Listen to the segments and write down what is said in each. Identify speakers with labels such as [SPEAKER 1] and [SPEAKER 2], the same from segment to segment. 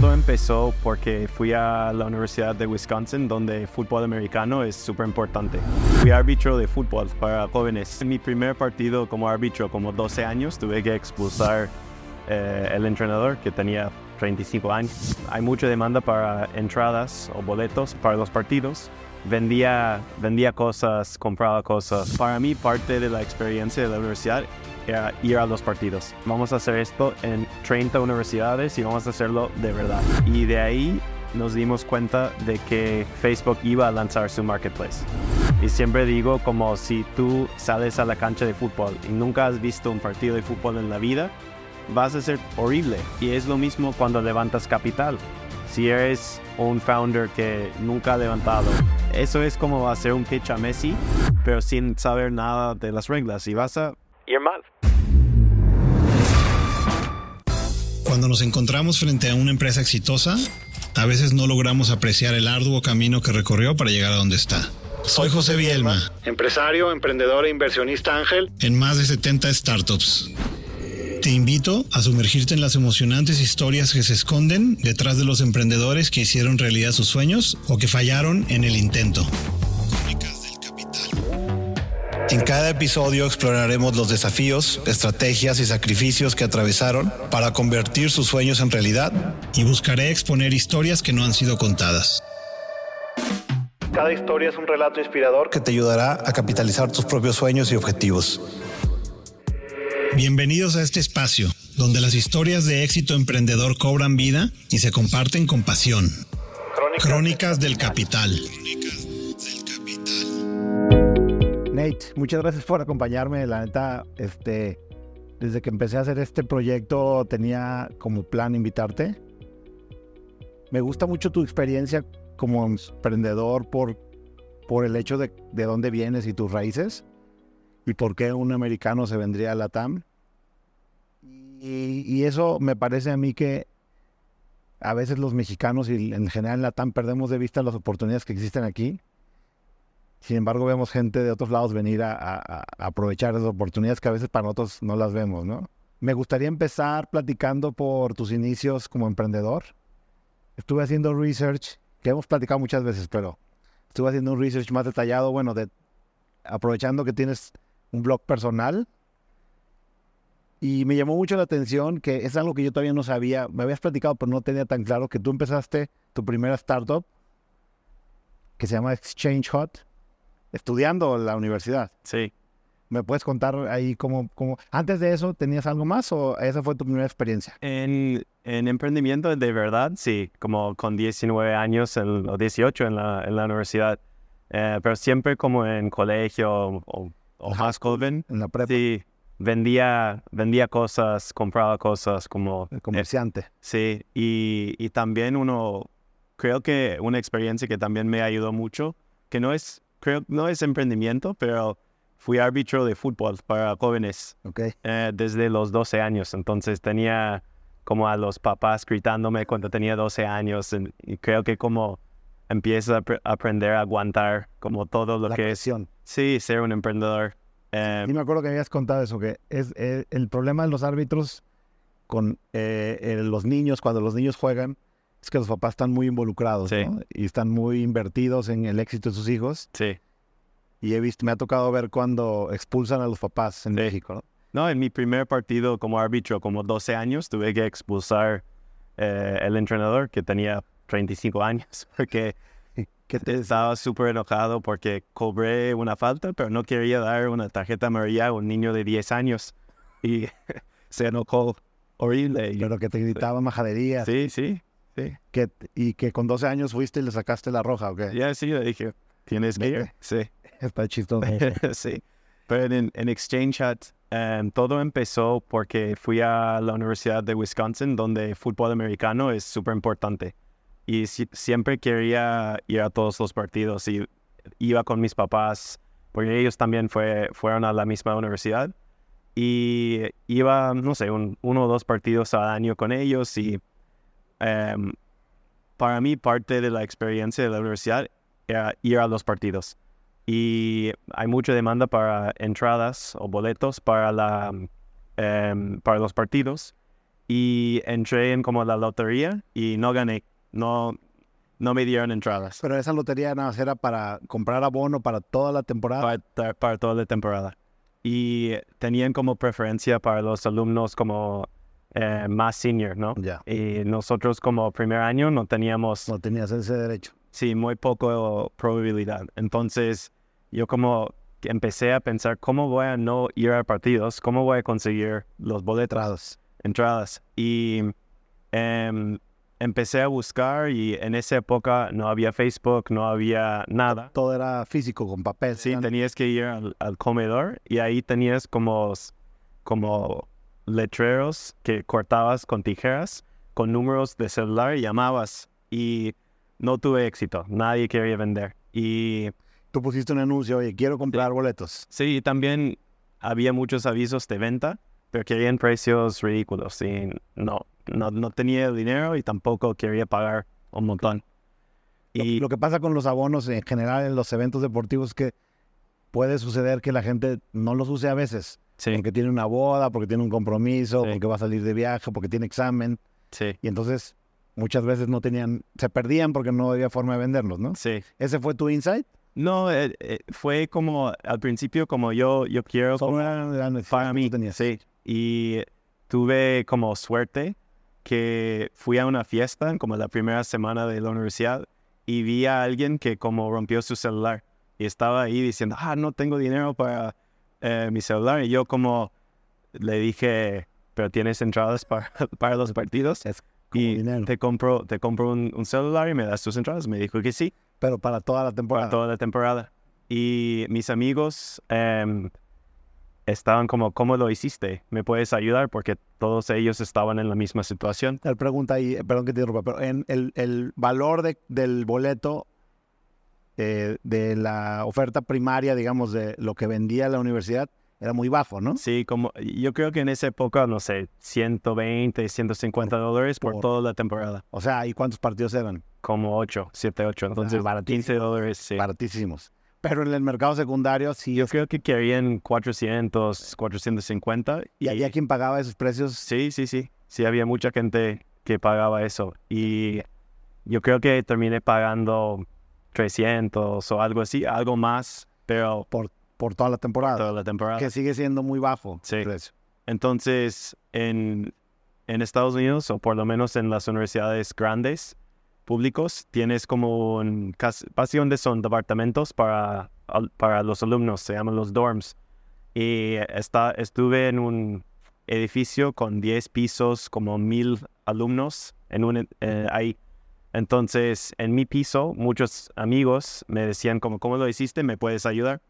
[SPEAKER 1] Todo empezó porque fui a la Universidad de Wisconsin, donde fútbol americano es súper importante. Fui árbitro de fútbol para jóvenes. En mi primer partido como árbitro, como 12 años, tuve que expulsar eh, el entrenador que tenía 35 años. Hay mucha demanda para entradas o boletos para los partidos. Vendía, vendía cosas, compraba cosas. Para mí, parte de la experiencia de la universidad ir a los partidos. Vamos a hacer esto en 30 universidades y vamos a hacerlo de verdad. Y de ahí nos dimos cuenta de que Facebook iba a lanzar su marketplace. Y siempre digo como si tú sales a la cancha de fútbol y nunca has visto un partido de fútbol en la vida, vas a ser horrible. Y es lo mismo cuando levantas capital. Si eres un founder que nunca ha levantado, eso es como hacer un pitch a Messi, pero sin saber nada de las reglas y vas a ir mal.
[SPEAKER 2] Cuando nos encontramos frente a una empresa exitosa, a veces no logramos apreciar el arduo camino que recorrió para llegar a donde está. Soy José Bielma, empresario, emprendedor e inversionista ángel en más de 70 startups. Te invito a sumergirte en las emocionantes historias que se esconden detrás de los emprendedores que hicieron realidad sus sueños o que fallaron en el intento. En cada episodio exploraremos los desafíos, estrategias y sacrificios que atravesaron para convertir sus sueños en realidad y buscaré exponer historias que no han sido contadas. Cada historia es un relato inspirador que te ayudará a capitalizar tus propios sueños y objetivos. Bienvenidos a este espacio, donde las historias de éxito emprendedor cobran vida y se comparten con pasión. Crónicas, del Capital.
[SPEAKER 3] Muchas gracias por acompañarme. La neta, este, desde que empecé a hacer este proyecto tenía como plan invitarte. Me gusta mucho tu experiencia como emprendedor por, por el hecho de, de dónde vienes y tus raíces y por qué un americano se vendría a la TAM. Y, y, eso me parece a mí que a veces los mexicanos y en general en la TAM perdemos de vista las oportunidades que existen aquí. Sin embargo, vemos gente de otros lados venir a, aprovechar esas oportunidades que a veces para nosotros no las vemos, ¿no? Me gustaría empezar platicando por tus inicios como emprendedor. Estuve haciendo research, que hemos platicado muchas veces, pero estuve haciendo un research más detallado, bueno, aprovechando que tienes un blog personal. Y me llamó mucho la atención que es algo que yo todavía no sabía. Me habías platicado, pero no tenía tan claro que tú empezaste tu primera startup que se llama Exchange Hot, estudiando la universidad.
[SPEAKER 1] Sí.
[SPEAKER 3] ¿Me puedes contar ahí cómo, cómo... Antes de eso, ¿tenías algo más o esa fue tu primera experiencia?
[SPEAKER 1] En, en emprendimiento de verdad, sí, como con 19 años en, o 18 en la, en la universidad. Eh, pero siempre como en colegio o, o más joven.
[SPEAKER 3] En la prepa.
[SPEAKER 1] Sí, vendía, vendía cosas, compraba cosas como...
[SPEAKER 3] El comerciante.
[SPEAKER 1] Eh, sí, y, y también uno, creo que una experiencia que también me ayudó mucho, que no es, creo, no es emprendimiento, pero fui árbitro de fútbol para jóvenes
[SPEAKER 3] Okay.
[SPEAKER 1] eh, desde los 12 años. Entonces tenía como a los papás gritándome cuando tenía 12 años en- y creo que como empieza a apre- aprender a aguantar como todo lo
[SPEAKER 3] La
[SPEAKER 1] que es,
[SPEAKER 3] presión.
[SPEAKER 1] sí, ser un emprendedor. Eh,
[SPEAKER 3] Sí, me acuerdo que habías contado eso, que es eh, el problema de los árbitros con eh, eh, los niños, cuando los niños juegan, es que los papás están muy involucrados
[SPEAKER 1] Sí.
[SPEAKER 3] ¿no? y están muy invertidos en el éxito de sus hijos.
[SPEAKER 1] sí.
[SPEAKER 3] Y he visto, me ha tocado ver cuando expulsan a los papás en México, ¿no?
[SPEAKER 1] No, en mi primer partido como árbitro, como 12 años, tuve que expulsar eh, el entrenador que tenía 35 años, porque
[SPEAKER 3] ¿Qué te-
[SPEAKER 1] estaba súper enojado porque cobré una falta, pero no quería dar una tarjeta amarilla a un niño de 10 años. Y se enojó horrible.
[SPEAKER 3] Pero que te gritaban majaderías.
[SPEAKER 1] sí, sí, sí.
[SPEAKER 3] Que, y que con 12 años fuiste y le sacaste la roja, ¿o qué?
[SPEAKER 1] Ya sí, le dije, ¿tienes que ir? Sí.
[SPEAKER 3] Está chistoso.
[SPEAKER 1] sí. Pero en, en Exchange Chat em, todo empezó porque fui a la Universidad de Wisconsin, donde fútbol americano es súper importante. Y si- siempre quería ir a todos los partidos y iba con mis papás, porque ellos también fue, fueron a la misma universidad. Y iba, no sé, un- uno o dos partidos al año con ellos. Y em, para mí, parte de la experiencia de la universidad era ir a los partidos y hay mucha demanda para entradas o boletos para, la, em, para los partidos. y entré en como la lotería y no gané. No, no me dieron entradas.
[SPEAKER 3] Pero esa lotería nada más era para comprar abono para toda la temporada.
[SPEAKER 1] Para, para toda la temporada. Y tenían como preferencia para los alumnos como eh, más senior, ¿no?
[SPEAKER 3] Ya.
[SPEAKER 1] Y nosotros como primer año no teníamos...
[SPEAKER 3] No tenías ese derecho.
[SPEAKER 1] Sí, muy poco probabilidad. Entonces yo como empecé a pensar cómo voy a no ir a partidos, cómo voy a conseguir los boletos, entradas. Y em, empecé a buscar y en esa época no había Facebook, no había nada.
[SPEAKER 3] Todo era físico, con papel.
[SPEAKER 1] Sí, tenías que ir al, comedor y ahí tenías como, como letreros que cortabas con tijeras, con números de celular y llamabas. Y no tuve éxito, nadie quería vender. Y
[SPEAKER 3] tú pusiste un anuncio, oye, quiero comprar boletos.
[SPEAKER 1] Sí, también había muchos avisos de venta, pero querían precios ridículos y no, no, no tenía dinero y tampoco quería pagar un montón.
[SPEAKER 3] Y lo, que pasa con los abonos en general en los eventos deportivos es que puede suceder que la gente no los use a veces.
[SPEAKER 1] Sí.
[SPEAKER 3] Porque tiene una boda, porque tiene un compromiso, porque va a salir de viaje, porque tiene examen.
[SPEAKER 1] Sí.
[SPEAKER 3] Y entonces muchas veces no tenían, se perdían porque no había forma de venderlos, ¿no?
[SPEAKER 1] Sí.
[SPEAKER 3] ¿Ese fue tu insight?
[SPEAKER 1] No, eh, eh, fue como al principio como yo, yo quiero
[SPEAKER 3] como,
[SPEAKER 1] para mí. Sí. Y tuve como suerte que fui a una fiesta como la primera semana de la universidad y vi a alguien que como rompió su celular y estaba ahí diciendo, ah, no tengo dinero para eh, mi celular. Y yo como le dije, pero tienes entradas para, para los partidos.
[SPEAKER 3] Es
[SPEAKER 1] y te compro, te compro un, celular y me das tus entradas. Me dijo que sí.
[SPEAKER 3] Pero para toda la temporada.
[SPEAKER 1] Para toda la temporada. Y mis amigos em, estaban como, ¿cómo lo hiciste? ¿Me puedes ayudar? Porque todos ellos estaban en la misma situación.
[SPEAKER 3] La pregunta ahí, eh, perdón que te interrumpa, pero en el, el valor de, del boleto eh, de la oferta primaria, digamos, de lo que vendía la universidad, era muy bajo, ¿no?
[SPEAKER 1] Sí, como yo creo que en esa época, no sé, 120, 150 dólares por, toda la temporada.
[SPEAKER 3] O sea, ¿y cuántos partidos eran?
[SPEAKER 1] Como 8, 7, 8. Entonces, 15 dólares, sí.
[SPEAKER 3] Baratísimos. Pero en el mercado secundario sí.
[SPEAKER 1] Yo creo que querían 400, 450.
[SPEAKER 3] ¿Y había quien pagaba esos precios?
[SPEAKER 1] Sí, sí, sí. Sí, había mucha gente que pagaba eso. Y yo creo que terminé pagando 300 o algo así, algo más, pero
[SPEAKER 3] por por toda la temporada.
[SPEAKER 1] Toda la temporada.
[SPEAKER 3] Que sigue siendo muy bajo.
[SPEAKER 1] Sí. Entonces, en, en Estados Unidos, o por lo menos en las universidades grandes, públicos, tienes como un, básicamente son departamentos para, para los alumnos, se llaman los dorms. Y está, estuve en un edificio con 10 pisos, como mil alumnos en un, eh, ahí. Entonces, en mi piso, muchos amigos me decían como, ¿cómo lo hiciste? ¿Me puedes ayudar?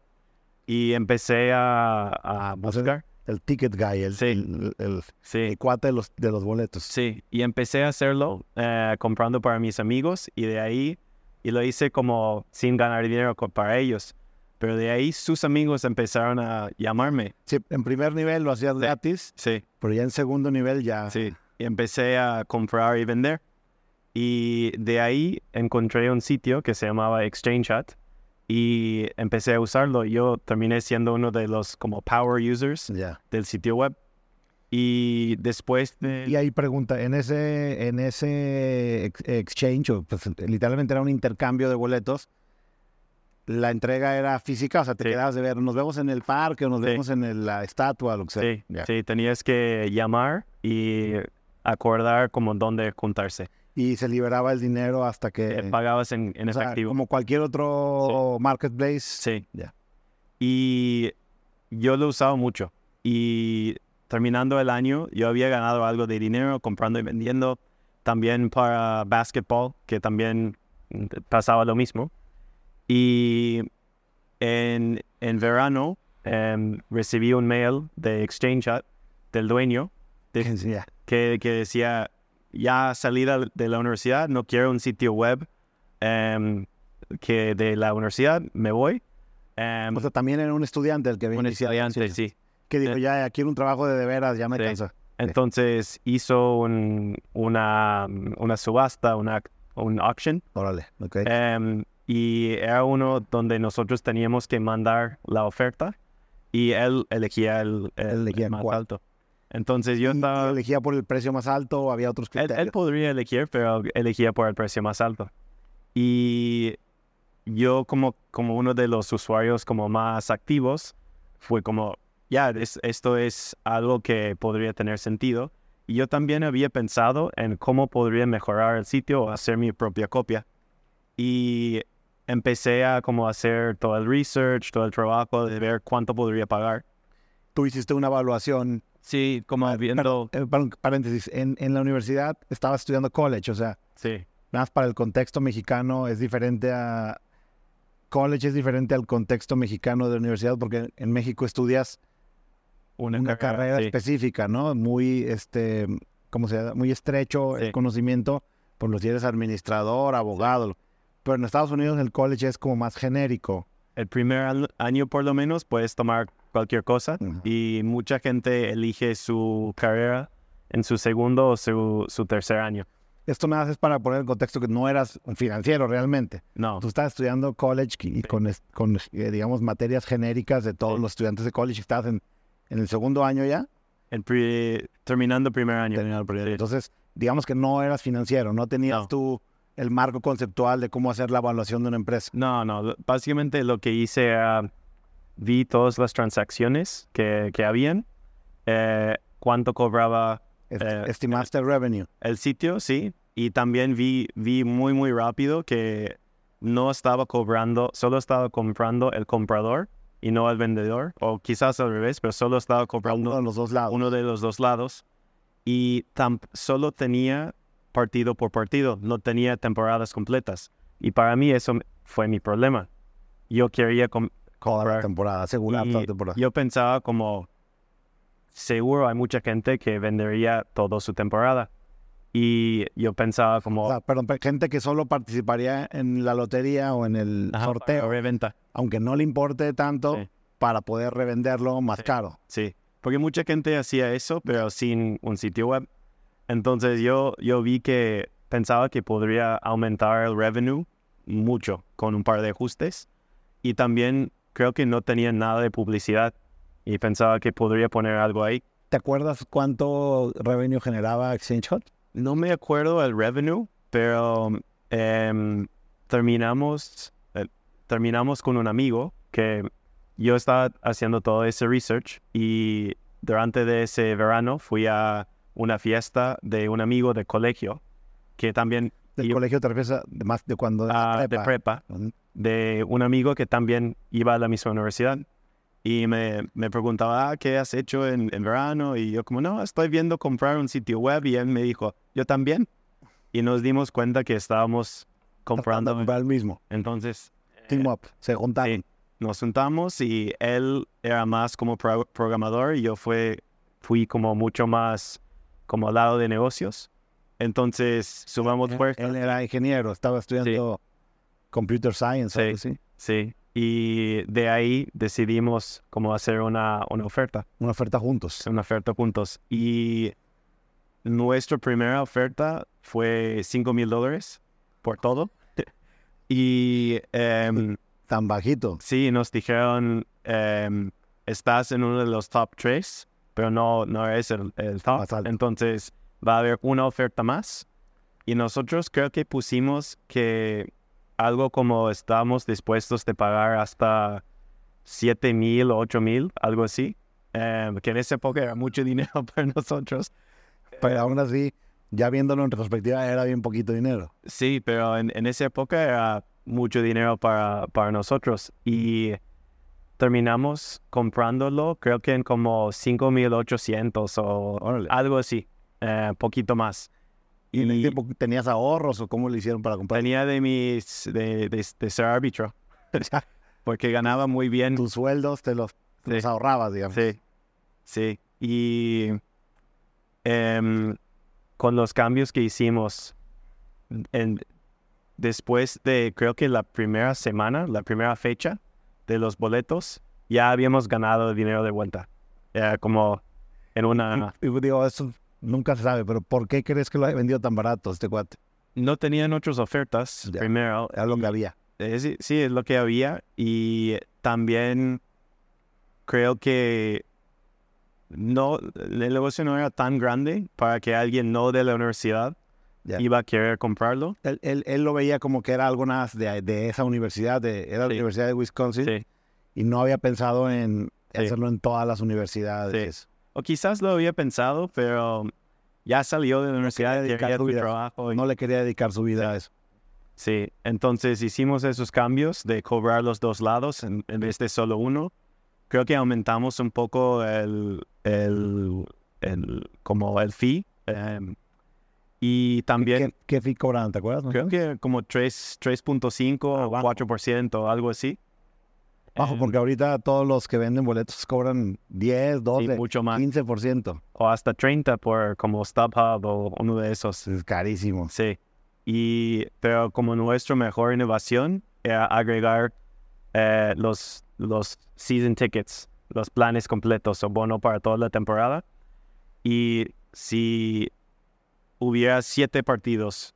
[SPEAKER 1] y empecé a, a buscar.
[SPEAKER 3] El ticket guy, el, el, cuate de los, de los boletos.
[SPEAKER 1] Sí, y empecé a hacerlo eh, comprando para mis amigos y de ahí, y lo hice como sin ganar dinero para ellos. Pero de ahí sus amigos empezaron a llamarme.
[SPEAKER 3] Sí, en primer nivel lo hacías gratis.
[SPEAKER 1] Sí.
[SPEAKER 3] Pero ya en segundo nivel ya.
[SPEAKER 1] Sí, y empecé a comprar y vender. Y de ahí encontré un sitio que se llamaba Exchange Chat y empecé a usarlo. Yo terminé siendo uno de los como power users del sitio web. Y después de...
[SPEAKER 3] Y ahí pregunta, en ese, en ese exchange, pues, literalmente era un intercambio de boletos, la entrega era física, o sea, te quedabas de ver, nos vemos en el parque o nos vemos en la estatua, lo que sea.
[SPEAKER 1] Sí, sí, tenías que llamar y acordar como dónde juntarse
[SPEAKER 3] y se liberaba el dinero hasta que...
[SPEAKER 1] Eh, pagabas en, en efectivo.
[SPEAKER 3] como cualquier otro marketplace.
[SPEAKER 1] Sí.
[SPEAKER 3] Ya.
[SPEAKER 1] Y yo lo he usado mucho. Y terminando el año, yo había ganado algo de dinero comprando y vendiendo. También para basketball, que también pasaba lo mismo. Y en, en verano em, recibí un mail de Exchange Chat del dueño que, que decía, ya salida de la universidad, no quiero un sitio web em, que de la universidad, me voy.
[SPEAKER 3] Um, o sea, también era un estudiante el que
[SPEAKER 1] venía. Un estudiante, sí.
[SPEAKER 3] Que dijo, eh, ya quiero un trabajo de de veras, ya me cansa.
[SPEAKER 1] Entonces hizo un, una, una subasta, una, un auction.
[SPEAKER 3] Órale, ok.
[SPEAKER 1] Em, y era uno donde nosotros teníamos que mandar la oferta y él elegía el, el,
[SPEAKER 3] elegía
[SPEAKER 1] más alto. Entonces yo estaba...
[SPEAKER 3] ¿Elegía por el precio más alto o había otros
[SPEAKER 1] Él,
[SPEAKER 3] criterios?
[SPEAKER 1] él podría elegir, pero elegía por el precio más alto. Y yo como, como uno de los usuarios como más activos, fue como, ya, es- esto es algo que podría tener sentido. Y yo también había pensado en cómo podría mejorar el sitio o hacer mi propia copia. Y empecé a como hacer todo el research, todo el trabajo de ver cuánto podría pagar.
[SPEAKER 3] Tú hiciste una evaluación.
[SPEAKER 1] Sí, como viendo...
[SPEAKER 3] Eh, par- paréntesis, en, en la universidad estabas estudiando college, o sea,
[SPEAKER 1] Sí,
[SPEAKER 3] nada más para el contexto mexicano es diferente a... College es diferente al contexto mexicano de universidad porque en México estudias una, carrera
[SPEAKER 1] sí.
[SPEAKER 3] específica, ¿no? Muy, este, ¿cómo se llama? Muy estrecho el conocimiento, por lo si eres administrador, abogado. Pero en Estados Unidos el college es como más genérico.
[SPEAKER 1] el primer año por lo menos puedes tomar cualquier cosa
[SPEAKER 3] Ujú.
[SPEAKER 1] y mucha gente elige su carrera en su segundo o su, su tercer año.
[SPEAKER 3] Esto nada más es para poner en contexto que no eras un financiero realmente.
[SPEAKER 1] No,
[SPEAKER 3] Tú estás estudiando college y con, es- con eh, digamos, materias genéricas de todos
[SPEAKER 1] Sí.
[SPEAKER 3] los estudiantes de college. Estás en, en el segundo año ya,
[SPEAKER 1] el terminando primer año.
[SPEAKER 3] terminando periodo.
[SPEAKER 1] Sí.
[SPEAKER 3] Entonces, digamos que no eras financiero, no tenías
[SPEAKER 1] No.
[SPEAKER 3] tú el marco conceptual de cómo hacer la evaluación de una empresa.
[SPEAKER 1] No, no, básicamente lo que hice era vi todas las transacciones que, que habían, eh, cuánto cobraba Eh,
[SPEAKER 3] Estimaste el revenue.
[SPEAKER 1] el sitio, sí, y también vi, vi muy, muy rápido que no estaba cobrando, solo estaba comprando el comprador y no el vendedor, o quizás al revés, pero solo estaba
[SPEAKER 3] Uno
[SPEAKER 1] comprando
[SPEAKER 3] de los dos lados.
[SPEAKER 1] uno de los dos lados y solo tenía partido por partido, no tenía temporadas completas. Y para mí eso fue mi problema. Yo quería comprar
[SPEAKER 3] temporada, asegurar
[SPEAKER 1] y
[SPEAKER 3] temporada.
[SPEAKER 1] yo pensaba como, seguro hay mucha gente que vendería toda su temporada. Y yo pensaba como,
[SPEAKER 3] O sea, perdón, pe- gente que solo participaría en la lotería o en el
[SPEAKER 1] ajá,
[SPEAKER 3] sorteo,
[SPEAKER 1] reventa.
[SPEAKER 3] aunque no le importe tanto
[SPEAKER 1] Sí.
[SPEAKER 3] para poder revenderlo más
[SPEAKER 1] Sí.
[SPEAKER 3] caro.
[SPEAKER 1] Sí, porque mucha gente hacía eso, pero sin un sitio web. Entonces yo, yo vi que pensaba que podría aumentar el revenue mucho con un par de ajustes. Y también creo que no tenía nada de publicidad y pensaba que podría poner algo ahí.
[SPEAKER 3] ¿Te acuerdas cuánto revenue generaba Exchange Hot?
[SPEAKER 1] No me acuerdo el revenue, pero em, terminamos, eh, terminamos con un amigo que yo estaba haciendo todo ese research y durante de ese verano fui a una fiesta de un amigo de colegio que también
[SPEAKER 3] Del
[SPEAKER 1] Yo-
[SPEAKER 3] colegio te refieres a de más de cuando
[SPEAKER 1] ah,
[SPEAKER 3] era
[SPEAKER 1] de prepa, de un amigo que también iba a la misma universidad. Y me, me preguntaba, ah, ¿qué has hecho en, en verano? Y yo como, no, estoy viendo comprar un sitio web. Y él me dijo, yo también. Y nos dimos cuenta que estábamos comprando.
[SPEAKER 3] Para el mismo.
[SPEAKER 1] Entonces,
[SPEAKER 3] Team Up. Se juntaron.
[SPEAKER 1] sí, nos juntamos y él era más como pro- programador y yo fue, fui como mucho más como al lado de negocios. Entonces, sumamos fuerzas.
[SPEAKER 3] Él era ingeniero, estaba estudiando Computer Science.
[SPEAKER 1] Sí.
[SPEAKER 3] así.
[SPEAKER 1] Sí, y de ahí decidimos cómo hacer una, una oferta,
[SPEAKER 3] Una oferta juntos.
[SPEAKER 1] una oferta juntos. Y nuestra primera oferta fue 5 mil dólares por todo. y em,
[SPEAKER 3] Tan bajito.
[SPEAKER 1] sí, nos dijeron, em, estás en uno de los top 3, pero no, no es el, el top. Entonces va a haber una oferta más. Y nosotros creo que pusimos que algo como estamos dispuestos de pagar hasta 7 mil o 8 mil, algo así. Em, que en esa época era mucho dinero para nosotros.
[SPEAKER 3] Pero aún así, ya viéndolo en retrospectiva, era bien poquito dinero.
[SPEAKER 1] Sí, pero en, en esa época era mucho dinero para, para nosotros. Y terminamos comprándolo, creo que en como 5.800 o
[SPEAKER 3] Órale.
[SPEAKER 1] algo así, eh, poquito más.
[SPEAKER 3] ¿Y en el tiempo tenías ahorros o cómo le hicieron para comprar?
[SPEAKER 1] venía de mis, de, de, de ser árbitro, porque ganaba muy bien.
[SPEAKER 3] Tus sueldos te los, te los
[SPEAKER 1] Sí.
[SPEAKER 3] ahorrabas, digamos.
[SPEAKER 1] Sí, sí. Y em, con los cambios que hicimos, en- después de creo que la primera semana, la primera fecha de los boletos, ya habíamos ganado dinero de vuelta. Como en una...
[SPEAKER 3] Digo, eso nunca se sabe, pero ¿por qué crees que lo ha vendido tan barato este cuate?
[SPEAKER 1] No tenían otras ofertas
[SPEAKER 3] Ya.
[SPEAKER 1] primero.
[SPEAKER 3] Era lo que había.
[SPEAKER 1] Eh, sí, sí, es lo que había. Y también creo que no, el negocio no era tan grande para que alguien no de la universidad iba a querer comprarlo.
[SPEAKER 3] Él, él, lo veía como que era algo más de, de esa universidad, de, era la Universidad de Wisconsin, y no había pensado en hacerlo en todas las universidades.
[SPEAKER 1] O quizás lo había pensado, pero ya salió de la universidad, y su trabajo.
[SPEAKER 3] No le quería dedicar su vida a eso.
[SPEAKER 1] Sí, entonces hicimos esos cambios de cobrar los dos lados en, vez de solo uno. Creo que aumentamos un poco el, el, el como el fee. Em, y también...
[SPEAKER 3] ¿Qué, ¿Qué, fee cobraron, te acuerdas?
[SPEAKER 1] Creo que como 3.5 o 4% o algo así.
[SPEAKER 3] Bajo, porque em, ahorita todos los que venden boletos cobran 10, 12, mucho más. 15%.
[SPEAKER 1] O hasta 30 por como StubHub o uno de esos.
[SPEAKER 3] Es carísimo.
[SPEAKER 1] Sí. Y, pero como nuestra mejor innovación era agregar eh, los, los season tickets, los planes completos o bono para toda la temporada. Y si hubiera siete partidos,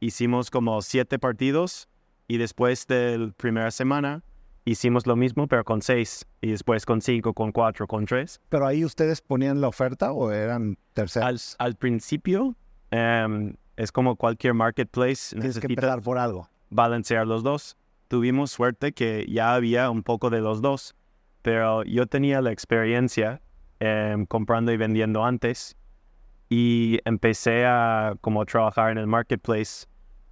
[SPEAKER 1] hicimos como siete partidos y después de la primera semana hicimos lo mismo, pero con seis, y después con cinco, con cuatro, con tres.
[SPEAKER 3] ¿Pero ahí ustedes ponían la oferta o eran terceros?
[SPEAKER 1] Al, principio, em, es como cualquier marketplace.
[SPEAKER 3] Tienes que empezar por algo.
[SPEAKER 1] Balancear los dos. Tuvimos suerte que ya había un poco de los dos, pero yo tenía la experiencia em, comprando y vendiendo antes y empecé a como trabajar en el marketplace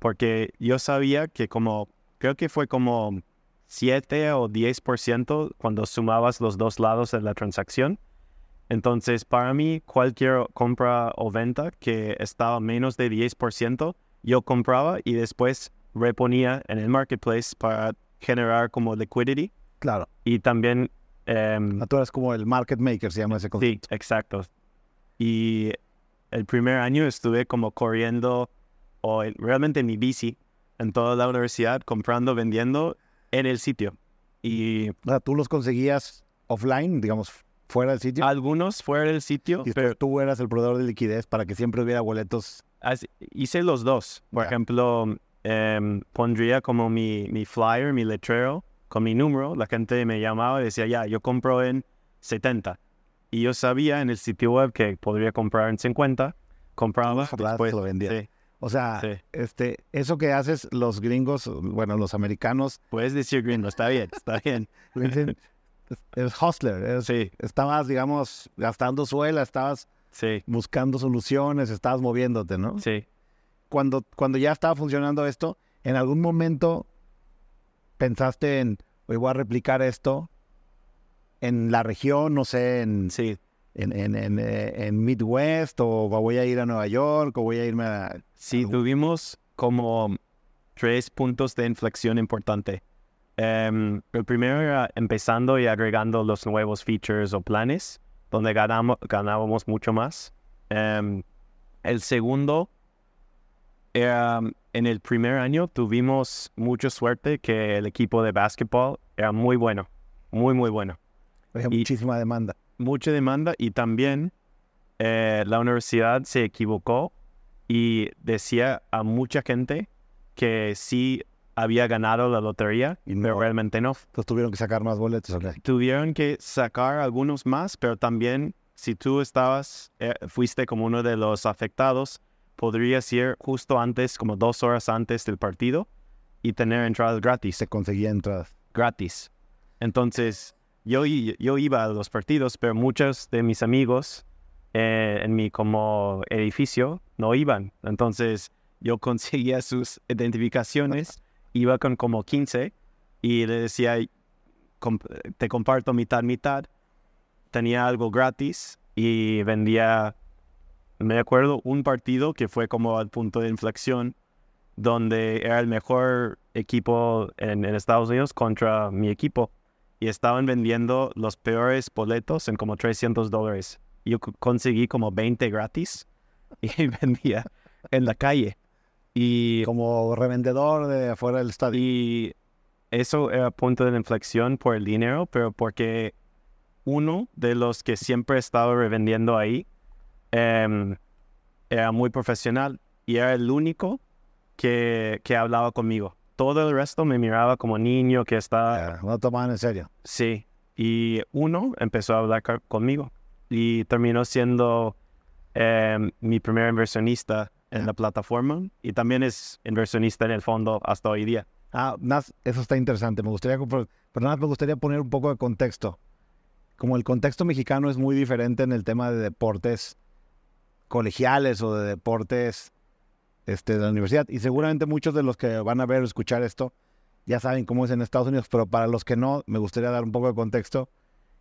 [SPEAKER 1] porque yo sabía que como, creo que fue como 7 o 10% cuando sumabas los dos lados de la transacción entonces, para mí, cualquier compra o venta que estaba menos de 10%, yo compraba y después reponía en el marketplace para generar como liquidity.
[SPEAKER 3] Claro.
[SPEAKER 1] Y también... Um,
[SPEAKER 3] Tú eres como el market maker, se llama ese
[SPEAKER 1] concepto. Sí, exacto. Y el primer año estuve como corriendo, o realmente en mi bici, en toda la universidad, comprando, vendiendo en el sitio. Y...
[SPEAKER 3] tú los conseguías offline, digamos, fuera del sitio.
[SPEAKER 1] Algunos fuera del sitio.
[SPEAKER 3] pero tú eras el proveedor de liquidez para que siempre hubiera boletos.
[SPEAKER 1] hice los dos. Por ejemplo, em, pondría como mi, mi flyer, mi letrero, con mi número. La gente me llamaba y decía, ya, yo compro en 70. Y yo sabía en el sitio web que podría comprar en 50. Compraba, después
[SPEAKER 3] lo vendía. O sea, este, eso que haces los gringos, bueno, los americanos.
[SPEAKER 1] Puedes decir gringo, está bien, está bien.
[SPEAKER 3] es hustler. sí. Estabas, digamos, gastando suela, estabas sí. buscando soluciones, estabas moviéndote, ¿no?
[SPEAKER 1] Sí.
[SPEAKER 3] Cuando, cuando ya estaba funcionando esto, ¿en algún momento pensaste en, hoy voy a replicar esto en la región, no sé, en,
[SPEAKER 1] sí.
[SPEAKER 3] en, en, en, eh, Midwest, o voy a ir a Nueva York, o voy a irme a...
[SPEAKER 1] Sí, tuvimos como tres puntos de inflexión importante. Em, el primero era empezando y agregando los nuevos features o planes, donde ganamos, ganábamos mucho más. Em, el segundo era, en el primer año tuvimos mucha suerte que el equipo de básquetbol era muy bueno, muy, muy bueno.
[SPEAKER 3] Había muchísima demanda.
[SPEAKER 1] Mucha demanda y también eh, la universidad se equivocó y decía a mucha gente que sí había ganado la lotería, y pero realmente no.
[SPEAKER 3] Entonces tuvieron que sacar más boletos.
[SPEAKER 1] Tuvieron que sacar algunos más, pero también si tú estabas, eh, fuiste como uno de los afectados, podrías ir justo antes, como dos horas antes del partido y tener entradas gratis.
[SPEAKER 3] Se conseguía entradas.
[SPEAKER 1] Gratis. Entonces, yo, yo iba a los partidos, pero muchos de mis amigos eh, en mi como edificio no iban. Entonces, yo conseguía sus identificaciones iba con como 15 y le decía, te comparto mitad, mitad. Tenía algo gratis y vendía, me acuerdo, un partido que fue como al punto de inflexión, donde era el mejor equipo en, Estados Unidos contra mi equipo. Y estaban vendiendo los peores boletos en como 300 dólares. Yo conseguí como 20 gratis y vendía en la calle.
[SPEAKER 3] Y como revendedor de afuera del estadio.
[SPEAKER 1] Y eso era punto de inflexión por el dinero, pero porque uno de los que siempre estaba revendiendo ahí em, era muy profesional y era el único que, que, hablaba conmigo. Todo el resto me miraba como niño que estaba...
[SPEAKER 3] no tomaban en serio.
[SPEAKER 1] Sí. Y uno empezó a hablar conmigo. Y terminó siendo em, mi primer inversionista en la plataforma y también es inversionista en el fondo hasta hoy día.
[SPEAKER 3] Ah, eso está interesante. Me gustaría, pero me gustaría poner un poco de contexto. Como el contexto mexicano es muy diferente en el tema de deportes colegiales o de deportes este, de la universidad. Y seguramente muchos de los que van a ver o escuchar esto ya saben cómo es en Estados Unidos, pero para los que no, me gustaría dar un poco de contexto,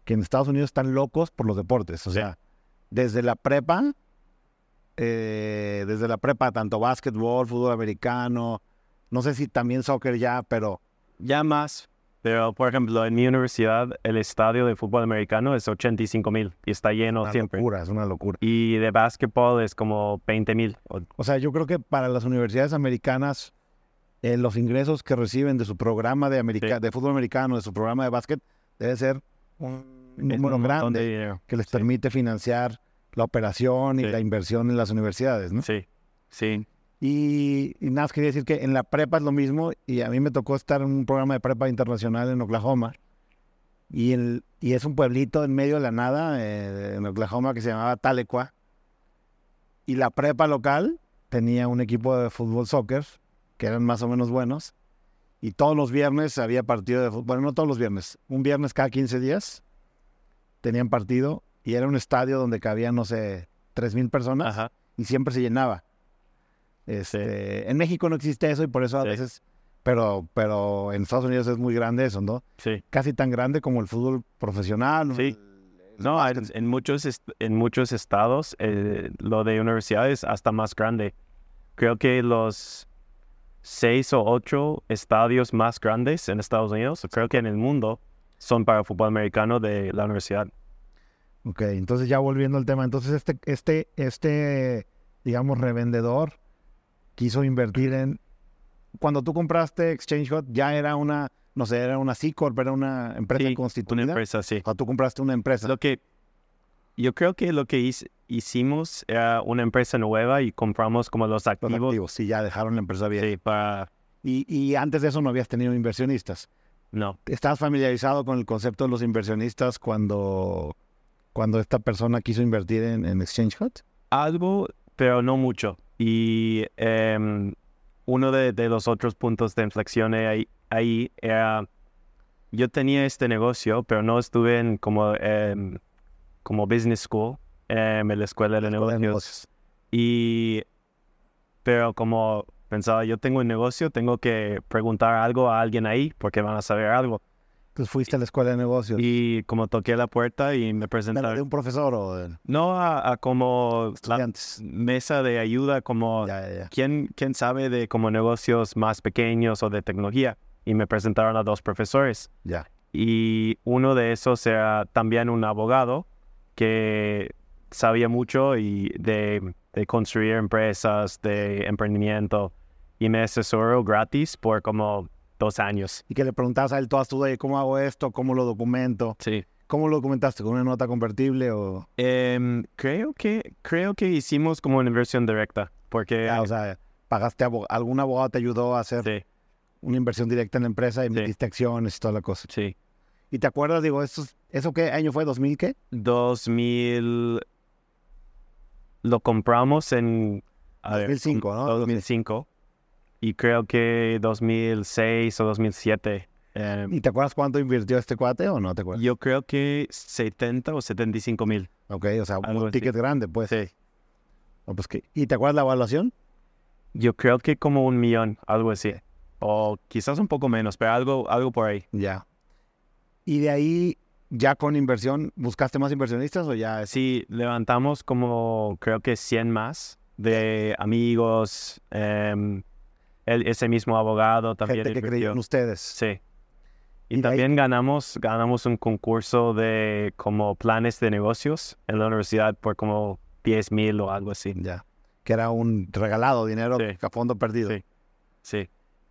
[SPEAKER 3] que en Estados Unidos están locos por los deportes. O sea, desde la prepa, eh, desde la prepa, tanto básquetbol, fútbol americano, no sé si también soccer ya, pero...
[SPEAKER 1] Ya más. Pero, por ejemplo, en mi universidad, el estadio de fútbol americano es 85 mil y está lleno siempre.
[SPEAKER 3] Locura, es una locura.
[SPEAKER 1] Y de básquetbol es como 20 mil.
[SPEAKER 3] O sea, yo creo que para las universidades americanas, eh, los ingresos que reciben de su programa de, de fútbol americano, de su programa de básquet, debe ser un número grande que les permite financiar la operación y la inversión en las universidades, ¿no?
[SPEAKER 1] Sí, sí.
[SPEAKER 3] Y, nada, quería decir que en la prepa es lo mismo y a mí me tocó estar en un programa de prepa internacional en Oklahoma y, el, y es un pueblito en medio de la nada eh, en Oklahoma que se llamaba Tahlequah y la prepa local tenía un equipo de fútbol soccer que eran más o menos buenos y todos los viernes había partido de fútbol, bueno, no todos los viernes, un viernes cada 15 días tenían partido y era un estadio donde cabían, no sé, 3.000 personas y siempre se llenaba. Este, En México no existe eso y por eso a veces, pero, pero en Estados Unidos es muy grande eso, ¿no?
[SPEAKER 1] Sí.
[SPEAKER 3] Casi tan grande como el fútbol profesional.
[SPEAKER 1] Sí. no, en, muchos, en muchos estados eh, lo de universidades hasta más grande. Creo que los seis o ocho estadios más grandes en Estados Unidos, creo que en el mundo, son para fútbol americano de la universidad.
[SPEAKER 3] Ok, entonces ya volviendo al tema, entonces este, este, este, digamos, revendedor quiso invertir en... Cuando tú compraste Exchange Hot, ya era una, no sé, era una C Corp, era una empresa sí, constituida.
[SPEAKER 1] Una empresa, sí.
[SPEAKER 3] O tú compraste una empresa.
[SPEAKER 1] Lo que, yo creo que lo que hicimos era una empresa nueva y compramos como los activos. Los activos,
[SPEAKER 3] sí, ya dejaron la empresa bien.
[SPEAKER 1] Sí, para...
[SPEAKER 3] Y, y antes de eso no habías tenido inversionistas.
[SPEAKER 1] No.
[SPEAKER 3] ¿Estás familiarizado con el concepto de los inversionistas cuando, cuando esta persona quiso invertir en, en Exchange Hot?
[SPEAKER 1] Algo, pero no mucho. Y em, uno de, los otros puntos de inflexión ahí, ahí, era, yo tenía este negocio, pero no estuve en como, em, como business school, em, en la escuela de negocios. Y, pero como pensaba, yo tengo un negocio, tengo que preguntar algo a alguien ahí porque van a saber algo.
[SPEAKER 3] Entonces fuiste a la escuela de negocios.
[SPEAKER 1] Y como toqué la puerta y me presentaron.
[SPEAKER 3] ¿De un profesor o de...
[SPEAKER 1] No, a, como la mesa de ayuda, como ¿quién, quién sabe de como negocios más pequeños o de tecnología. Y me presentaron a dos profesores.
[SPEAKER 3] Ya.
[SPEAKER 1] Y uno de esos era también un abogado que sabía mucho y de, de construir empresas, de emprendimiento. Y me asesoró gratis por como dos años.
[SPEAKER 3] Y que le preguntabas a él todas tus dudas, ¿cómo hago esto? ¿Cómo lo documento?
[SPEAKER 1] Sí.
[SPEAKER 3] ¿Cómo lo documentaste? ¿Con una nota convertible o...?
[SPEAKER 1] Em, creo, que, creo que hicimos como una inversión directa, porque...
[SPEAKER 3] Ah, o sea, pagaste, algún abogado te ayudó a hacer una inversión directa en la empresa y metiste acciones y toda la cosa.
[SPEAKER 1] Sí.
[SPEAKER 3] ¿Y te acuerdas, digo, eso, eso qué año fue? ¿2000 qué?
[SPEAKER 1] 2000... Lo compramos en...
[SPEAKER 3] 2005, ¿no?
[SPEAKER 1] 2005 y creo que 2006 o 2007.
[SPEAKER 3] Em, ¿Y te acuerdas cuánto invirtió este cuate o no te acuerdas?
[SPEAKER 1] Yo creo que 70 o 75 mil.
[SPEAKER 3] Ok, o sea, un ticket grande, pues.
[SPEAKER 1] Sí.
[SPEAKER 3] pues ¿Y te acuerdas la evaluación?
[SPEAKER 1] Yo creo que como un millón, algo así. O quizás un poco menos, pero algo, algo por ahí.
[SPEAKER 3] Ya. ¿Y de ahí, ya con inversión, buscaste más inversionistas o ya?
[SPEAKER 1] Sí, levantamos como creo que 100 más de amigos, eh, ese mismo abogado también.
[SPEAKER 3] Gente que creyó en ustedes.
[SPEAKER 1] Sí. Y, también ganamos, ganamos un concurso de como planes de negocios en la universidad por como 10 mil o algo así.
[SPEAKER 3] Ya. Que era un regalado dinero a fondo perdido.
[SPEAKER 1] Sí. Sí.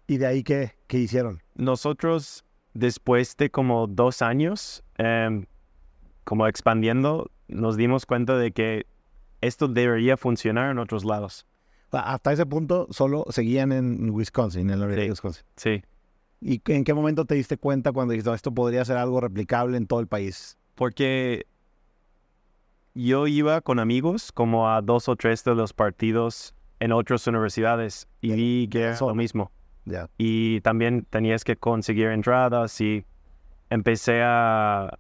[SPEAKER 3] ¿Y de ahí qué, qué hicieron?
[SPEAKER 1] Nosotros, después de como dos años, em, como expandiendo, nos dimos cuenta de que esto debería funcionar en otros lados
[SPEAKER 3] hasta ese punto solo seguían en Wisconsin, en la Universidad de Wisconsin.
[SPEAKER 1] Sí.
[SPEAKER 3] ¿Y en qué momento te diste cuenta cuando dijiste, esto podría ser algo replicable en todo el país?
[SPEAKER 1] Porque yo iba con amigos como a dos o tres de los partidos en otras universidades y vi que era lo mismo. Y también tenías que conseguir entradas y empecé a,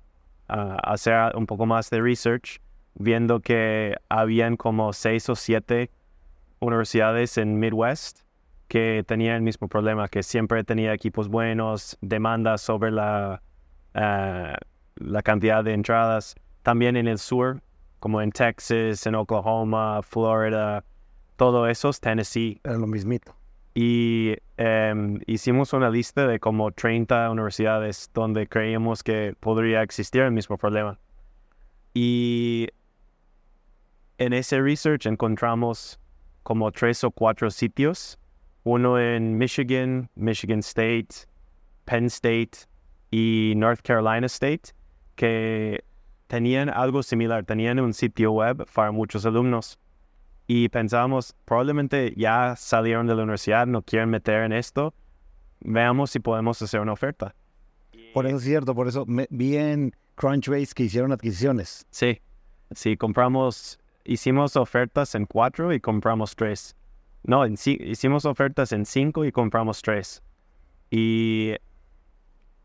[SPEAKER 1] a hacer un poco más de research, viendo que habían como seis o siete universidades en Midwest que tenían el mismo problema, que siempre tenía equipos buenos, demandas sobre la, eh, la cantidad de entradas. También en el sur, como en Texas, en Oklahoma, Florida, todo eso, Tennessee.
[SPEAKER 3] Era lo mismito.
[SPEAKER 1] Y em, hicimos una lista de como 30 universidades donde creíamos que podría existir el mismo problema. Y en ese research encontramos como tres o cuatro sitios uno en Michigan, Michigan State, Penn State y North Carolina State, que tenían algo similar, tenían un sitio web para muchos alumnos. Y pensábamos, probablemente ya salieron de la universidad, no quieren meter en esto, veamos si podemos hacer una oferta.
[SPEAKER 3] Por eso es cierto, por eso vi en Crunchbase que hicieron adquisiciones.
[SPEAKER 1] Sí, sí, compramos, hicimos ofertas en cuatro y compramos tres. No, en, hicimos ofertas en cinco y compramos tres. Y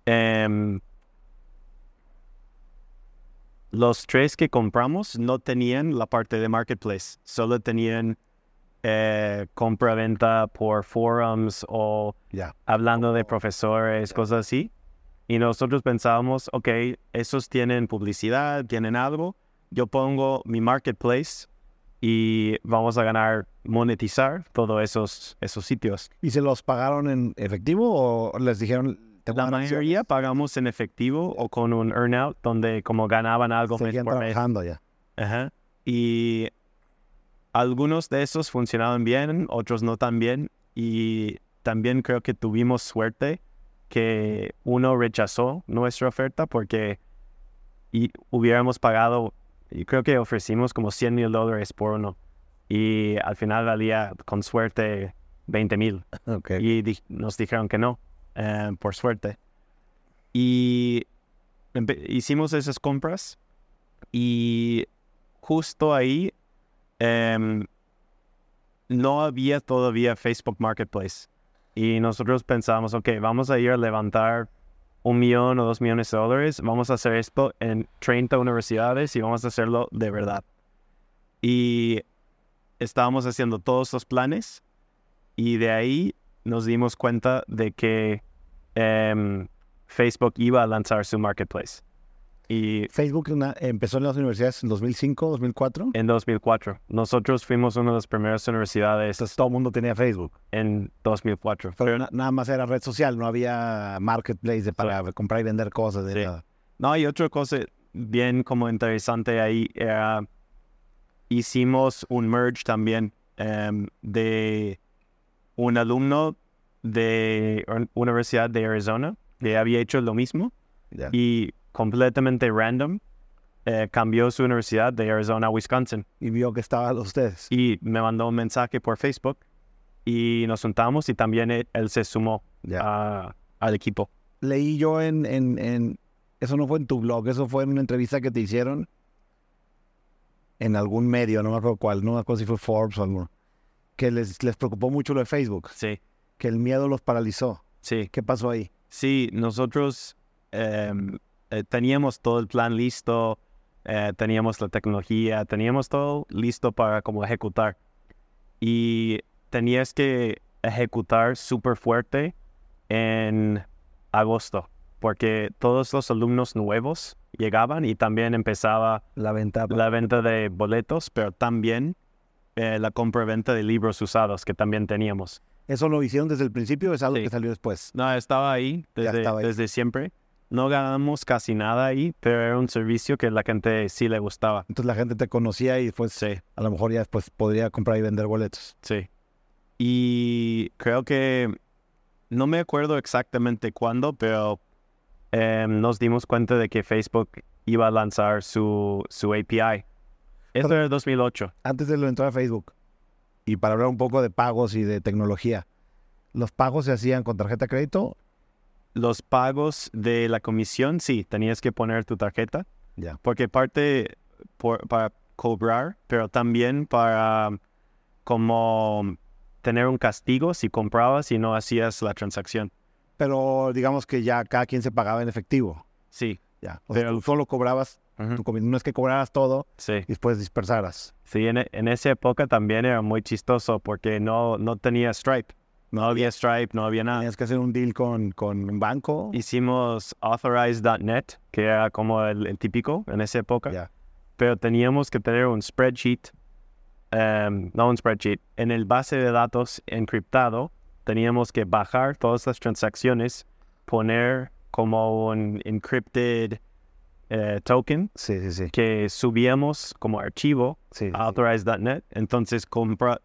[SPEAKER 1] em, los tres que compramos no tenían la parte de marketplace, solo tenían eh, compra-venta por forums o hablando de profesores, cosas así. Y nosotros pensábamos, ok, esos tienen publicidad, tienen algo. Yo pongo mi marketplace y vamos a ganar monetizar todos esos, esos sitios.
[SPEAKER 3] ¿Y se los pagaron en efectivo o les dijeron?
[SPEAKER 1] La mayoría pagamos en efectivo o con un earnout donde como ganaban algo
[SPEAKER 3] Seguían por trabajando ya.
[SPEAKER 1] Ajá. Y algunos de esos funcionaban bien, otros no tan bien. Y también creo que tuvimos suerte que uno rechazó nuestra oferta porque y hubiéramos pagado y creo que ofrecimos como 100 mil dólares por uno. Y al final valía, con suerte, 20 mil. Y nos dijeron que no, eh, por suerte. Y hicimos esas compras y justo ahí em, no había todavía Facebook Marketplace. Y nosotros pensábamos, ok, vamos a ir a levantar un millón o dos millones de dólares, vamos a hacer esto en 30 universidades y vamos a hacerlo de verdad. Y estábamos haciendo todos los planes y de ahí nos dimos cuenta de que em, Facebook iba a lanzar su marketplace. Y
[SPEAKER 3] Facebook empezó en las universidades en 2005, 2004.
[SPEAKER 1] En 2004. Nosotros fuimos una de las primeras universidades.
[SPEAKER 3] Entonces todo el mundo tenía Facebook.
[SPEAKER 1] En 2004.
[SPEAKER 3] Pero nada más era red social, no había marketplace para comprar y vender cosas.
[SPEAKER 1] No, y otra cosa bien como interesante ahí era, hicimos un merge también em, de un alumno de Universidad de Arizona que había hecho lo mismo. Y completamente random, eh, cambió su universidad de Arizona a Wisconsin.
[SPEAKER 3] Y vio que estaban ustedes.
[SPEAKER 1] Y me mandó un mensaje por Facebook y nos juntamos y también él, se sumó al equipo.
[SPEAKER 3] Leí yo en, en, eso no fue en tu blog, eso fue en una entrevista que te hicieron en algún medio, no me acuerdo cuál, no me acuerdo si fue Forbes o algo, que les, les preocupó mucho lo de Facebook.
[SPEAKER 1] Sí.
[SPEAKER 3] Que el miedo los paralizó.
[SPEAKER 1] Sí.
[SPEAKER 3] ¿Qué pasó ahí?
[SPEAKER 1] Sí, nosotros em, eh, teníamos todo el plan listo, eh, teníamos la tecnología, teníamos todo listo para como ejecutar. Y tenías que ejecutar súper fuerte en agosto, porque todos los alumnos nuevos llegaban y también empezaba
[SPEAKER 3] la venta,
[SPEAKER 1] la venta de boletos, pero también eh, la compra-venta de libros usados que también teníamos.
[SPEAKER 3] ¿Eso lo hicieron desde el principio o es algo que salió después?
[SPEAKER 1] No, estaba ahí desde, desde siempre no ganamos casi nada ahí, pero era un servicio que la gente sí le gustaba.
[SPEAKER 3] Entonces la gente te conocía y pues
[SPEAKER 1] sí.
[SPEAKER 3] a lo mejor ya después podría comprar y vender boletos.
[SPEAKER 1] Sí. Y creo que no me acuerdo exactamente cuándo, pero em, nos dimos cuenta de que Facebook iba a lanzar su, su API. Esto era 2008.
[SPEAKER 3] Antes de lo entrar a Facebook, y para hablar un poco de pagos y de tecnología, ¿los pagos se hacían con tarjeta de crédito
[SPEAKER 1] los pagos de la comisión, sí, tenías que poner tu tarjeta. Porque parte, para cobrar, pero también para como tener un castigo si comprabas y no hacías la transacción.
[SPEAKER 3] Pero digamos que ya cada quien se pagaba en efectivo.
[SPEAKER 1] Sí.
[SPEAKER 3] Ya. O sea, tú solo cobrabas, no es que cobraras todo
[SPEAKER 1] sí.
[SPEAKER 3] y después dispersaras.
[SPEAKER 1] Sí, en, en, esa época también era muy chistoso porque no, no tenía Stripe. No había Stripe, no había nada.
[SPEAKER 3] Tenías que hacer un deal con, con un banco.
[SPEAKER 1] Hicimos Authorize.net, que era como el, típico en esa época. Pero teníamos que tener un spreadsheet, em, no un spreadsheet, en el base de datos encriptado teníamos que bajar todas las transacciones, poner como un encrypted eh, token
[SPEAKER 3] sí, sí, sí.
[SPEAKER 1] que subíamos como archivo a authorize.net. Entonces compra,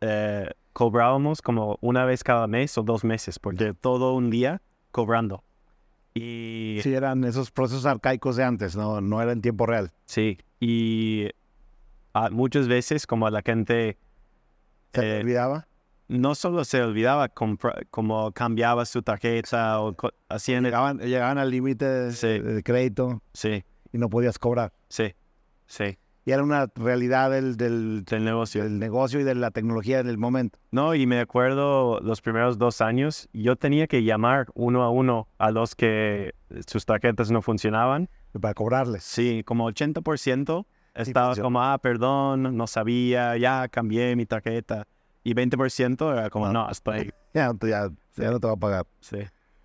[SPEAKER 1] eh, cobrábamos como una vez cada mes o dos meses, porque todo un día cobrando. Y...
[SPEAKER 3] Sí, eran esos procesos arcaicos de antes, no, no era en tiempo real.
[SPEAKER 1] Sí, y ah, muchas veces como la gente...
[SPEAKER 3] ¿Se eh, olvidaba?
[SPEAKER 1] no solo se olvidaba como cambiaba su tarjeta o hacían...
[SPEAKER 3] Llegaban, llegaban al límite de, crédito
[SPEAKER 1] sí.
[SPEAKER 3] y no podías cobrar.
[SPEAKER 1] Sí, sí.
[SPEAKER 3] Y era una realidad del, del,
[SPEAKER 1] del negocio.
[SPEAKER 3] Del negocio y de la tecnología en el momento.
[SPEAKER 1] No, y me acuerdo los primeros dos años, yo tenía que llamar uno a uno a los que sus tarjetas no funcionaban.
[SPEAKER 3] Para cobrarles.
[SPEAKER 1] Sí, como 80% estaba como, ah, perdón, no sabía, ya cambié mi tarjeta. Y 20% era como, no, hasta ahí.
[SPEAKER 3] Ya, ya, ya no te va a pagar.
[SPEAKER 1] Sí.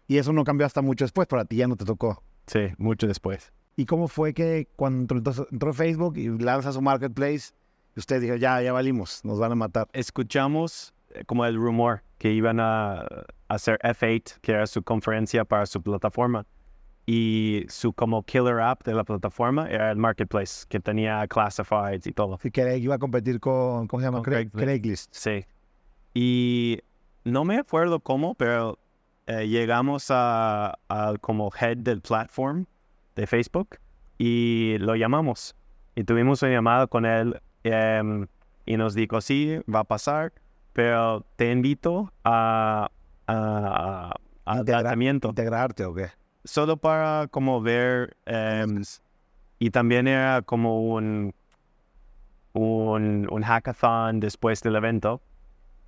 [SPEAKER 3] Y eso no cambió hasta mucho después, para ti ya no te tocó.
[SPEAKER 1] Sí, mucho después.
[SPEAKER 3] ¿Y cómo fue que cuando entró, Facebook y lanza su marketplace, usted dijo, ya, ya valimos, nos van a matar?
[SPEAKER 1] Escuchamos eh, como el rumor que iban a hacer F8, que era su conferencia para su plataforma. Y su como killer app de la plataforma era el marketplace, que tenía classifieds y todo.
[SPEAKER 3] Sí, que iba a competir con, ¿cómo se llama? Craigslist.
[SPEAKER 1] Sí. Y no me acuerdo cómo, pero eh, llegamos a, como head del platform de Facebook y lo llamamos. Y tuvimos una llamada con él em, y nos dijo, sí, va a pasar, pero te invito a, a, a, tratamiento.
[SPEAKER 3] ¿Integrarte o qué?
[SPEAKER 1] solo para como ver em, y también era como un, un, un, hackathon después del evento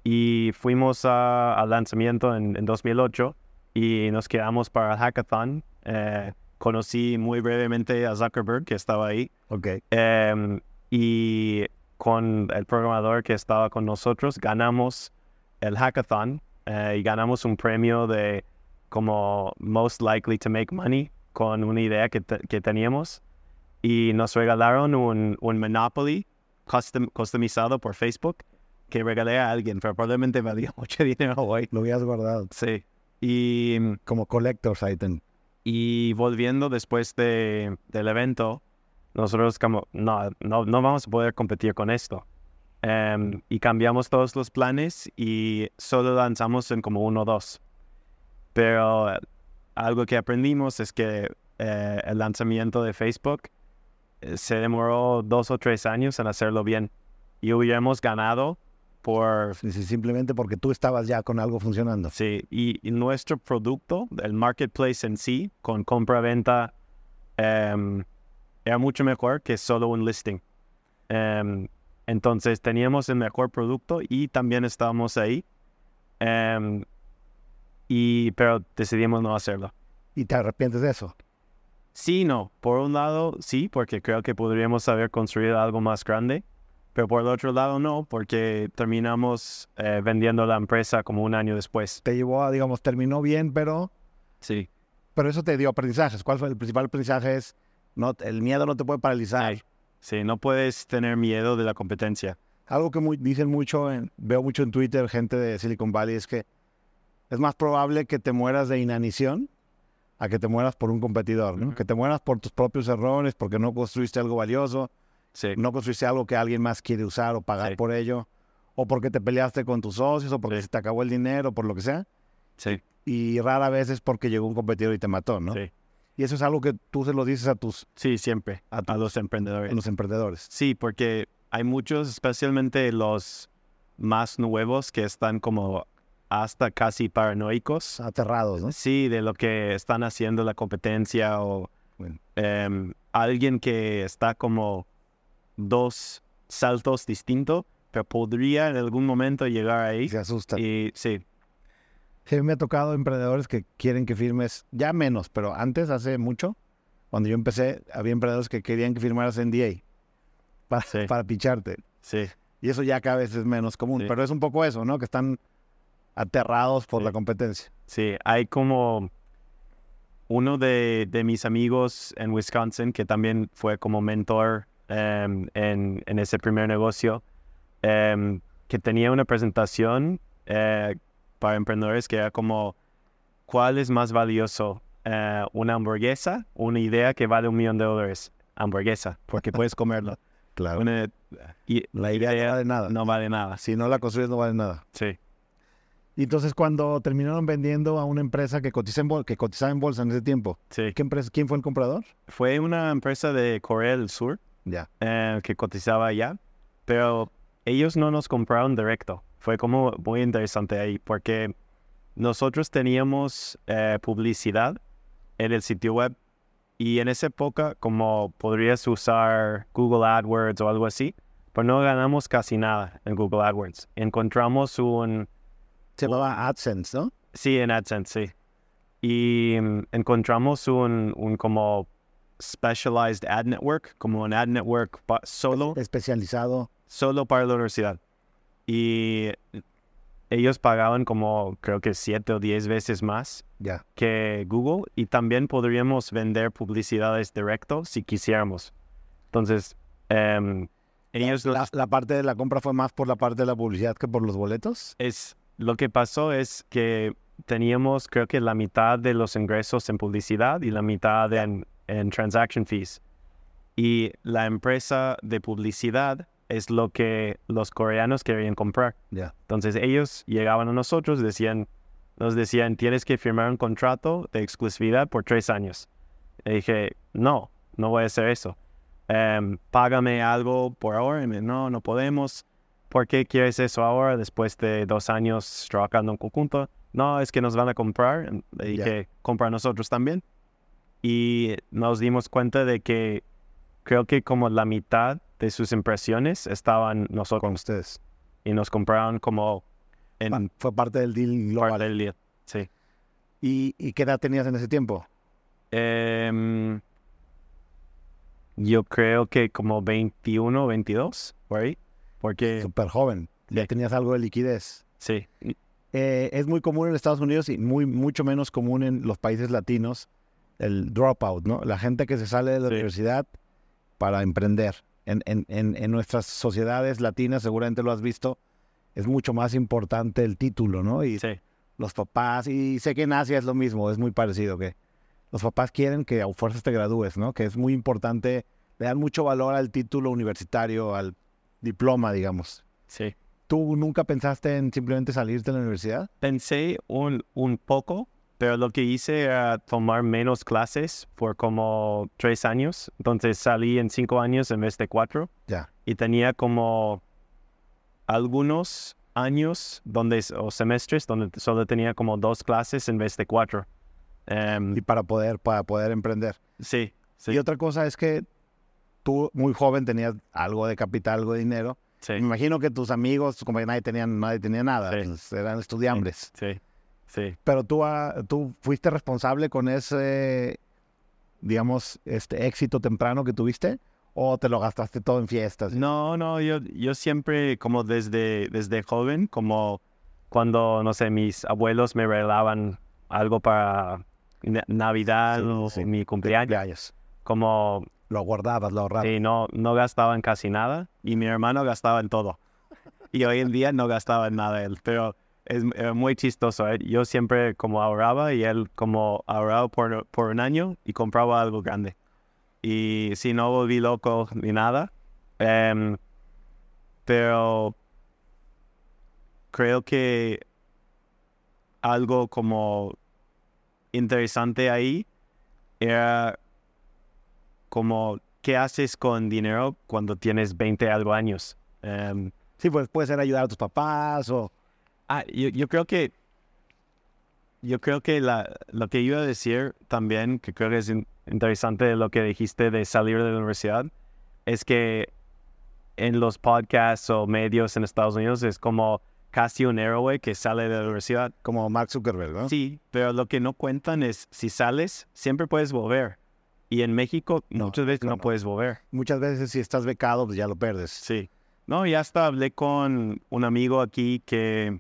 [SPEAKER 1] y fuimos al lanzamiento en, 2008 y nos quedamos para el hackathon. Eh, conocí muy brevemente a Zuckerberg que estaba ahí.
[SPEAKER 3] Okay.
[SPEAKER 1] Em, y con el programador que estaba con nosotros ganamos el hackathon eh, y ganamos un premio de como most likely to make money con una idea que, que teníamos y nos regalaron un, un Monopoly custom, customizado por Facebook que regalé a alguien, pero probablemente valía mucho dinero hoy.
[SPEAKER 3] Lo habías guardado.
[SPEAKER 1] Sí. Y
[SPEAKER 3] como collector's item.
[SPEAKER 1] Y volviendo después de, del evento, nosotros como, no, no, no vamos a poder competir con esto. Em, y cambiamos todos los planes y solo lanzamos en como uno o dos. Pero algo que aprendimos es que eh, el lanzamiento de Facebook eh, se demoró dos o tres años en hacerlo bien y hubiéramos ganado por...
[SPEAKER 3] simplemente porque tú estabas ya con algo funcionando.
[SPEAKER 1] Sí, y, nuestro producto, el marketplace en sí, con compra-venta, em, era mucho mejor que solo un listing. Em, entonces teníamos el mejor producto y también estábamos ahí. Em, y, pero decidimos no hacerlo.
[SPEAKER 3] ¿Y te arrepientes de eso?
[SPEAKER 1] Sí, no. Por un lado, sí, porque creo que podríamos haber construido algo más grande. Pero por el otro lado, no, porque terminamos eh, vendiendo la empresa como un año después.
[SPEAKER 3] Te llevó a, digamos, terminó bien, pero...
[SPEAKER 1] Sí.
[SPEAKER 3] Pero eso te dio aprendizajes. ¿Cuál fue el principal aprendizaje? Es, no, el miedo no te puede paralizar.
[SPEAKER 1] Sí, no puedes tener miedo de la competencia.
[SPEAKER 3] Algo que dicen mucho, en, veo mucho en Twitter, gente de Silicon Valley, es que es más probable que te mueras de inanición a que te mueras por un competidor, ¿no? Que te mueras por tus propios errores, porque no construiste algo valioso, no construiste algo que alguien más quiere usar o pagar por ello, o porque te peleaste con tus socios, o porque se te acabó el dinero, por lo que sea.
[SPEAKER 1] Sí.
[SPEAKER 3] Y rara vez es porque llegó un competidor y te mató, ¿no?
[SPEAKER 1] Sí.
[SPEAKER 3] Y eso es algo que tú se lo dices a tus...
[SPEAKER 1] Sí, siempre. A, a los emprendedores.
[SPEAKER 3] A los emprendedores.
[SPEAKER 1] Sí, porque hay muchos, especialmente los más nuevos, que están como hasta casi paranoicos.
[SPEAKER 3] Aterrados, ¿no?
[SPEAKER 1] Sí, de lo que están haciendo la competencia o em, alguien que está como dos saltos distintos, pero podría en algún momento llegar ahí.
[SPEAKER 3] Se asustan.
[SPEAKER 1] Y sí,
[SPEAKER 3] Sí, me ha tocado emprendedores que quieren que firmes, ya menos, pero antes, hace mucho, cuando yo empecé, había emprendedores que querían que firmaras NDA para,
[SPEAKER 1] Sí.
[SPEAKER 3] para picharte.
[SPEAKER 1] sí,
[SPEAKER 3] Y eso ya cada vez es menos común.
[SPEAKER 1] Sí.
[SPEAKER 3] Pero es un poco eso, ¿no? Que están aterrados por
[SPEAKER 1] Sí.
[SPEAKER 3] la competencia.
[SPEAKER 1] sí. Hay como uno de, de mis amigos en Wisconsin que también fue como mentor em, en, en ese primer negocio, em, que tenía una presentación eh, para emprendedores que era como, ¿cuál es más valioso? Eh, ¿Una hamburguesa una idea que vale un millón de dólares? Hamburguesa, porque puedes comerlo.
[SPEAKER 3] Claro.
[SPEAKER 1] Una- y-
[SPEAKER 3] La idea no vale nada.
[SPEAKER 1] no vale nada.
[SPEAKER 3] Si no la construyes, no vale nada.
[SPEAKER 1] Sí.
[SPEAKER 3] Y entonces, cuando terminaron vendiendo a una empresa que, cotiza en bol- que cotizaba en bolsa en ese tiempo,
[SPEAKER 1] Sí.
[SPEAKER 3] ¿qué empresa, ¿quién fue el comprador?
[SPEAKER 1] Fue una empresa de Corea del Sur
[SPEAKER 3] Ya.
[SPEAKER 1] eh, que cotizaba allá, pero ellos no nos compraron directo. Fue como muy interesante ahí porque nosotros teníamos eh, publicidad en el sitio web y en esa época como podrías usar Google AdWords o algo así, pero no ganamos casi nada en Google AdWords. Encontramos un,
[SPEAKER 3] Se llamaba AdSense, ¿no?
[SPEAKER 1] Sí, en AdSense, sí. Y mm, encontramos un, un como specialized ad network, como un ad network solo,
[SPEAKER 3] Especializado.
[SPEAKER 1] solo para la universidad. Y ellos pagaban como creo que siete o diez veces más
[SPEAKER 3] Ya.
[SPEAKER 1] que Google y también podríamos vender publicidades directo si quisiéramos. Entonces, em, ellos
[SPEAKER 3] La, la parte de la compra fue más por la parte de la publicidad que por los boletos.
[SPEAKER 1] es lo que pasó es que teníamos creo que la mitad de los ingresos en publicidad y la mitad en, en transaction fees. Y la empresa de publicidad es lo que los coreanos querían comprar.
[SPEAKER 3] Ya.
[SPEAKER 1] Entonces ellos llegaban a nosotros, decían, nos decían, tienes que firmar un contrato de exclusividad por tres años. Y dije, no, no voy a hacer eso. Em, págame algo por ahora. Y me, no, no podemos. ¿Por qué quieres eso ahora después de dos años trabajando en conjunto? No, es que nos van a comprar. Le dije, compra a nosotros también. Y nos dimos cuenta de que creo que como la mitad de sus impresiones estaban nosotros
[SPEAKER 3] Con ustedes.
[SPEAKER 1] y nos compraron como en
[SPEAKER 3] Fue parte del deal global.
[SPEAKER 1] parte del día. Sí.
[SPEAKER 3] ¿Y, ¿Y qué edad tenías en ese tiempo?
[SPEAKER 1] Em, yo creo que como 21, 22, por ahí. Porque,
[SPEAKER 3] Súper joven. Ya tenías algo de liquidez.
[SPEAKER 1] sí,
[SPEAKER 3] Eh, es muy común en Estados Unidos y muy, mucho menos común en los países latinos el dropout, ¿no? La gente que se sale de la
[SPEAKER 1] Sí.
[SPEAKER 3] universidad para emprender. En, en, en, nuestras sociedades latinas, seguramente lo has visto, es mucho más importante el título, ¿no? Y
[SPEAKER 1] sí,
[SPEAKER 3] los papás, y sé que en Asia es lo mismo, es muy parecido, que los papás quieren que a fuerzas te gradúes, ¿no? Que es muy importante, le dan mucho valor al título universitario, al diploma, digamos.
[SPEAKER 1] sí.
[SPEAKER 3] ¿Tú nunca pensaste en simplemente salirte de la universidad?
[SPEAKER 1] Pensé un, un poco, pero lo que hice era tomar menos clases por como tres años. Entonces salí en cinco años en vez de cuatro.
[SPEAKER 3] Ya.
[SPEAKER 1] y tenía como algunos años donde o semestres donde solo tenía como dos clases en vez de cuatro. Em,
[SPEAKER 3] Y para poder, para poder emprender.
[SPEAKER 1] sí, sí,
[SPEAKER 3] Y otra cosa es que tú, muy joven, tenías algo de capital, algo de dinero.
[SPEAKER 1] sí,
[SPEAKER 3] Me imagino que tus amigos, como que nadie tenía, nadie tenía nada,
[SPEAKER 1] Sí.
[SPEAKER 3] pues, eran estudiambres.
[SPEAKER 1] sí, sí.
[SPEAKER 3] Pero tú, ah, tú fuiste responsable con ese, digamos, este éxito temprano que tuviste, o te lo gastaste todo en fiestas.
[SPEAKER 1] No, no, yo, yo siempre como desde, desde joven, como cuando, no sé, mis abuelos me regalaban algo para na- Navidad
[SPEAKER 3] Sí,
[SPEAKER 1] o
[SPEAKER 3] sí.
[SPEAKER 1] mi cumpleaños,
[SPEAKER 3] Cumpleaños.
[SPEAKER 1] como
[SPEAKER 3] Lo guardabas, lo ahorrabas.
[SPEAKER 1] Sí, no, no gastaba en casi nada y mi hermano gastaba en todo. Y hoy en día no gastaba en nada él, pero es eh, muy chistoso. ¿eh? Yo siempre como ahorraba y él como ahorraba por, por un año y compraba algo grande. Y si no volví loco ni nada, em, pero creo que algo como interesante ahí era como qué haces con dinero cuando tienes 20 algo años. Em,
[SPEAKER 3] Sí, pues puede ser ayudar a tus papás o...
[SPEAKER 1] ah, yo, yo creo que yo creo que la, lo que iba a decir también, que creo que es in- interesante lo que dijiste de salir de la universidad, es que en los podcasts o medios en Estados Unidos es como casi un héroe que sale de la universidad.
[SPEAKER 3] Como Mark Zuckerberg, ¿no?
[SPEAKER 1] Sí, pero lo que no cuentan es si sales, siempre puedes volver. Y en México muchas veces no puedes volver.
[SPEAKER 3] Muchas veces si estás becado, pues ya lo pierdes.
[SPEAKER 1] Sí. No, ya hasta hablé con un amigo aquí que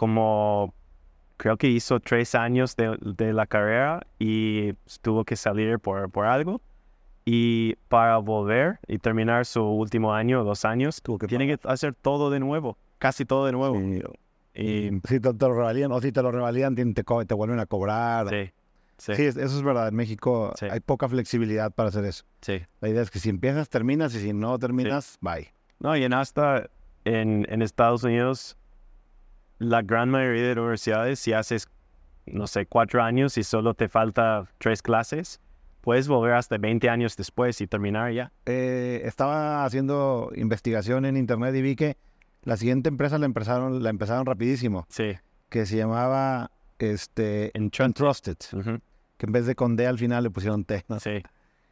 [SPEAKER 1] como creo que hizo tres años de, la carrera y tuvo que salir por, por algo. Y para volver y terminar su último año dos años, que tiene que hacer todo de nuevo, casi todo de nuevo.
[SPEAKER 3] Y, si te, lo revalidan o si te lo revalidan, te, te vuelven a cobrar.
[SPEAKER 1] Sí,
[SPEAKER 3] sí. eso es verdad. En México hay poca flexibilidad para hacer eso.
[SPEAKER 1] Sí.
[SPEAKER 3] La idea es que si empiezas, terminas y si no terminas, bye.
[SPEAKER 1] No, y en hasta en, en Estados Unidos la gran mayoría de universidades, si haces, no sé, cuatro años y solo te falta tres clases, puedes volver hasta 20 años después y terminar ya.
[SPEAKER 3] Eh, estaba haciendo investigación en internet y vi que la siguiente empresa la empezaron, la empezaron rapidísimo.
[SPEAKER 1] Sí.
[SPEAKER 3] Que se llamaba este, Entrusted. Que en vez de con D al final le pusieron T.
[SPEAKER 1] Sí,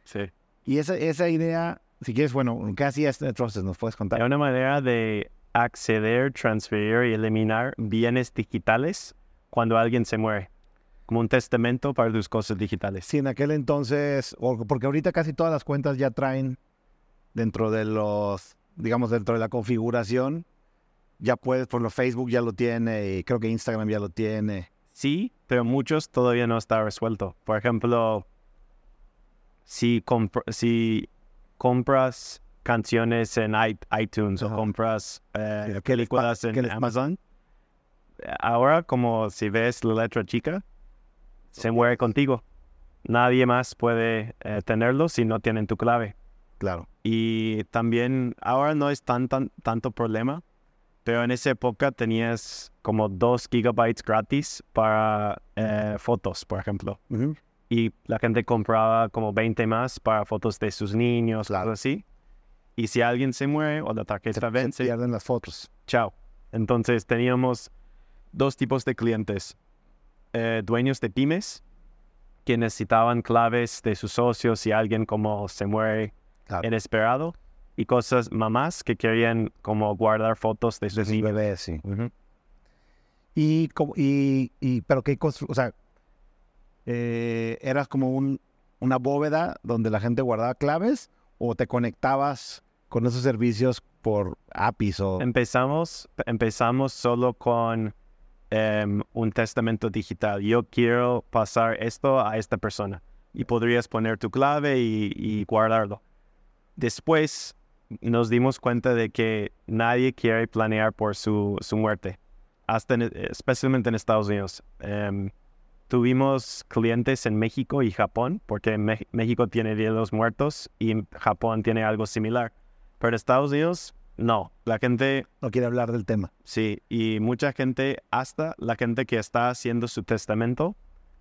[SPEAKER 1] sí.
[SPEAKER 3] Y esa, esa idea, si quieres, bueno, ¿qué hacía este Entrusted? ¿Nos puedes contar?
[SPEAKER 1] Hay una manera de acceder, transferir y eliminar bienes digitales cuando alguien se muere, como un testamento para tus cosas digitales.
[SPEAKER 3] Sí, en aquel entonces, porque ahorita casi todas las cuentas ya traen dentro de los, digamos, dentro de la configuración, ya puedes, por lo Facebook ya lo tiene y creo que Instagram ya lo tiene.
[SPEAKER 1] Sí, pero muchos todavía no está resuelto. Por ejemplo, si, si compras canciones en iTunes o compras eh, películas en Amazon. Ahora, como si ves la letra chica, se muere contigo. Nadie más puede eh, tenerlo si no tienen tu clave.
[SPEAKER 3] Claro.
[SPEAKER 1] Y también ahora no es tan, tan tanto problema, pero en esa época tenías como dos gigabytes gratis para eh, fotos, por ejemplo. Y la gente compraba como 20 más para fotos de sus niños, algo así. Y si alguien se muere o la tarjeta vence,
[SPEAKER 3] pierden las fotos.
[SPEAKER 1] Chao. Entonces teníamos dos tipos de clientes. Eh, dueños de pymes que necesitaban claves de sus socios si alguien como se muere inesperado. Y cosas mamás que querían como guardar fotos de sus
[SPEAKER 3] de bebés, sí. y, y, y, pero qué o sea, eh, eras como un, una bóveda donde la gente guardaba claves o te conectabas con esos servicios por APIs o...
[SPEAKER 1] Empezamos, empezamos solo con em, un testamento digital. Yo quiero pasar esto a esta persona y podrías poner tu clave y, guardarlo. Después nos dimos cuenta de que nadie quiere planear por su, su muerte, hasta especialmente en Estados Unidos. Em, tuvimos clientes en México y Japón, porque México tiene Día los Muertos y Japón tiene algo similar. Pero Estados Unidos, no. La gente...
[SPEAKER 3] No quiere hablar del tema.
[SPEAKER 1] Sí, y mucha gente, hasta la gente que está haciendo su testamento,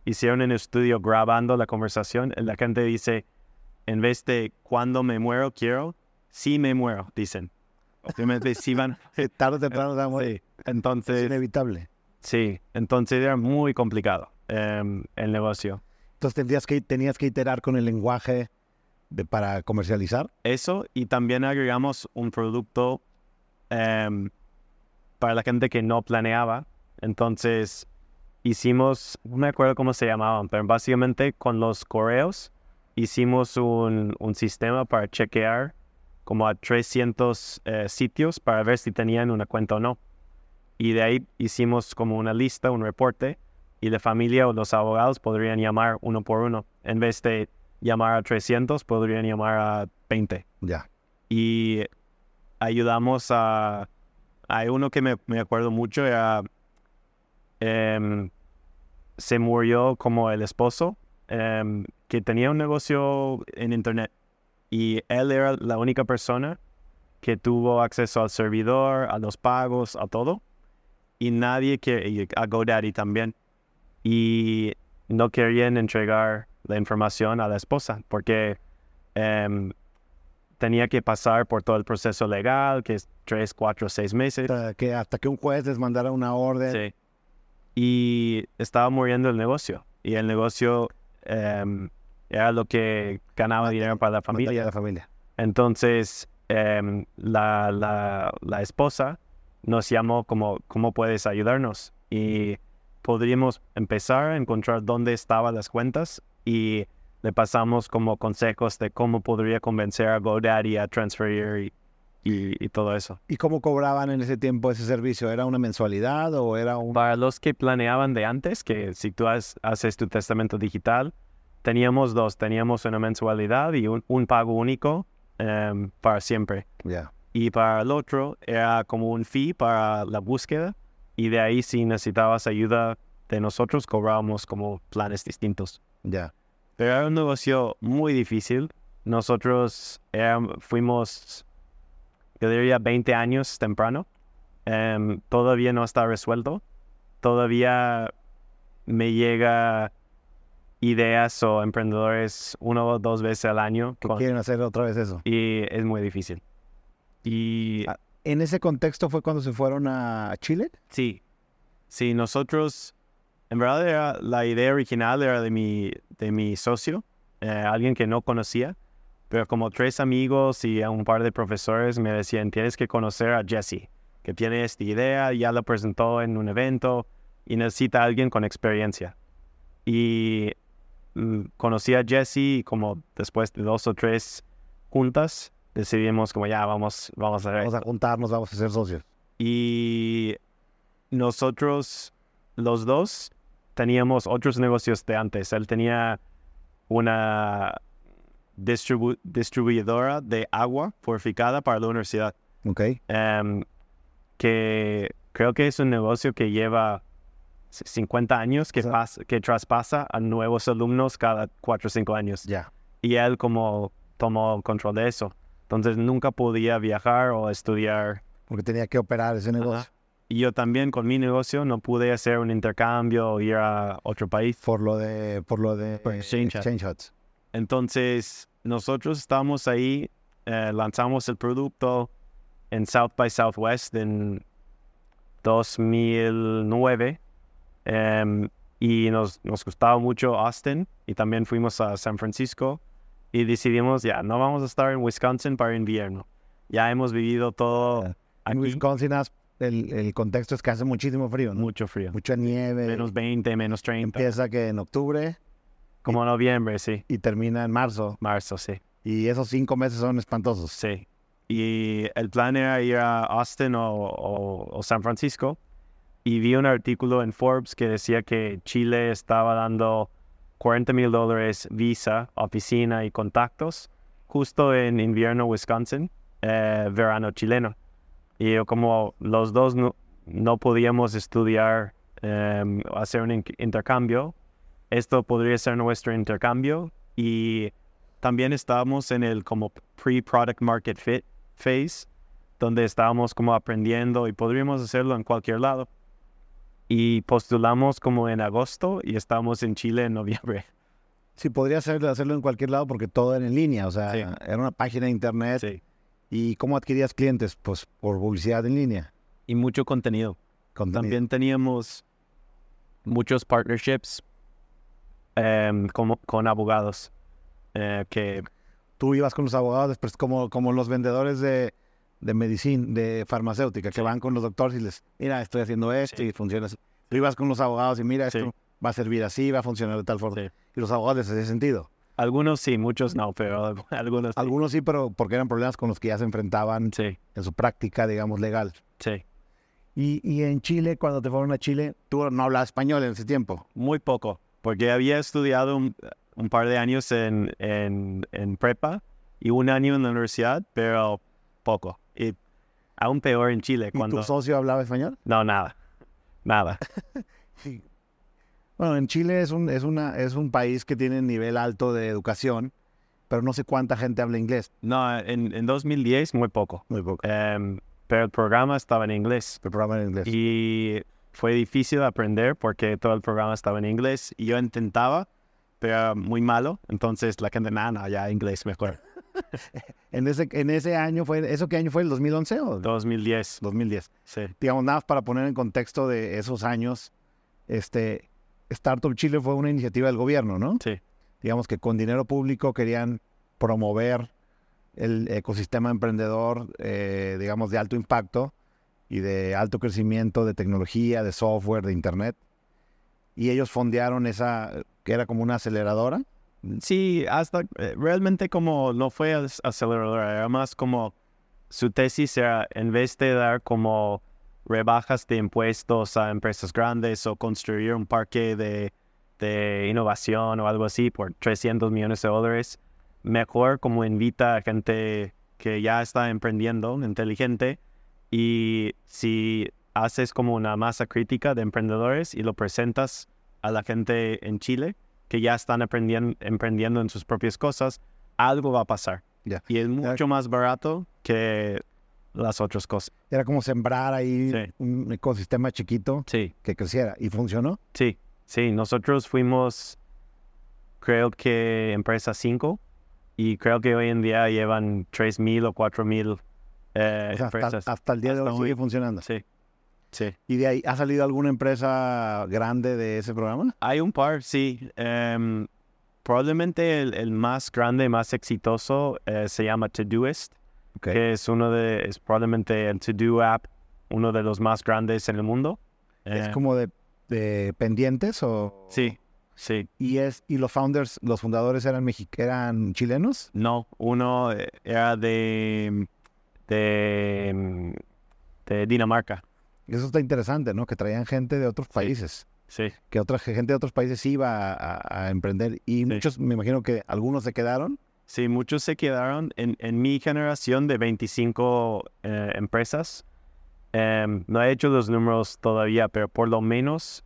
[SPEAKER 1] hicieron en estudio grabando la conversación, la gente dice, en vez de cuando me muero, quiero, sí me muero, dicen. Obviamente sí van...
[SPEAKER 3] Tarde o temprano da
[SPEAKER 1] Sí, entonces...
[SPEAKER 3] Es inevitable.
[SPEAKER 1] Sí, entonces era muy complicado em, el negocio.
[SPEAKER 3] Entonces tendrías que, tenías que iterar con el lenguaje para comercializar.
[SPEAKER 1] Eso, y también agregamos un producto em, para la gente que no planeaba. Entonces, hicimos, no me acuerdo cómo se llamaban, pero básicamente con los correos hicimos un, un sistema para chequear como a 300 eh, sitios para ver si tenían una cuenta o no. Y de ahí hicimos como una lista, un reporte, y la familia o los abogados podrían llamar uno por uno en vez de llamar a 300, podrían llamar a 20.
[SPEAKER 3] Ya.
[SPEAKER 1] Y ayudamos a... Hay uno que me, me acuerdo mucho, era... Em, se murió como el esposo, em, que tenía un negocio en Internet. Y él era la única persona que tuvo acceso al servidor, a los pagos, a todo. Y nadie que... a GoDaddy también. Y no querían entregar la información a la esposa, porque em, tenía que pasar por todo el proceso legal, que es tres, cuatro, seis meses.
[SPEAKER 3] Hasta que, hasta que un juez les mandara una orden.
[SPEAKER 1] Sí. Y estaba muriendo el negocio. Y el negocio em, era lo que ganaba dinero para la familia.
[SPEAKER 3] la familia.
[SPEAKER 1] Entonces, em, la, la, la esposa nos llamó como, ¿cómo puedes ayudarnos? Y podríamos empezar a encontrar dónde estaban las cuentas y le pasamos como consejos de cómo podría convencer a GoDaddy a transferir y, y, todo eso.
[SPEAKER 3] ¿Y cómo cobraban en ese tiempo ese servicio? ¿Era una mensualidad o era un...?
[SPEAKER 1] Para los que planeaban de antes, que si tú haces tu testamento digital, teníamos dos, teníamos una mensualidad y un, un pago único em, para siempre.
[SPEAKER 3] Ya.
[SPEAKER 1] Y para el otro era como un fee para la búsqueda y de ahí si necesitabas ayuda de nosotros cobrábamos como planes distintos.
[SPEAKER 3] Ya.
[SPEAKER 1] Pero era un negocio muy difícil. Nosotros fuimos, yo diría, 20 años temprano. Em, todavía no está resuelto. Todavía me llega ideas o emprendedores uno o dos veces al año.
[SPEAKER 3] Que quieren hacer otra vez eso.
[SPEAKER 1] Y es muy difícil. Y...
[SPEAKER 3] Ah, ¿En ese contexto fue cuando se fueron a Chile?
[SPEAKER 1] Sí. Sí, nosotros en verdad la idea original era de mi, de mi socio, eh, alguien que no conocía, pero como tres amigos y un par de profesores me decían, tienes que conocer a Jesse, que tiene esta idea, ya la presentó en un evento y necesita a alguien con experiencia. Y mm, conocí a Jesse y como después de dos o tres juntas decidimos como ya vamos, vamos a...
[SPEAKER 3] Vamos a juntarnos, vamos a ser socios.
[SPEAKER 1] Y nosotros, los dos, teníamos otros negocios de antes. Él tenía una distribuidora de agua purificada para la universidad.
[SPEAKER 3] Ok.
[SPEAKER 1] Em, que creo que es un negocio que lleva 50 años, que, que traspasa a nuevos alumnos cada 4 o 5 años.
[SPEAKER 3] Ya.
[SPEAKER 1] Y él como tomó control de eso. Entonces nunca podía viajar o estudiar.
[SPEAKER 3] Porque tenía que operar ese negocio.
[SPEAKER 1] Y yo también con mi negocio no pude hacer un intercambio o ir a otro país.
[SPEAKER 3] Por lo de, por lo de
[SPEAKER 1] Exchange, Huts. Entonces, nosotros estábamos ahí, eh, lanzamos el producto en South by Southwest en 2009 em, y nos, nos gustaba mucho Austin y también fuimos a San Francisco y decidimos ya, no vamos a estar en Wisconsin para invierno. Ya hemos vivido todo.
[SPEAKER 3] En Wisconsin has el, contexto es que hace muchísimo frío, ¿no?
[SPEAKER 1] Mucho frío.
[SPEAKER 3] Mucha nieve.
[SPEAKER 1] Menos 20, menos 30.
[SPEAKER 3] Empieza que en octubre.
[SPEAKER 1] Como noviembre, sí.
[SPEAKER 3] Y termina en marzo.
[SPEAKER 1] Marzo, sí.
[SPEAKER 3] Y esos cinco meses son espantosos.
[SPEAKER 1] Sí. Y el plan era ir a Austin o, San Francisco. Y vi un artículo en Forbes que decía que Chile estaba dando 40 mil dólares visa, oficina y contactos justo en invierno Wisconsin, eh, verano chileno. Y como los dos no, no podíamos estudiar, em, hacer un intercambio, esto podría ser nuestro intercambio. Y también estábamos en el como pre-product market fit phase, donde estábamos como aprendiendo y podríamos hacerlo en cualquier lado. Y postulamos como en agosto y estábamos en Chile en noviembre.
[SPEAKER 3] Sí, podría hacerlo, hacerlo en cualquier lado porque todo era en línea, o sea, era una página de internet.
[SPEAKER 1] Sí.
[SPEAKER 3] ¿Y cómo adquirías clientes? Pues por publicidad en línea.
[SPEAKER 1] Y mucho contenido. También teníamos muchos partnerships em, con abogados. Eh, que
[SPEAKER 3] tú ibas con los abogados, después como, como los vendedores de, de medicina, de farmacéutica, que van con los doctores y les, mira, estoy haciendo esto y funciona así. Tú ibas con los abogados y mira, esto va a servir así, va a funcionar de tal forma. Y los abogados les hacía sentido.
[SPEAKER 1] Algunos sí, muchos no, pero algunos sí.
[SPEAKER 3] Algunos sí, pero porque eran problemas con los que ya se enfrentaban en su práctica, digamos, legal.
[SPEAKER 1] Sí.
[SPEAKER 3] Y, y, en Chile, cuando te fueron a Chile, tú no hablabas español en ese tiempo.
[SPEAKER 1] Muy poco, porque había estudiado un, par de años en, en, en, prepa y un año en la universidad, pero poco. Y aún peor en Chile.
[SPEAKER 3] ¿Y tu socio hablaba español?
[SPEAKER 1] No, nada. Nada.
[SPEAKER 3] sí. Bueno, en Chile es un, es, una, es un país que tiene nivel alto de educación, pero no sé cuánta gente habla inglés.
[SPEAKER 1] No, en, en 2010 muy poco.
[SPEAKER 3] Muy poco.
[SPEAKER 1] Em, pero el programa estaba en inglés.
[SPEAKER 3] El programa en inglés.
[SPEAKER 1] Y fue difícil aprender porque todo el programa estaba en inglés y yo intentaba, pero muy malo. Entonces la gente, nada, no, ya inglés mejor.
[SPEAKER 3] en, ese, en ese año fue, ¿eso qué año fue? ¿El 2011 o?
[SPEAKER 1] 2010.
[SPEAKER 3] 2010.
[SPEAKER 1] Sí.
[SPEAKER 3] Digamos, nada para poner en contexto de esos años, este, Startup Chile fue una iniciativa del gobierno, ¿no?
[SPEAKER 1] Sí.
[SPEAKER 3] Digamos que con dinero público querían promover el ecosistema emprendedor, eh, digamos, de alto impacto y de alto crecimiento de tecnología, de software, de internet. Y ellos fondearon esa, que era como una aceleradora.
[SPEAKER 1] Sí, hasta eh, realmente como no fue aceleradora, era más como su tesis era en vez de dar como rebajas de impuestos a empresas grandes o construir un parque de, de innovación o algo así por 300 millones de dólares, mejor como invita a gente que ya está emprendiendo, inteligente, y si haces como una masa crítica de emprendedores y lo presentas a la gente en Chile que ya están aprendiendo, emprendiendo en sus propias cosas, algo va a pasar. Y es mucho más barato que las otras cosas.
[SPEAKER 3] Era como sembrar ahí un ecosistema chiquito
[SPEAKER 1] sí.
[SPEAKER 3] que creciera. ¿Y funcionó?
[SPEAKER 1] Sí, sí. Nosotros fuimos, creo que empresa 5 y creo que hoy en día llevan 3.000 o 4.000 eh,
[SPEAKER 3] hasta, hasta, el día de hoy sigue funcionando.
[SPEAKER 1] Sí. Sí.
[SPEAKER 3] ¿Y de ahí ha salido alguna empresa grande de ese programa?
[SPEAKER 1] Hay un par, sí. Em, probablemente el, más grande, más exitoso eh, se llama Todoist, que es uno de, es probablemente el To app, uno de los más grandes en el mundo.
[SPEAKER 3] ¿Es eh, como de, pendientes o...?
[SPEAKER 1] Sí, sí.
[SPEAKER 3] ¿Y, es, ¿Y los founders, los fundadores eran, eran chilenos?
[SPEAKER 1] No, uno eh, era de, de, de Dinamarca.
[SPEAKER 3] Eso está interesante, ¿no? Que traían gente de otros países.
[SPEAKER 1] Sí.
[SPEAKER 3] Que otra gente de otros países iba a, emprender. Y muchos, me imagino que algunos se quedaron.
[SPEAKER 1] Sí, muchos se quedaron. En, en mi generación de 25 eh, empresas, em, no he hecho los números todavía, pero por lo menos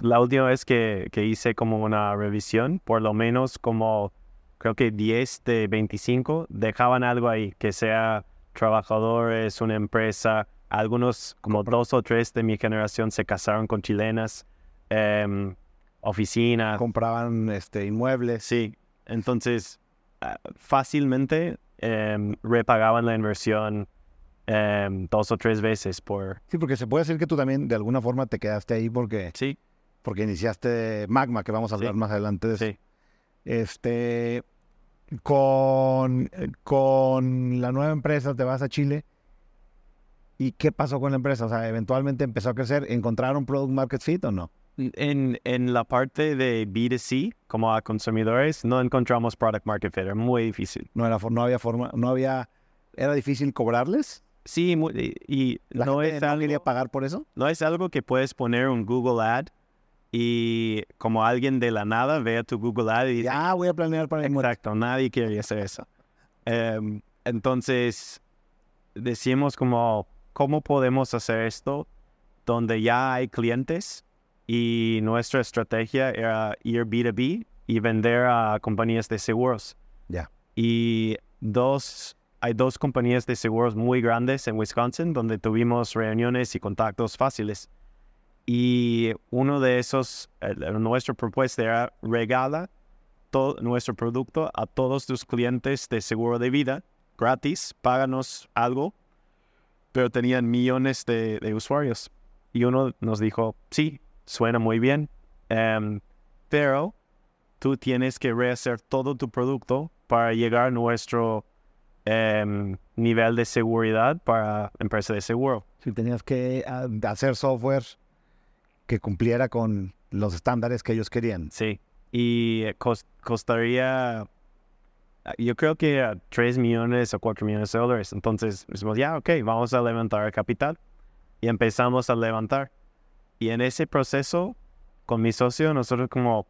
[SPEAKER 1] la última vez que, que, hice como una revisión, por lo menos como creo que 10 de 25 dejaban algo ahí, que sea trabajadores, una empresa, algunos, como dos o tres de mi generación, se casaron con chilenas, eh, oficinas.
[SPEAKER 3] Compraban este, inmuebles.
[SPEAKER 1] Sí, entonces fácilmente em, repagaban la inversión em, dos o tres veces por...
[SPEAKER 3] Sí, porque se puede decir que tú también de alguna forma te quedaste ahí porque...
[SPEAKER 1] Sí.
[SPEAKER 3] Porque iniciaste Magma, que vamos a hablar más adelante de eso. Sí. Este, con, con la nueva empresa te vas a Chile ¿Y qué pasó con la empresa? O sea, eventualmente empezó a crecer. ¿Encontraron product market fit o no?
[SPEAKER 1] En, en la parte de B2C, como a consumidores, no encontramos product market fit. Era muy difícil.
[SPEAKER 3] No, era, no había forma, no había... ¿Era difícil cobrarles?
[SPEAKER 1] Sí, y,
[SPEAKER 3] ¿La no es algo, quería pagar por eso?
[SPEAKER 1] No es algo que puedes poner un Google Ad y como alguien de la nada vea tu Google Ad y
[SPEAKER 3] dice... Ah, voy a planear para
[SPEAKER 1] el Exacto, nadie quiere hacer eso. Em, entonces, decimos como ¿cómo podemos hacer esto donde ya hay clientes y nuestra estrategia era ir B2B y vender a compañías de seguros?
[SPEAKER 3] Ya.
[SPEAKER 1] Y dos, hay dos compañías de seguros muy grandes en Wisconsin donde tuvimos reuniones y contactos fáciles. Y uno de esos, nuestra propuesta era regala todo nuestro producto a todos tus clientes de seguro de vida gratis, páganos algo pero tenían millones de, usuarios. Y uno nos dijo, sí, suena muy bien, em, pero tú tienes que rehacer todo tu producto para llegar a nuestro em, nivel de seguridad para empresa de seguro.
[SPEAKER 3] Si tenías que ah, hacer software que cumpliera con los estándares que ellos querían.
[SPEAKER 1] Sí, y costaría yo creo que a 3 millones o 4 millones de dólares. Entonces, decimos, ya, ok, vamos a levantar el capital. Y empezamos a levantar. Y en ese proceso, con mi socio, nosotros como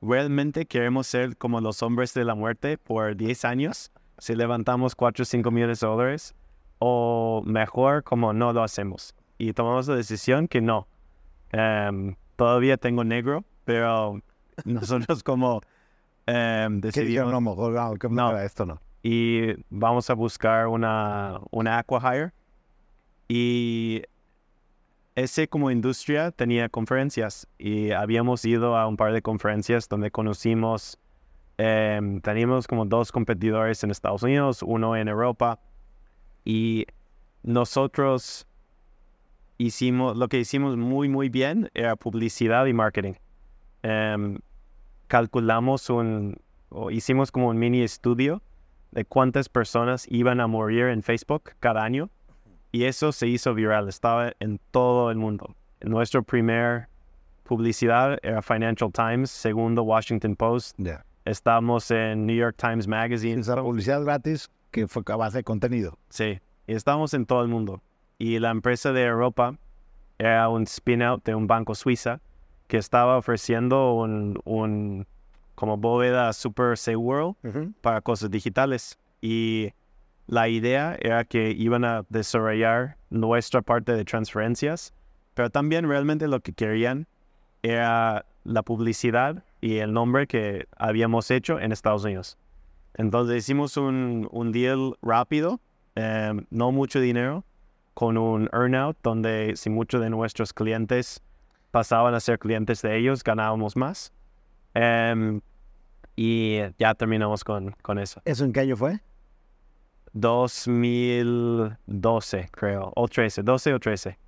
[SPEAKER 1] realmente queremos ser como los hombres de la muerte por 10 años, si levantamos 4 o 5 millones de dólares, o mejor como no lo hacemos. Y tomamos la decisión que no. Em, todavía tengo negro, pero nosotros como Um, decidimos,
[SPEAKER 3] no, no, no, esto no.
[SPEAKER 1] Y vamos a buscar una, una Aquahire. Y ese como industria tenía conferencias y habíamos ido a un par de conferencias donde conocimos, em, teníamos como dos competidores en Estados Unidos, uno en Europa y nosotros hicimos, lo que hicimos muy, muy bien era publicidad y marketing. Um, calculamos un, o hicimos como un mini estudio de cuántas personas iban a morir en Facebook cada año. Y eso se hizo viral, estaba en todo el mundo. Nuestra primer publicidad era Financial Times, segundo Washington Post. Estamos en New York Times Magazine.
[SPEAKER 3] Esa publicidad gratis que fue a base de contenido.
[SPEAKER 1] Sí, y estamos en todo el mundo. Y la empresa de Europa era un spin-out de un banco suiza que estaba ofreciendo un, un como bóveda super seguro para cosas digitales. Y la idea era que iban a desarrollar nuestra parte de transferencias, pero también realmente lo que querían era la publicidad y el nombre que habíamos hecho en Estados Unidos. Entonces hicimos un, un deal rápido, em, no mucho dinero, con un earnout donde si muchos de nuestros clientes pasaban a ser clientes de ellos, ganábamos más. Em, y ya terminamos con, con eso.
[SPEAKER 3] ¿Eso en qué año fue?
[SPEAKER 1] 2012, creo, o 13, 12 o 13.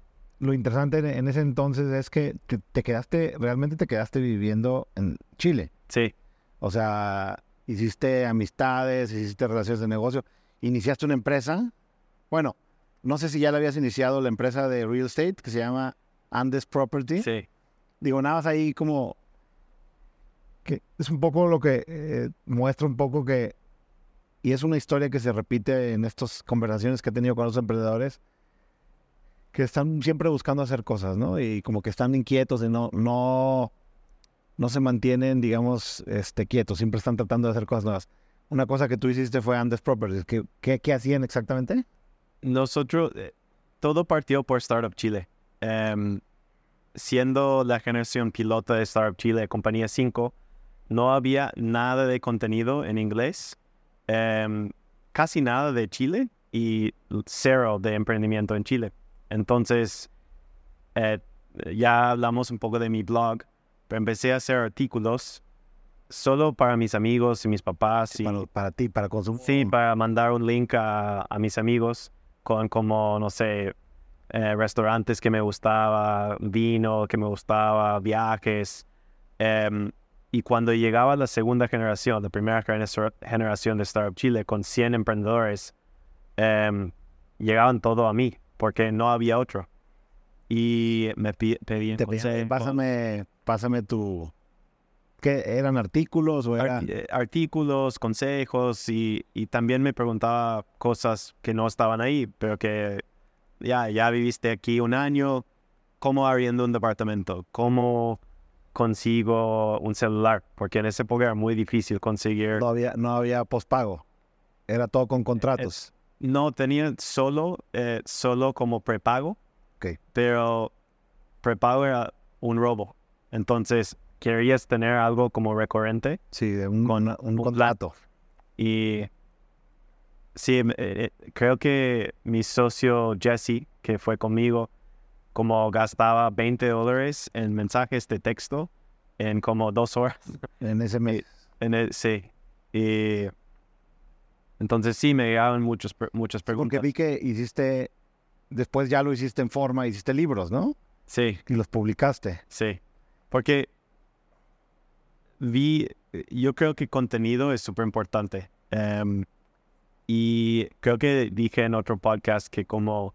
[SPEAKER 3] Lo interesante en ese entonces es que te, quedaste, realmente te quedaste viviendo en Chile.
[SPEAKER 1] Sí.
[SPEAKER 3] O sea, hiciste amistades, hiciste relaciones de negocio, iniciaste una empresa. Bueno, no sé si ya le habías iniciado la empresa de real estate que se llama Andes Property.
[SPEAKER 1] Sí.
[SPEAKER 3] Digo, nada más ahí como que es un poco lo que eh, muestra un poco que y es una historia que se repite en estas conversaciones que he tenido con los emprendedores, que están siempre buscando hacer cosas, ¿no? Y como que están inquietos y no, no, no se mantienen, digamos, este, quietos, siempre están tratando de hacer cosas nuevas. Una cosa que tú hiciste fue Andes Properties. ¿Qué, qué, hacían exactamente?
[SPEAKER 1] Nosotros, eh, todo partió por Startup Chile. Em, siendo la generación pilota de Startup Chile, compañía 5, no había nada de contenido en inglés Em, casi nada de Chile y cero de emprendimiento en Chile. Entonces, eh, ya hablamos un poco de mi blog, pero empecé a hacer artículos solo para mis amigos y mis papás. Y,
[SPEAKER 3] para, ti, para consumir.
[SPEAKER 1] Sí, para mandar un link a, mis amigos con como, no sé, eh, restaurantes que me gustaba, vino que me gustaba, viajes. Em, y cuando llegaba la segunda generación, la primera generación de Startup Chile con 100 emprendedores, em, llegaban todo a mí porque no había otro. Y me pedían
[SPEAKER 3] pásame, pásame tu... ¿Qué eran artículos o
[SPEAKER 1] eh, artículos, consejos y, y, también me preguntaba cosas que no estaban ahí, pero que ya, ya viviste aquí un año, ¿cómo abriendo un departamento? ¿Cómo consigo un celular, porque en esa época era muy difícil conseguir.
[SPEAKER 3] No había, no había pospago, era todo con contratos.
[SPEAKER 1] no, tenía solo, eh, solo como prepago,
[SPEAKER 3] okay.
[SPEAKER 1] pero prepago era un robo. Entonces, querías tener algo como recurrente.
[SPEAKER 3] Sí, de un, con, un, contrato.
[SPEAKER 1] Y sí, eh, creo que mi socio Jesse, que fue conmigo, como gastaba 20 dólares en mensajes de texto en como dos horas.
[SPEAKER 3] En ese mes.
[SPEAKER 1] En el, sí. Y entonces sí me llegaban muchos, muchas preguntas.
[SPEAKER 3] Porque vi que hiciste, después ya lo hiciste en forma, hiciste libros, ¿no?
[SPEAKER 1] Sí.
[SPEAKER 3] Y los publicaste.
[SPEAKER 1] Sí. Porque vi, yo creo que contenido es súper importante. Em, y creo que dije en otro podcast que como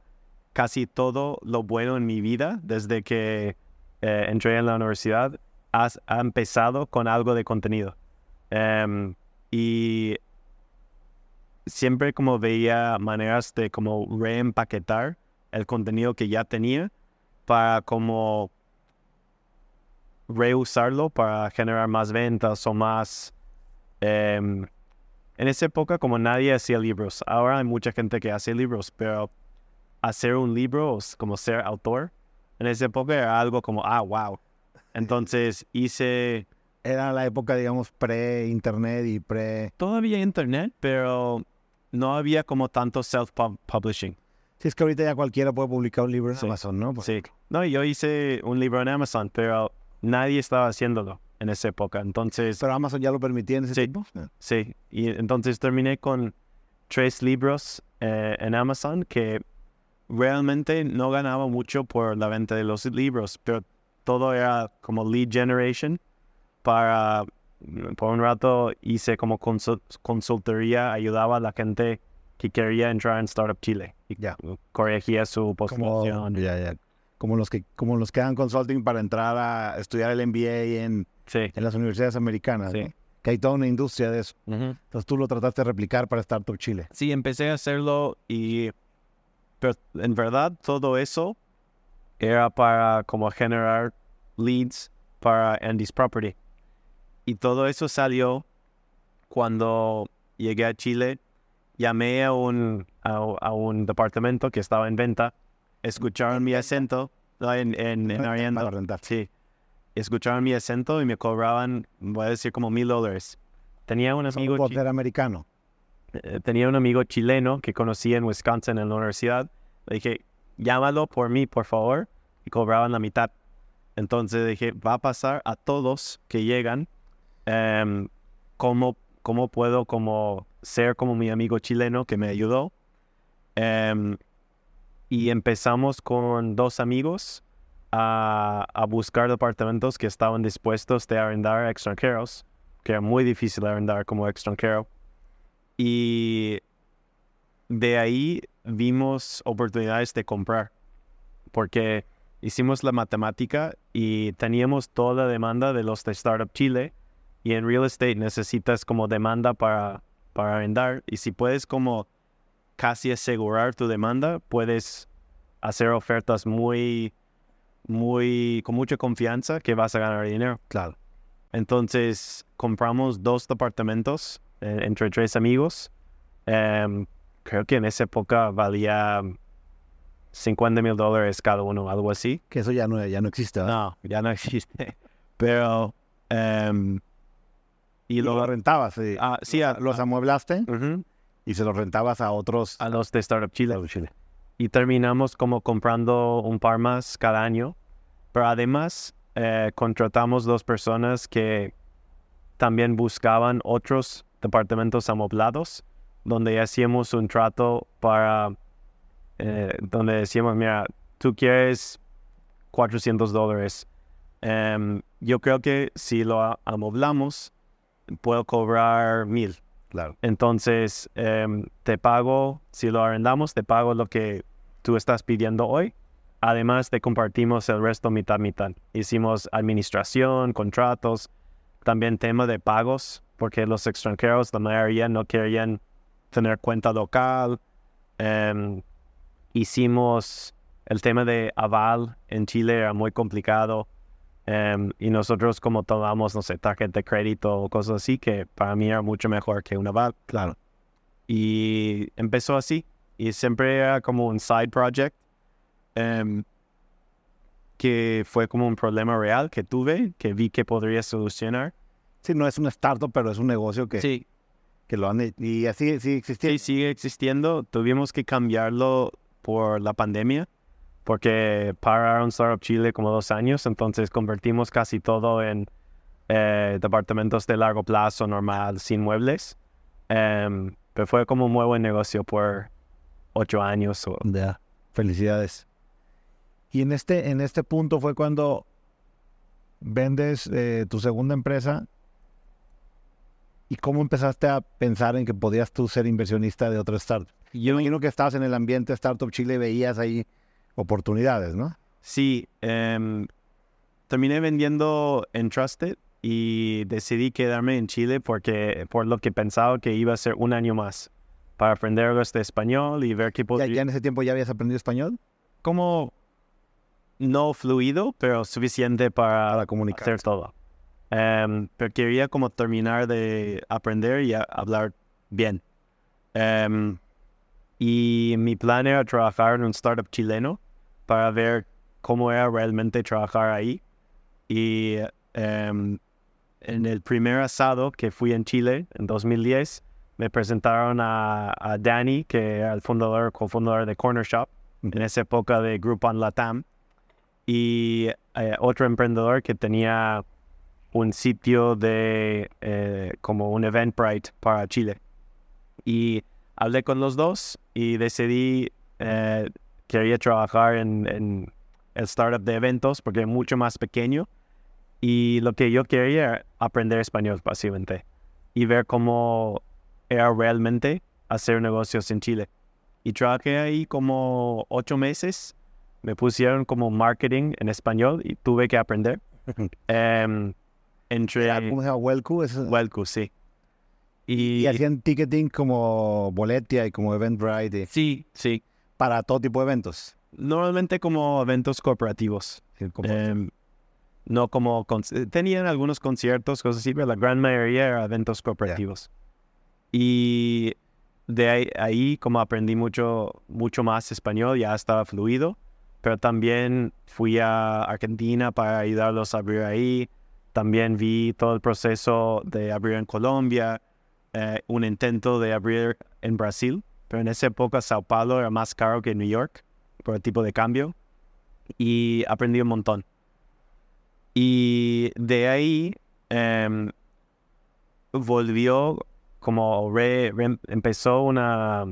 [SPEAKER 1] casi todo lo bueno en mi vida desde que eh, entré en la universidad ha empezado con algo de contenido. Em, y siempre como veía maneras de como reempaquetar el contenido que ya tenía para como reusarlo para generar más ventas o más... Em, en esa época como nadie hacía libros, ahora hay mucha gente que hace libros, pero hacer un libro, como ser autor, en esa época era algo como, ah, wow. Entonces hice...
[SPEAKER 3] Era la época, digamos, pre-internet y pre...
[SPEAKER 1] Todavía internet, pero no había como tanto self-publishing.
[SPEAKER 3] Sí, es que ahorita ya cualquiera puede publicar un libro en Amazon, ¿no?
[SPEAKER 1] Sí. No, yo hice un libro en Amazon, pero nadie estaba haciéndolo en esa época. Entonces...
[SPEAKER 3] Pero Amazon ya lo permitía en ese
[SPEAKER 1] sí,
[SPEAKER 3] tiempo.
[SPEAKER 1] Sí. Y entonces terminé con tres libros eh, en Amazon que realmente no ganaba mucho por la venta de los libros, pero todo era como lead generation para por un rato hice como consultoría, ayudaba a la gente que quería entrar en Startup Chile. Y
[SPEAKER 3] ya.
[SPEAKER 1] corregía su postulación.
[SPEAKER 3] ya, ya. Como los que como los que dan consulting para entrar a estudiar el MBA en, en las universidades americanas. Sí. Que hay toda una industria de eso. Entonces tú lo trataste de replicar para Startup Chile.
[SPEAKER 1] Sí, empecé a hacerlo y pero en verdad todo eso era para como generar leads para Andy's Property. Y todo eso salió cuando llegué a Chile. Llamé a un, a, un departamento que estaba en venta. Escucharon mi acento en, en, en Sí. Escucharon mi acento y me cobraban, voy a decir, como mil dólares. Tenía un amigo...
[SPEAKER 3] Un americano.
[SPEAKER 1] Eh, tenía un amigo chileno que conocí en Wisconsin en la universidad. Le dije, llámalo por mí, por favor. Y cobraban la mitad. Entonces dije, va a pasar a todos que llegan Um, cómo, cómo puedo como ser como mi amigo chileno que me ayudó. Em, y empezamos con dos amigos a, buscar departamentos que estaban dispuestos de arrendar a extranjeros, que era muy difícil arrendar como extranjero. Y de ahí vimos oportunidades de comprar, porque hicimos la matemática y teníamos toda la demanda de los de Startup Chile y en real estate necesitas como demanda para, para arrendar. Y si puedes como casi asegurar tu demanda, puedes hacer ofertas muy, muy, con mucha confianza que vas a ganar dinero.
[SPEAKER 3] Claro.
[SPEAKER 1] Entonces compramos dos departamentos eh, entre tres amigos. Em, creo que en esa época valía 50 mil dólares cada uno, algo así.
[SPEAKER 3] Que eso ya no, ya no existe.
[SPEAKER 1] No, ya no existe. Pero um,
[SPEAKER 3] y, lo rentabas.
[SPEAKER 1] Sí, ah, sí
[SPEAKER 3] los amueblaste y se los rentabas a otros.
[SPEAKER 1] A los de Startup Chile. Chile. Y terminamos como comprando un par más cada año. Pero además eh, contratamos dos personas que también buscaban otros departamentos amoblados, donde hacíamos un trato para, eh, donde decíamos, mira, tú quieres 400 dólares. Em, yo creo que si lo amoblamos, puedo cobrar mil.
[SPEAKER 3] Claro.
[SPEAKER 1] Entonces, em, te pago, si lo arrendamos, te pago lo que tú estás pidiendo hoy. Además, te compartimos el resto mitad, mitad. Hicimos administración, contratos, también tema de pagos, porque los extranjeros, la mayoría no querían tener cuenta local. Em, hicimos el tema de aval en Chile, era muy complicado. Em, y nosotros como tomamos, no sé, tarjeta de crédito o cosas así, que para mí era mucho mejor que una aval.
[SPEAKER 3] Claro.
[SPEAKER 1] Y empezó así. Y siempre era como un side project. Em, que fue como un problema real que tuve, que vi que podría solucionar.
[SPEAKER 3] Sí, no es un startup, pero es un negocio que,
[SPEAKER 1] sí.
[SPEAKER 3] que lo han... Y así sigue existiendo.
[SPEAKER 1] Sí, sigue existiendo. Tuvimos que cambiarlo por la pandemia porque pararon Startup Chile como dos años, entonces convertimos casi todo en eh, departamentos de largo plazo normal, sin muebles. Em, pero fue como un muy buen negocio por ocho años. O...
[SPEAKER 3] Felicidades. Y en este, en este punto fue cuando vendes eh, tu segunda empresa. ¿Y cómo empezaste a pensar en que podías tú ser inversionista de otra startup? Yo imagino que estabas en el ambiente Startup Chile y veías ahí oportunidades, ¿no?
[SPEAKER 1] Sí, em, terminé vendiendo Entrusted y decidí quedarme en Chile porque por lo que pensaba que iba a ser un año más para aprender algo de español y ver qué podría...
[SPEAKER 3] ¿Ya, en ese tiempo ya habías aprendido español?
[SPEAKER 1] Como no fluido, pero suficiente para,
[SPEAKER 3] comunicar.
[SPEAKER 1] hacer todo. Em, pero quería como terminar de aprender y hablar bien. Um, y mi plan era trabajar en un startup chileno para ver cómo era realmente trabajar ahí. Y em, en el primer asado que fui en Chile en 2010, me presentaron a, a Danny, que era el fundador, cofundador de Corner Shop, en esa época de Groupon Latam, y eh, otro emprendedor que tenía un sitio de eh, como un Eventbrite para Chile. Y hablé con los dos y decidí eh, quería trabajar en, el startup de eventos porque es mucho más pequeño Y lo que yo quería era aprender español, básicamente, y ver cómo era realmente hacer negocios en Chile. Y trabajé ahí como ocho meses. Me pusieron como marketing en español y tuve que aprender. Em, entre...
[SPEAKER 3] ¿Cómo se llama? Welcu.
[SPEAKER 1] Welcu, sí.
[SPEAKER 3] Y, hacían ticketing como Boletia y como Eventbrite.
[SPEAKER 1] Sí, sí.
[SPEAKER 3] Para todo tipo de eventos.
[SPEAKER 1] Normalmente como eventos corporativos. Em, no como... Tenían algunos conciertos, cosas así, pero la gran mayoría eran eventos corporativos. Y de ahí, como aprendí mucho, mucho más español, ya estaba fluido, pero también fui a Argentina para ayudarlos a abrir ahí. También vi todo el proceso de abrir en Colombia, eh, un intento de abrir en Brasil, pero en esa época Sao Paulo era más caro que New York por el tipo de cambio y aprendí un montón. Y de ahí em, volvió como empezó una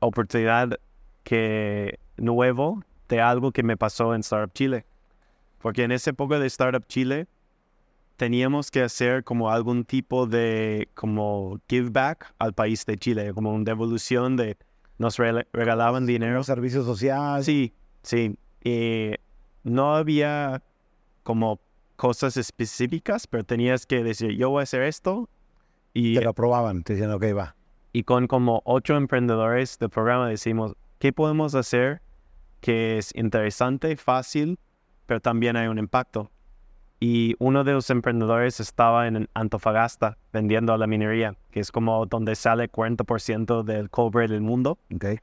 [SPEAKER 1] oportunidad que nuevo de algo que me pasó en Startup Chile. Porque en esa época de Startup Chile teníamos que hacer como algún tipo de como give back al país de Chile, como una devolución de nos regalaban dinero.
[SPEAKER 3] Servicios sociales.
[SPEAKER 1] Sí, sí. Y no había como cosas específicas, pero tenías que decir, yo voy a hacer esto
[SPEAKER 3] y, te lo aprobaban, te decían, ok, va.
[SPEAKER 1] Y con como ocho emprendedores del programa decimos, ¿qué podemos hacer que es interesante, fácil, pero también hay un impacto? Y uno de los emprendedores estaba en Antofagasta vendiendo a la minería, que es como donde sale 40% del cobre del mundo.
[SPEAKER 3] Okay.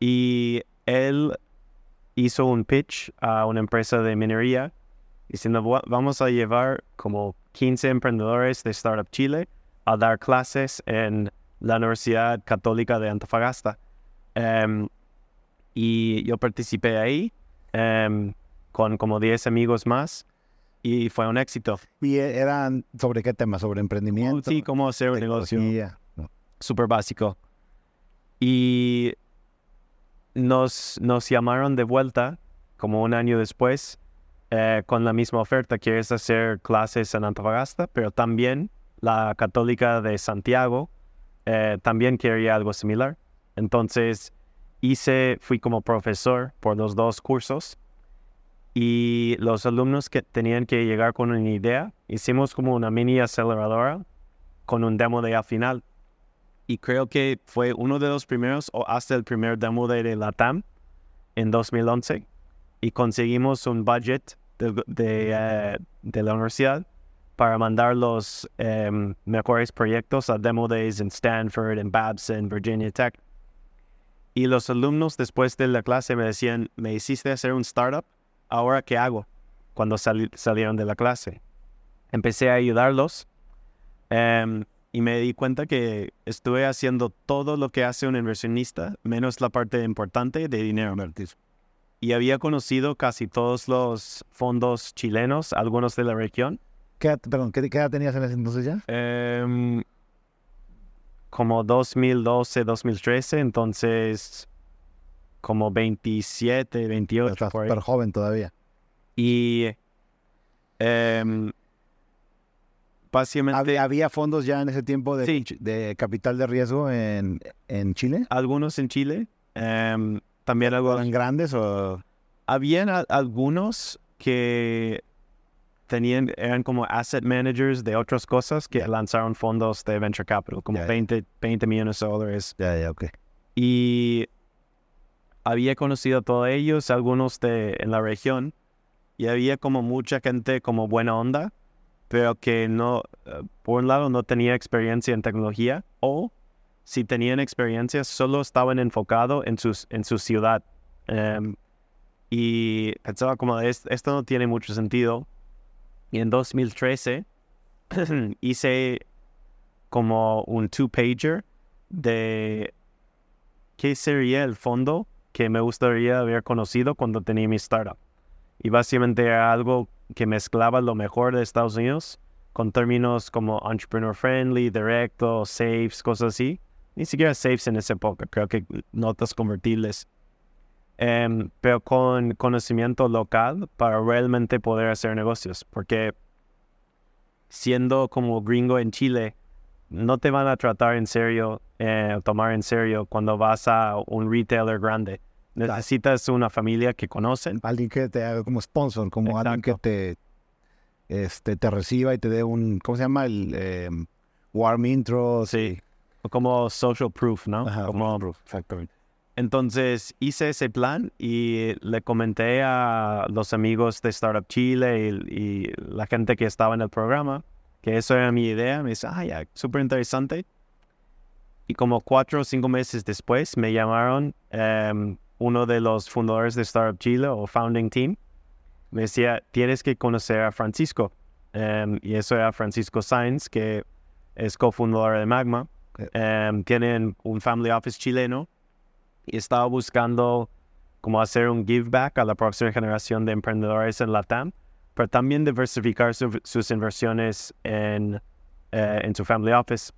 [SPEAKER 1] Y él hizo un pitch a una empresa de minería diciendo, vamos a llevar como 15 emprendedores de Startup Chile a dar clases en la Universidad Católica de Antofagasta. Em, y yo participé ahí em, con como 10 amigos más y fue un éxito.
[SPEAKER 3] ¿Y eran sobre qué tema? ¿Sobre emprendimiento?
[SPEAKER 1] Sí, cómo hacer un negocio. Súper básico. Y nos, nos llamaron de vuelta como un año después eh, con la misma oferta. Quieres hacer clases en Antofagasta, pero también la Católica de Santiago eh, también quería algo similar. Entonces hice, fui como profesor por los dos cursos y los alumnos que tenían que llegar con una idea, hicimos como una mini aceleradora con un demo de al final. Y creo que fue uno de los primeros o hasta el primer demo de la TAM en 2011 y conseguimos un budget de, eh, de la universidad para mandar los em, mejores proyectos a Demo Days en Stanford, en Babson, Virginia Tech. Y los alumnos después de la clase me decían, me hiciste hacer un startup, ¿ahora qué hago? Cuando salieron de la clase. Empecé a ayudarlos em, y me di cuenta que estuve haciendo todo lo que hace un inversionista, menos la parte importante de dinero. Y había conocido casi todos los fondos chilenos, algunos de la región,
[SPEAKER 3] ¿Qué, perdón, ¿qué, edad tenías en ese entonces ya?
[SPEAKER 1] Em, como 2012, 2013, entonces como 27, 28.
[SPEAKER 3] Estás súper joven todavía.
[SPEAKER 1] Y eh, básicamente...
[SPEAKER 3] ¿Había, fondos ya en ese tiempo de, de capital de riesgo en, en, Chile?
[SPEAKER 1] Algunos en Chile. Em, también algunos...
[SPEAKER 3] ¿Eran grandes o...?
[SPEAKER 1] Habían algunos que tenían, eran como asset managers de otras cosas que lanzaron fondos de venture capital, como 20, 20 millones de dólares.
[SPEAKER 3] Ya, ya, ok.
[SPEAKER 1] Y había conocido a todos ellos, algunos de en la región, y había como mucha gente como buena onda, pero que no, eh, por un lado no tenía experiencia en tecnología, o si tenían experiencia, solo estaban enfocados en, sus, en su ciudad. Em, y pensaba como, esto no tiene mucho sentido, y en 2013 hice como un two-pager de qué sería el fondo que me gustaría haber conocido cuando tenía mi startup. Y básicamente era algo que mezclaba lo mejor de Estados Unidos con términos como entrepreneur friendly, directo, safes, cosas así. Ni siquiera safes en esa época, creo que notas convertibles. Em, pero con conocimiento local para realmente poder hacer negocios, porque siendo como gringo en Chile, no te van a tratar en serio, eh, tomar en serio cuando vas a un retailer grande. Necesitas una familia que conocen.
[SPEAKER 3] Alguien que te haga como sponsor, como alguien que te, este, te reciba y te dé un, ¿cómo se llama? El em, warm intro.
[SPEAKER 1] Sí, como social proof, ¿no?
[SPEAKER 3] como proof, exactamente.
[SPEAKER 1] Entonces hice ese plan y le comenté a los amigos de Startup Chile y, la gente que estaba en el programa que eso era mi idea. Me dice, ah, ya, súper interesante. Y como cuatro o cinco meses después me llamaron em, uno de los fundadores de Startup Chile o Founding Team. Me decía, tienes que conocer a Francisco. Em, y eso era Francisco Sainz, que es cofundador de Magma. Um, tienen un family office chileno y estaba buscando cómo hacer un give back a la próxima generación de emprendedores en Latam, pero también diversificar sus inversiones en, eh, en su family office.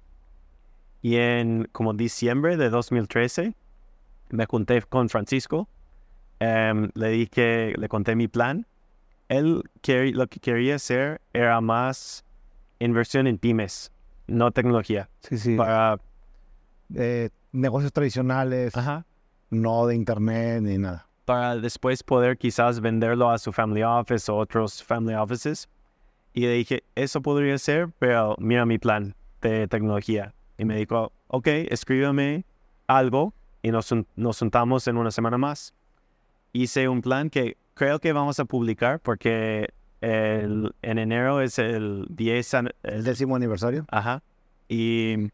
[SPEAKER 1] Y en como diciembre de 2013 me junté con Francisco, em, le dije, le conté mi plan. Él lo que quería hacer era más inversión en pymes, no tecnología.
[SPEAKER 3] Sí, sí. Para eh, negocios tradicionales.
[SPEAKER 1] Ajá
[SPEAKER 3] no de internet ni nada.
[SPEAKER 1] Para después poder quizás venderlo a su family office o otros family offices. Y le dije, eso podría ser, pero mira mi plan de tecnología. Y me dijo, ok, escríbeme algo y nos, nos juntamos en una semana más. Hice un plan que creo que vamos a publicar porque el, en enero es el 10...
[SPEAKER 3] El décimo aniversario.
[SPEAKER 1] Ajá. Y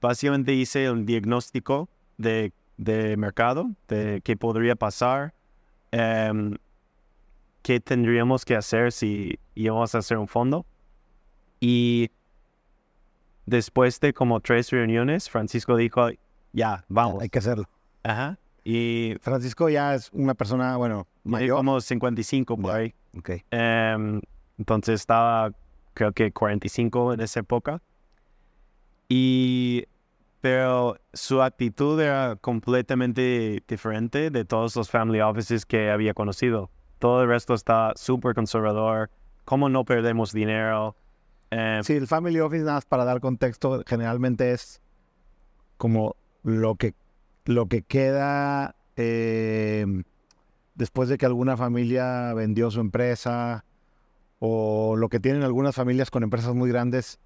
[SPEAKER 1] básicamente hice un diagnóstico de de mercado, de qué podría pasar, em, qué tendríamos que hacer si íbamos a hacer un fondo. Y después de como tres reuniones, Francisco dijo, ya, vamos.
[SPEAKER 3] Hay que hacerlo.
[SPEAKER 1] Ajá. Y
[SPEAKER 3] Francisco ya es una persona, bueno, mayor.
[SPEAKER 1] Como 55 por ahí.
[SPEAKER 3] Ok.
[SPEAKER 1] Em, entonces estaba, creo que 45 en esa época. Y pero su actitud era completamente diferente de todos los family offices que había conocido. Todo el resto está súper conservador. ¿Cómo no perdemos dinero?
[SPEAKER 3] Eh, sí, el family office, nada más para dar contexto, generalmente es como lo que, lo que queda eh, después de que alguna familia vendió su empresa o lo que tienen algunas familias con empresas muy grandes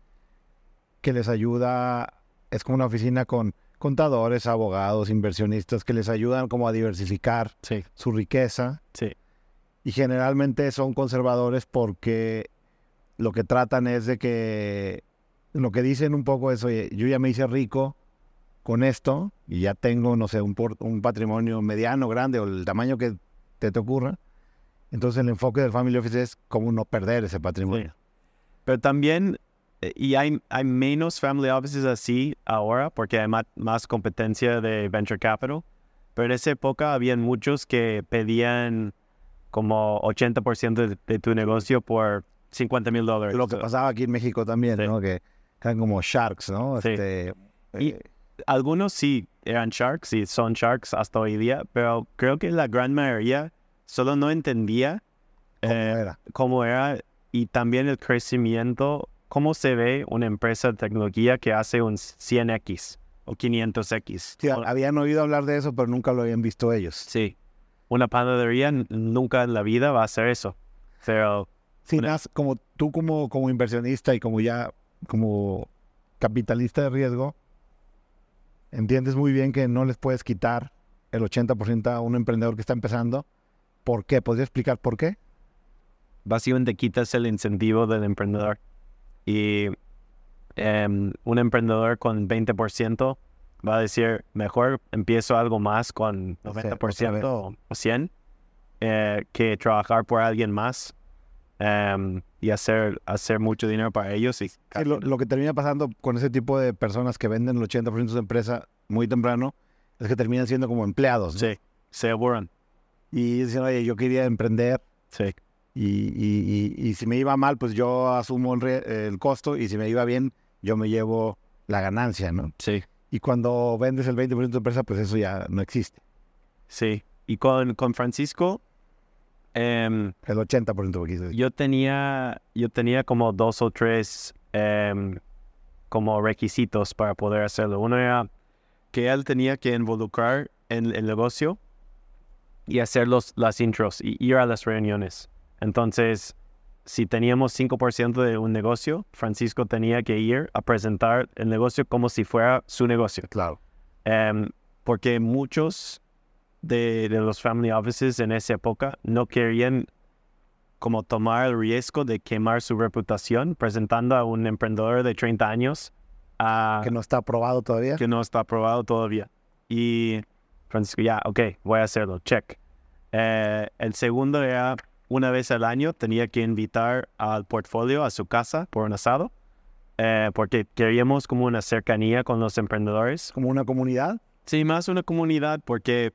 [SPEAKER 3] que les ayuda es como una oficina con contadores, abogados, inversionistas que les ayudan como a diversificar su riqueza.
[SPEAKER 1] Sí.
[SPEAKER 3] Y generalmente son conservadores porque lo que tratan es de que, lo que dicen un poco es, oye, yo ya me hice rico con esto y ya tengo, no sé, un, un patrimonio mediano, grande o el tamaño que te, te ocurra. Entonces el enfoque del Family Office es cómo no perder ese patrimonio.
[SPEAKER 1] Pero también y hay, hay menos family offices así ahora porque hay más, competencia de venture capital. Pero en esa época habían muchos que pedían como 80% de, tu negocio por 50 mil dólares.
[SPEAKER 3] Lo que pasaba aquí en México también, ¿no? Que eran como sharks, ¿no?
[SPEAKER 1] Sí. Este, y eh, algunos sí eran sharks y son sharks hasta hoy día, pero creo que la gran mayoría solo no entendía
[SPEAKER 3] cómo, eh, era.
[SPEAKER 1] cómo era y también el crecimiento ¿Cómo se ve una empresa de tecnología que hace un 100X o 500X?
[SPEAKER 3] Sí, habían oído hablar de eso, pero nunca lo habían visto ellos.
[SPEAKER 1] Sí. Una panadería nunca en la vida va a hacer eso. Pero...
[SPEAKER 3] Sí, como tú como, como inversionista y como ya como capitalista de riesgo, entiendes muy bien que no les puedes quitar el 80% a un emprendedor que está empezando. ¿Por qué? ¿Podría explicar por qué?
[SPEAKER 1] Básicamente quitas el incentivo del emprendedor. Y em, un emprendedor con 20% va a decir, mejor empiezo algo más con 90% o 100% eh, que trabajar por alguien más em, y hacer, hacer mucho dinero para ellos. Y
[SPEAKER 3] lo, que termina pasando con ese tipo de personas que venden el 80% de su empresa muy temprano es que terminan siendo como empleados.
[SPEAKER 1] Sí, se aburren.
[SPEAKER 3] Y dicen, oye, yo quería emprender.
[SPEAKER 1] Sí.
[SPEAKER 3] Y, si me iba mal, pues yo asumo el, costo y si me iba bien, yo me llevo la ganancia, ¿no?
[SPEAKER 1] Sí.
[SPEAKER 3] Y cuando vendes el 20% de empresa, pues eso ya no existe.
[SPEAKER 1] Sí. Y con, con Francisco, Em,
[SPEAKER 3] el 80% que
[SPEAKER 1] Yo tenía, yo tenía como dos o tres em, como requisitos para poder hacerlo. Uno era que él tenía que involucrar en el negocio y hacer los, las intros y ir a las reuniones. Entonces, si teníamos 5% de un negocio, Francisco tenía que ir a presentar el negocio como si fuera su negocio.
[SPEAKER 3] Claro.
[SPEAKER 1] Em, porque muchos de, los family offices en esa época no querían como tomar el riesgo de quemar su reputación presentando a un emprendedor de 30 años
[SPEAKER 3] que no está aprobado todavía.
[SPEAKER 1] Que no está aprobado todavía. Y Francisco, ya, ok, voy a hacerlo, check. Eh, el segundo era una vez al año tenía que invitar al portfolio a su casa por un asado, eh, porque queríamos como una cercanía con los emprendedores.
[SPEAKER 3] ¿Como una comunidad?
[SPEAKER 1] Sí, más una comunidad, porque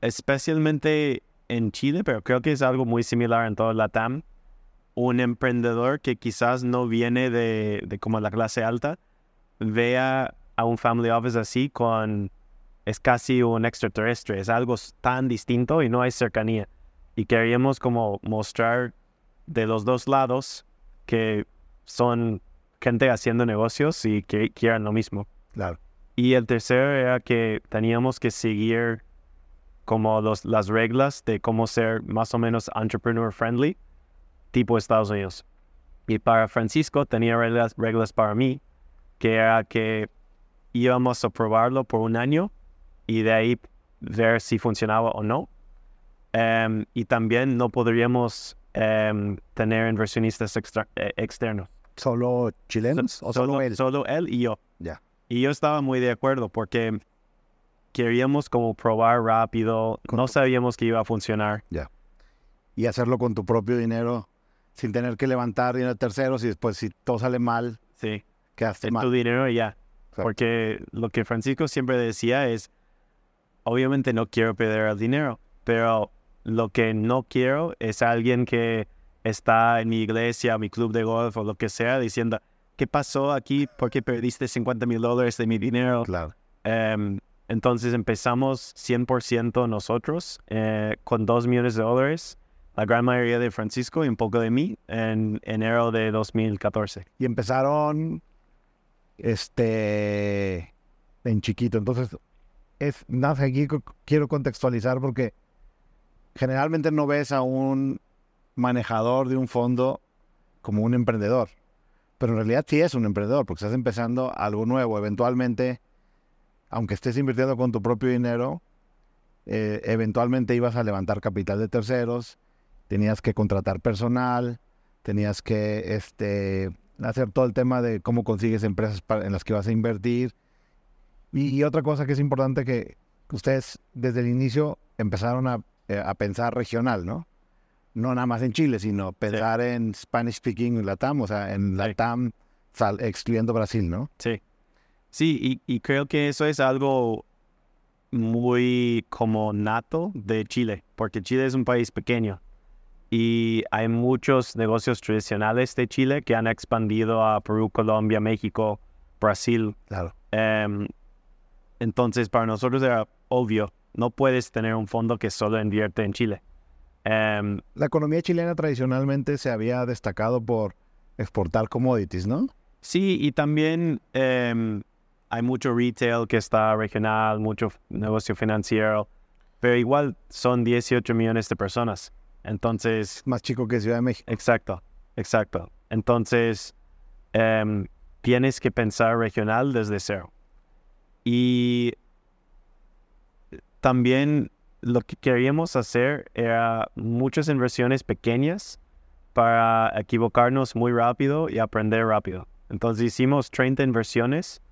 [SPEAKER 1] especialmente en Chile, pero creo que es algo muy similar en toda la TAM, un emprendedor que quizás no viene de, de como la clase alta, vea a un family office así con es casi un extraterrestre, es algo tan distinto y no hay cercanía. Y queríamos como mostrar de los dos lados que son gente haciendo negocios y que quieran lo mismo.
[SPEAKER 3] Claro.
[SPEAKER 1] Y el tercero era que teníamos que seguir como los, las reglas de cómo ser más o menos entrepreneur friendly, tipo Estados Unidos. Y para Francisco tenía reglas, reglas para mí, que era que íbamos a probarlo por un año y de ahí ver si funcionaba o no. Em, y también no podríamos em, tener inversionistas eh, externos.
[SPEAKER 3] ¿Solo chilenos o solo, él?
[SPEAKER 1] Solo él y yo.
[SPEAKER 3] Ya.
[SPEAKER 1] Y yo estaba muy de acuerdo porque queríamos como probar rápido, no sabíamos que iba a funcionar.
[SPEAKER 3] Ya. Y hacerlo con tu propio dinero sin tener que levantar dinero de terceros y después si todo sale mal,
[SPEAKER 1] sí.
[SPEAKER 3] quedaste mal.
[SPEAKER 1] tu dinero y ya. Porque lo que Francisco siempre decía es, obviamente no quiero perder el dinero, pero lo que no quiero es alguien que está en mi iglesia, mi club de golf o lo que sea diciendo, ¿qué pasó aquí? ¿Por qué perdiste 50 mil dólares de mi dinero?
[SPEAKER 3] Claro.
[SPEAKER 1] Em, entonces empezamos 100% nosotros eh, con 2 millones de dólares, la gran mayoría de Francisco y un poco de mí en enero de 2014.
[SPEAKER 3] Y empezaron este en chiquito. Entonces, es nada aquí quiero contextualizar porque generalmente no ves a un manejador de un fondo como un emprendedor. Pero en realidad sí es un emprendedor porque estás empezando algo nuevo. Eventualmente aunque estés invirtiendo con tu propio dinero, eh, eventualmente ibas a levantar capital de terceros, tenías que contratar personal, tenías que este, hacer todo el tema de cómo consigues empresas en las que vas a invertir. Y, otra cosa que es importante que ustedes desde el inicio empezaron a, eh, pensar regional, ¿no? No nada más en Chile, sino pensar en Spanish speaking Latam, o sea, en Latam, excluyendo Brasil, ¿no?
[SPEAKER 1] Sí. Sí, y, creo que eso es algo muy como nato de Chile, porque Chile es un país pequeño y hay muchos negocios tradicionales de Chile que han expandido a Perú, Colombia, México, Brasil.
[SPEAKER 3] Claro.
[SPEAKER 1] Em, entonces, para nosotros era obvio, no puedes tener un fondo que solo invierte en Chile. Em,
[SPEAKER 3] La economía chilena tradicionalmente se había destacado por exportar commodities, ¿no?
[SPEAKER 1] Sí, y también em, hay mucho retail que está regional, mucho negocio financiero, pero igual son 18 millones de personas. Entonces...
[SPEAKER 3] Más chico que Ciudad de México.
[SPEAKER 1] Exacto, exacto. Entonces, em, tienes que pensar regional desde cero. Y también lo que queríamos hacer era muchas inversiones pequeñas para equivocarnos muy rápido y aprender rápido. Entonces hicimos 30 inversiones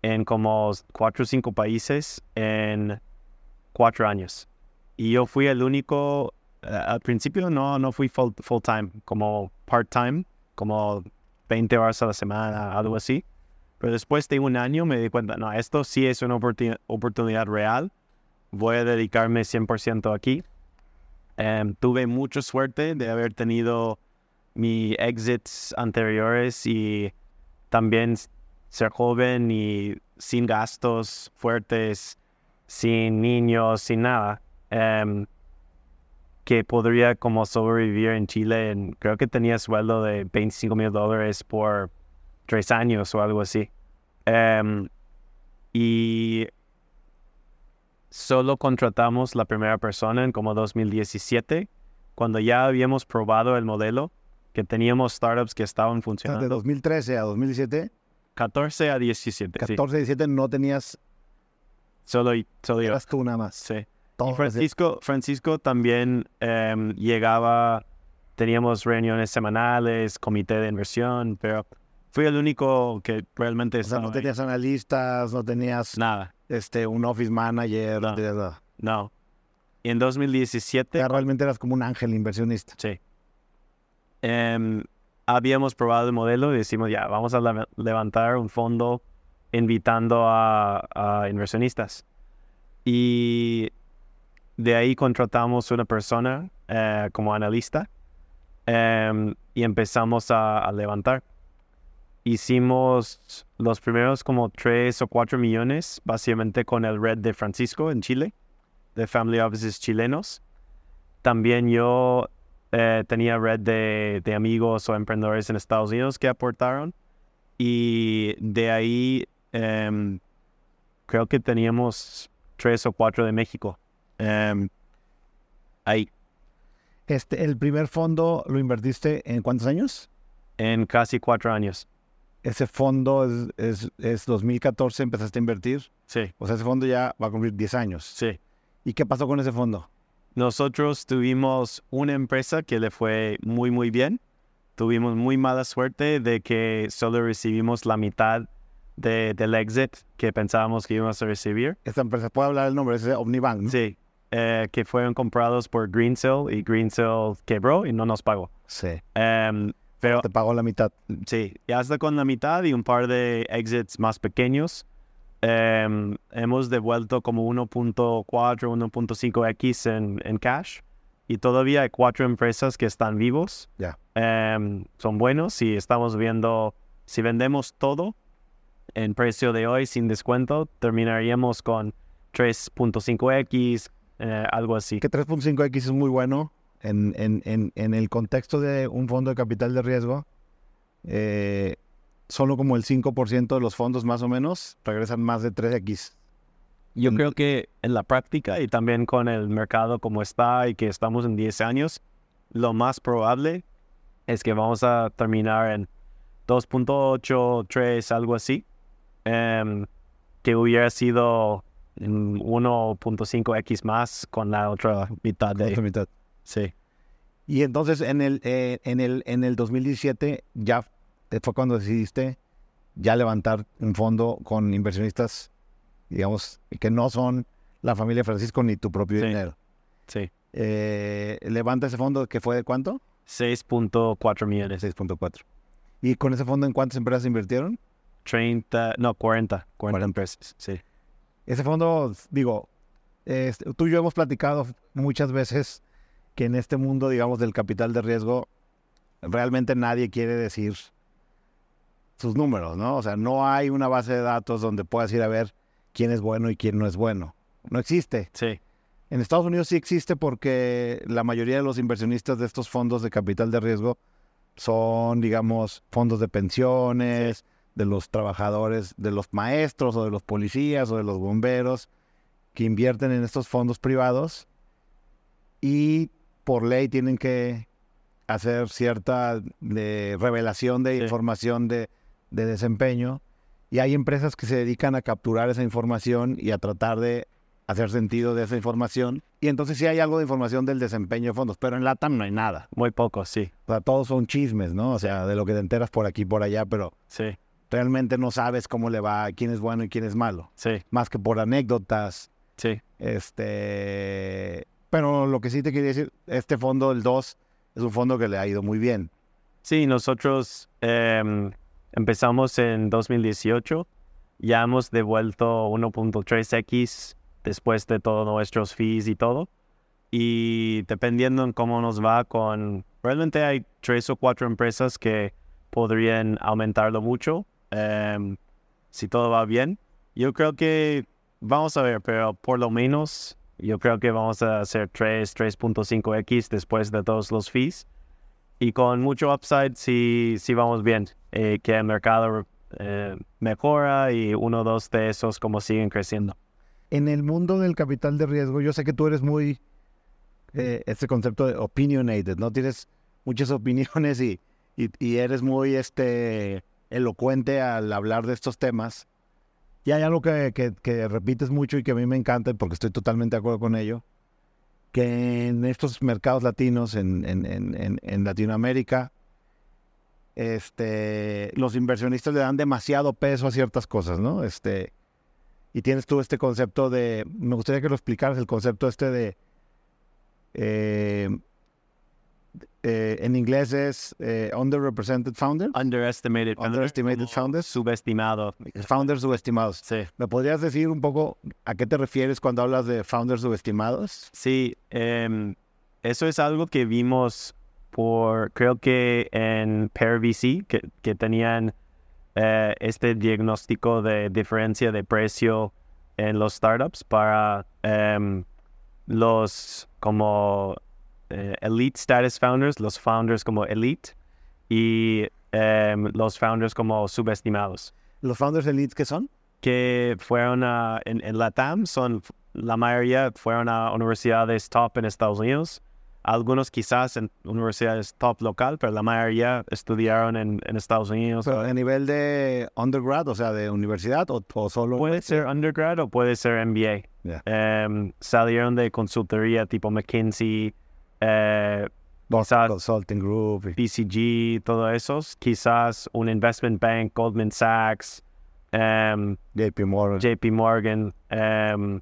[SPEAKER 1] en como cuatro o cinco países en cuatro años. Y yo fui el único, eh, al principio no, no fui full, full time, como part time, como 20 horas a la semana, algo así. Pero después de un año me di cuenta, no, esto sí es una oportunidad real. Voy a dedicarme 100% aquí. Em, tuve mucha suerte de haber tenido mis exits anteriores y también ser joven y sin gastos fuertes, sin niños, sin nada. Em, que podría como sobrevivir en Chile. En, creo que tenía sueldo de 25 mil dólares por tres años o algo así. Em, y solo contratamos la primera persona en como 2017, cuando ya habíamos probado el modelo, que teníamos startups que estaban funcionando.
[SPEAKER 3] De 2013 a 2017.
[SPEAKER 1] 14 a 17.
[SPEAKER 3] 14 a 17 no tenías.
[SPEAKER 1] Solo, solo yo.
[SPEAKER 3] Eras tú nada más.
[SPEAKER 1] Sí. Y Francisco, Francisco también em, llegaba, teníamos reuniones semanales, comité de inversión, pero fui el único que realmente...
[SPEAKER 3] O sea, no tenías analistas, no tenías...
[SPEAKER 1] Nada.
[SPEAKER 3] Este, un office manager.
[SPEAKER 1] No. no. Y en 2017...
[SPEAKER 3] realmente eras como un ángel inversionista.
[SPEAKER 1] Sí. Em, habíamos probado el modelo y decimos, ya, vamos a levantar un fondo invitando a, a inversionistas. Y de ahí contratamos una persona eh, como analista em, y empezamos a, levantar. Hicimos los primeros como tres o cuatro millones, básicamente con el red de Francisco en Chile, de Family Offices chilenos. También yo eh, tenía red de, de, amigos o emprendedores en Estados Unidos que aportaron. Y de ahí em, creo que teníamos tres o cuatro de México. Em, ahí.
[SPEAKER 3] Este, ¿El primer fondo lo invertiste en cuántos años?
[SPEAKER 1] En casi cuatro años.
[SPEAKER 3] ¿Ese fondo es, es, es 2014 empezaste a invertir?
[SPEAKER 1] Sí.
[SPEAKER 3] O sea, ese fondo ya va a cumplir 10 años.
[SPEAKER 1] Sí.
[SPEAKER 3] ¿Y qué pasó con ese fondo?
[SPEAKER 1] Nosotros tuvimos una empresa que le fue muy, muy bien. Tuvimos muy mala suerte de que solo recibimos la mitad de, del exit que pensábamos que íbamos a recibir.
[SPEAKER 3] Esta empresa, ¿puedo hablar el nombre? Es Omnibank, ¿no?
[SPEAKER 1] Sí. Eh, que fueron comprados por Greensill y Greensill quebró y no nos pagó.
[SPEAKER 3] Sí.
[SPEAKER 1] Em, pero,
[SPEAKER 3] Te pagó la mitad.
[SPEAKER 1] Sí, ya está con la mitad y un par de exits más pequeños. Em, hemos devuelto como 1.4, 1.5x en, en cash y todavía hay cuatro empresas que están vivos.
[SPEAKER 3] Ya.
[SPEAKER 1] Em, son buenos y estamos viendo si vendemos todo en precio de hoy sin descuento, terminaríamos con 3.5x, eh, algo así.
[SPEAKER 3] Que 3.5x es muy bueno en, en, en, el contexto de un fondo de capital de riesgo. Eh, solo como el 5% de los fondos más o menos regresan más de 3x.
[SPEAKER 1] Yo creo que en la práctica y también con el mercado como está y que estamos en 10 años, lo más probable es que vamos a terminar en 2.8, 3, algo así. Em, que hubiera sido 1.5x más con la otra mitad de...
[SPEAKER 3] Otra mitad.
[SPEAKER 1] Sí.
[SPEAKER 3] Y entonces en el, eh, en el, en el 2017 ya fue cuando decidiste ya levantar un fondo con inversionistas, digamos, que no son la familia Francisco ni tu propio dinero.
[SPEAKER 1] Sí.
[SPEAKER 3] Eh, levanta ese fondo que fue de cuánto?
[SPEAKER 1] 6.4 millones.
[SPEAKER 3] 6.4. ¿Y con ese fondo en cuántas empresas invirtieron?
[SPEAKER 1] 30, no, 40, 40, empresas, sí.
[SPEAKER 3] Ese fondo, digo, este, tú y yo hemos platicado muchas veces que en este mundo, digamos, del capital de riesgo, realmente nadie quiere decir sus números, ¿no? O sea, no hay una base de datos donde puedas ir a ver quién es bueno y quién no es bueno. No existe.
[SPEAKER 1] Sí.
[SPEAKER 3] En Estados Unidos sí existe porque la mayoría de los inversionistas de estos fondos de capital de riesgo son, digamos, fondos de pensiones, de los trabajadores, de los maestros o de los policías o de los bomberos que invierten en estos fondos privados y por ley tienen que hacer cierta de revelación de información de, de desempeño y hay empresas que se dedican a capturar esa información y a tratar de hacer sentido de esa información. Y entonces sí hay algo de información del desempeño de fondos, pero en LATAM no hay nada.
[SPEAKER 1] Muy poco, sí.
[SPEAKER 3] O sea, todos son chismes, ¿no? O sea, de lo que te enteras por aquí por allá, pero
[SPEAKER 1] sí
[SPEAKER 3] realmente no sabes cómo le va, quién es bueno y quién es malo.
[SPEAKER 1] Sí.
[SPEAKER 3] Más que por anécdotas.
[SPEAKER 1] Sí.
[SPEAKER 3] Este, pero lo que sí te quería decir, este fondo, el 2, es un fondo que le ha ido muy bien.
[SPEAKER 1] Sí, nosotros em, empezamos en 2018, ya hemos devuelto 1.3x después de todos nuestros fees y todo. Y dependiendo en cómo nos va con, realmente hay tres o cuatro empresas que podrían aumentarlo mucho Em, si todo va bien. Yo creo que vamos a ver, pero por lo menos Yo creo que vamos a hacer 3, 3.5x después de todos los fees. Y con mucho upside sí, sí vamos bien. Eh, que el mercado eh, mejora y uno o dos de esos como siguen creciendo.
[SPEAKER 3] En el mundo del capital de riesgo, yo sé que tú eres muy, eh, este concepto de opinionated, ¿no? Tienes muchas opiniones y, y, eres muy este, elocuente al hablar de estos temas. Y hay algo que, que, repites mucho y que a mí me encanta porque estoy totalmente de acuerdo con ello, que en estos mercados latinos, en, en, en, en Latinoamérica, este, los inversionistas le dan demasiado peso a ciertas cosas, ¿no? Este, y tienes tú este concepto de, me gustaría que lo explicaras, el concepto este de, eh, eh, en inglés es eh, underrepresented founders.
[SPEAKER 1] Underestimated,
[SPEAKER 3] Underestimated founders.
[SPEAKER 1] Subestimado.
[SPEAKER 3] Founders subestimados.
[SPEAKER 1] Sí.
[SPEAKER 3] ¿Me podrías decir un poco a qué te refieres cuando hablas de founders subestimados?
[SPEAKER 1] Sí, em, eso es algo que vimos por, creo que en Pair VC, que, que tenían eh, este diagnóstico de diferencia de precio en los startups para em, los como eh, elite status founders, los founders como elite y em, los founders como subestimados.
[SPEAKER 3] ¿Los founders elite qué son?
[SPEAKER 1] Que fueron a, en, en la TAM, son la mayoría fueron a universidades top en Estados Unidos algunos quizás en universidades top local, pero la mayoría estudiaron en, Estados Unidos.
[SPEAKER 3] Pero a nivel de undergrad, o sea, de universidad o, solo...
[SPEAKER 1] Puede ser undergrad o puede ser MBA. Em, salieron de consultoría tipo McKinsey, eh,
[SPEAKER 3] Consulting Group,
[SPEAKER 1] BCG, todo eso. Quizás un investment bank, Goldman Sachs, em,
[SPEAKER 3] JP Morgan.
[SPEAKER 1] JP Morgan. Em,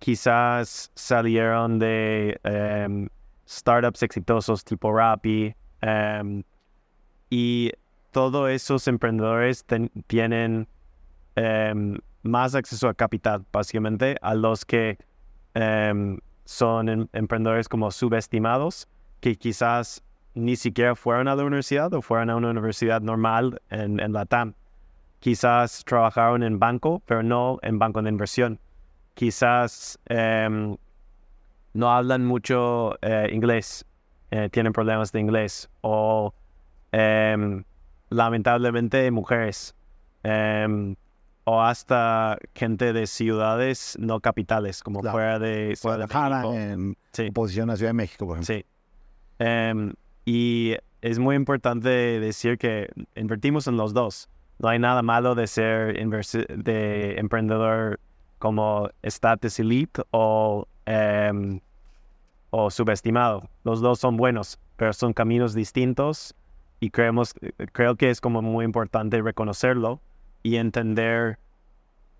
[SPEAKER 1] quizás salieron de startups exitosos tipo Rappi. Em, y todos esos emprendedores tienen em, más acceso a capital, básicamente, a los que em, son em, emprendedores como subestimados, que quizás ni siquiera fueron a la universidad o fueron a una universidad normal en, en la TAM. Quizás trabajaron en banco, pero no en banco de inversión. Quizás no hablan mucho eh, inglés, eh, tienen problemas de inglés, o em, lamentablemente mujeres, em, o hasta gente de ciudades no capitales, como fuera de
[SPEAKER 3] Guadalajara, en sí. oposición a Ciudad de México, por ejemplo.
[SPEAKER 1] Sí. Em, y es muy importante decir que invertimos en los dos. No hay nada malo de ser de emprendedor como status elite o Em, o subestimado. Los dos son buenos, pero son caminos distintos y creemos, creo que es como muy importante reconocerlo y entender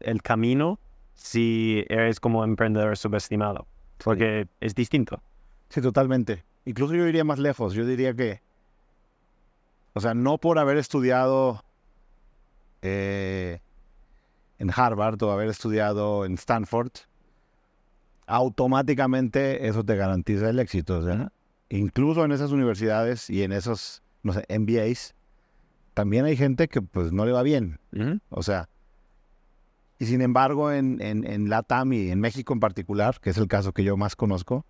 [SPEAKER 1] el camino si eres como emprendedor subestimado, porque es distinto.
[SPEAKER 3] Sí, totalmente. Incluso yo iría más lejos. Yo diría que, o sea, no por haber estudiado eh, en Harvard o haber estudiado en Stanford, automáticamente eso te garantiza el éxito. Incluso en esas universidades y en esos, no sé, MBAs, también hay gente que pues no le va bien. O sea, y sin embargo en, en, en LATAM y en México en particular, que es el caso que yo más conozco,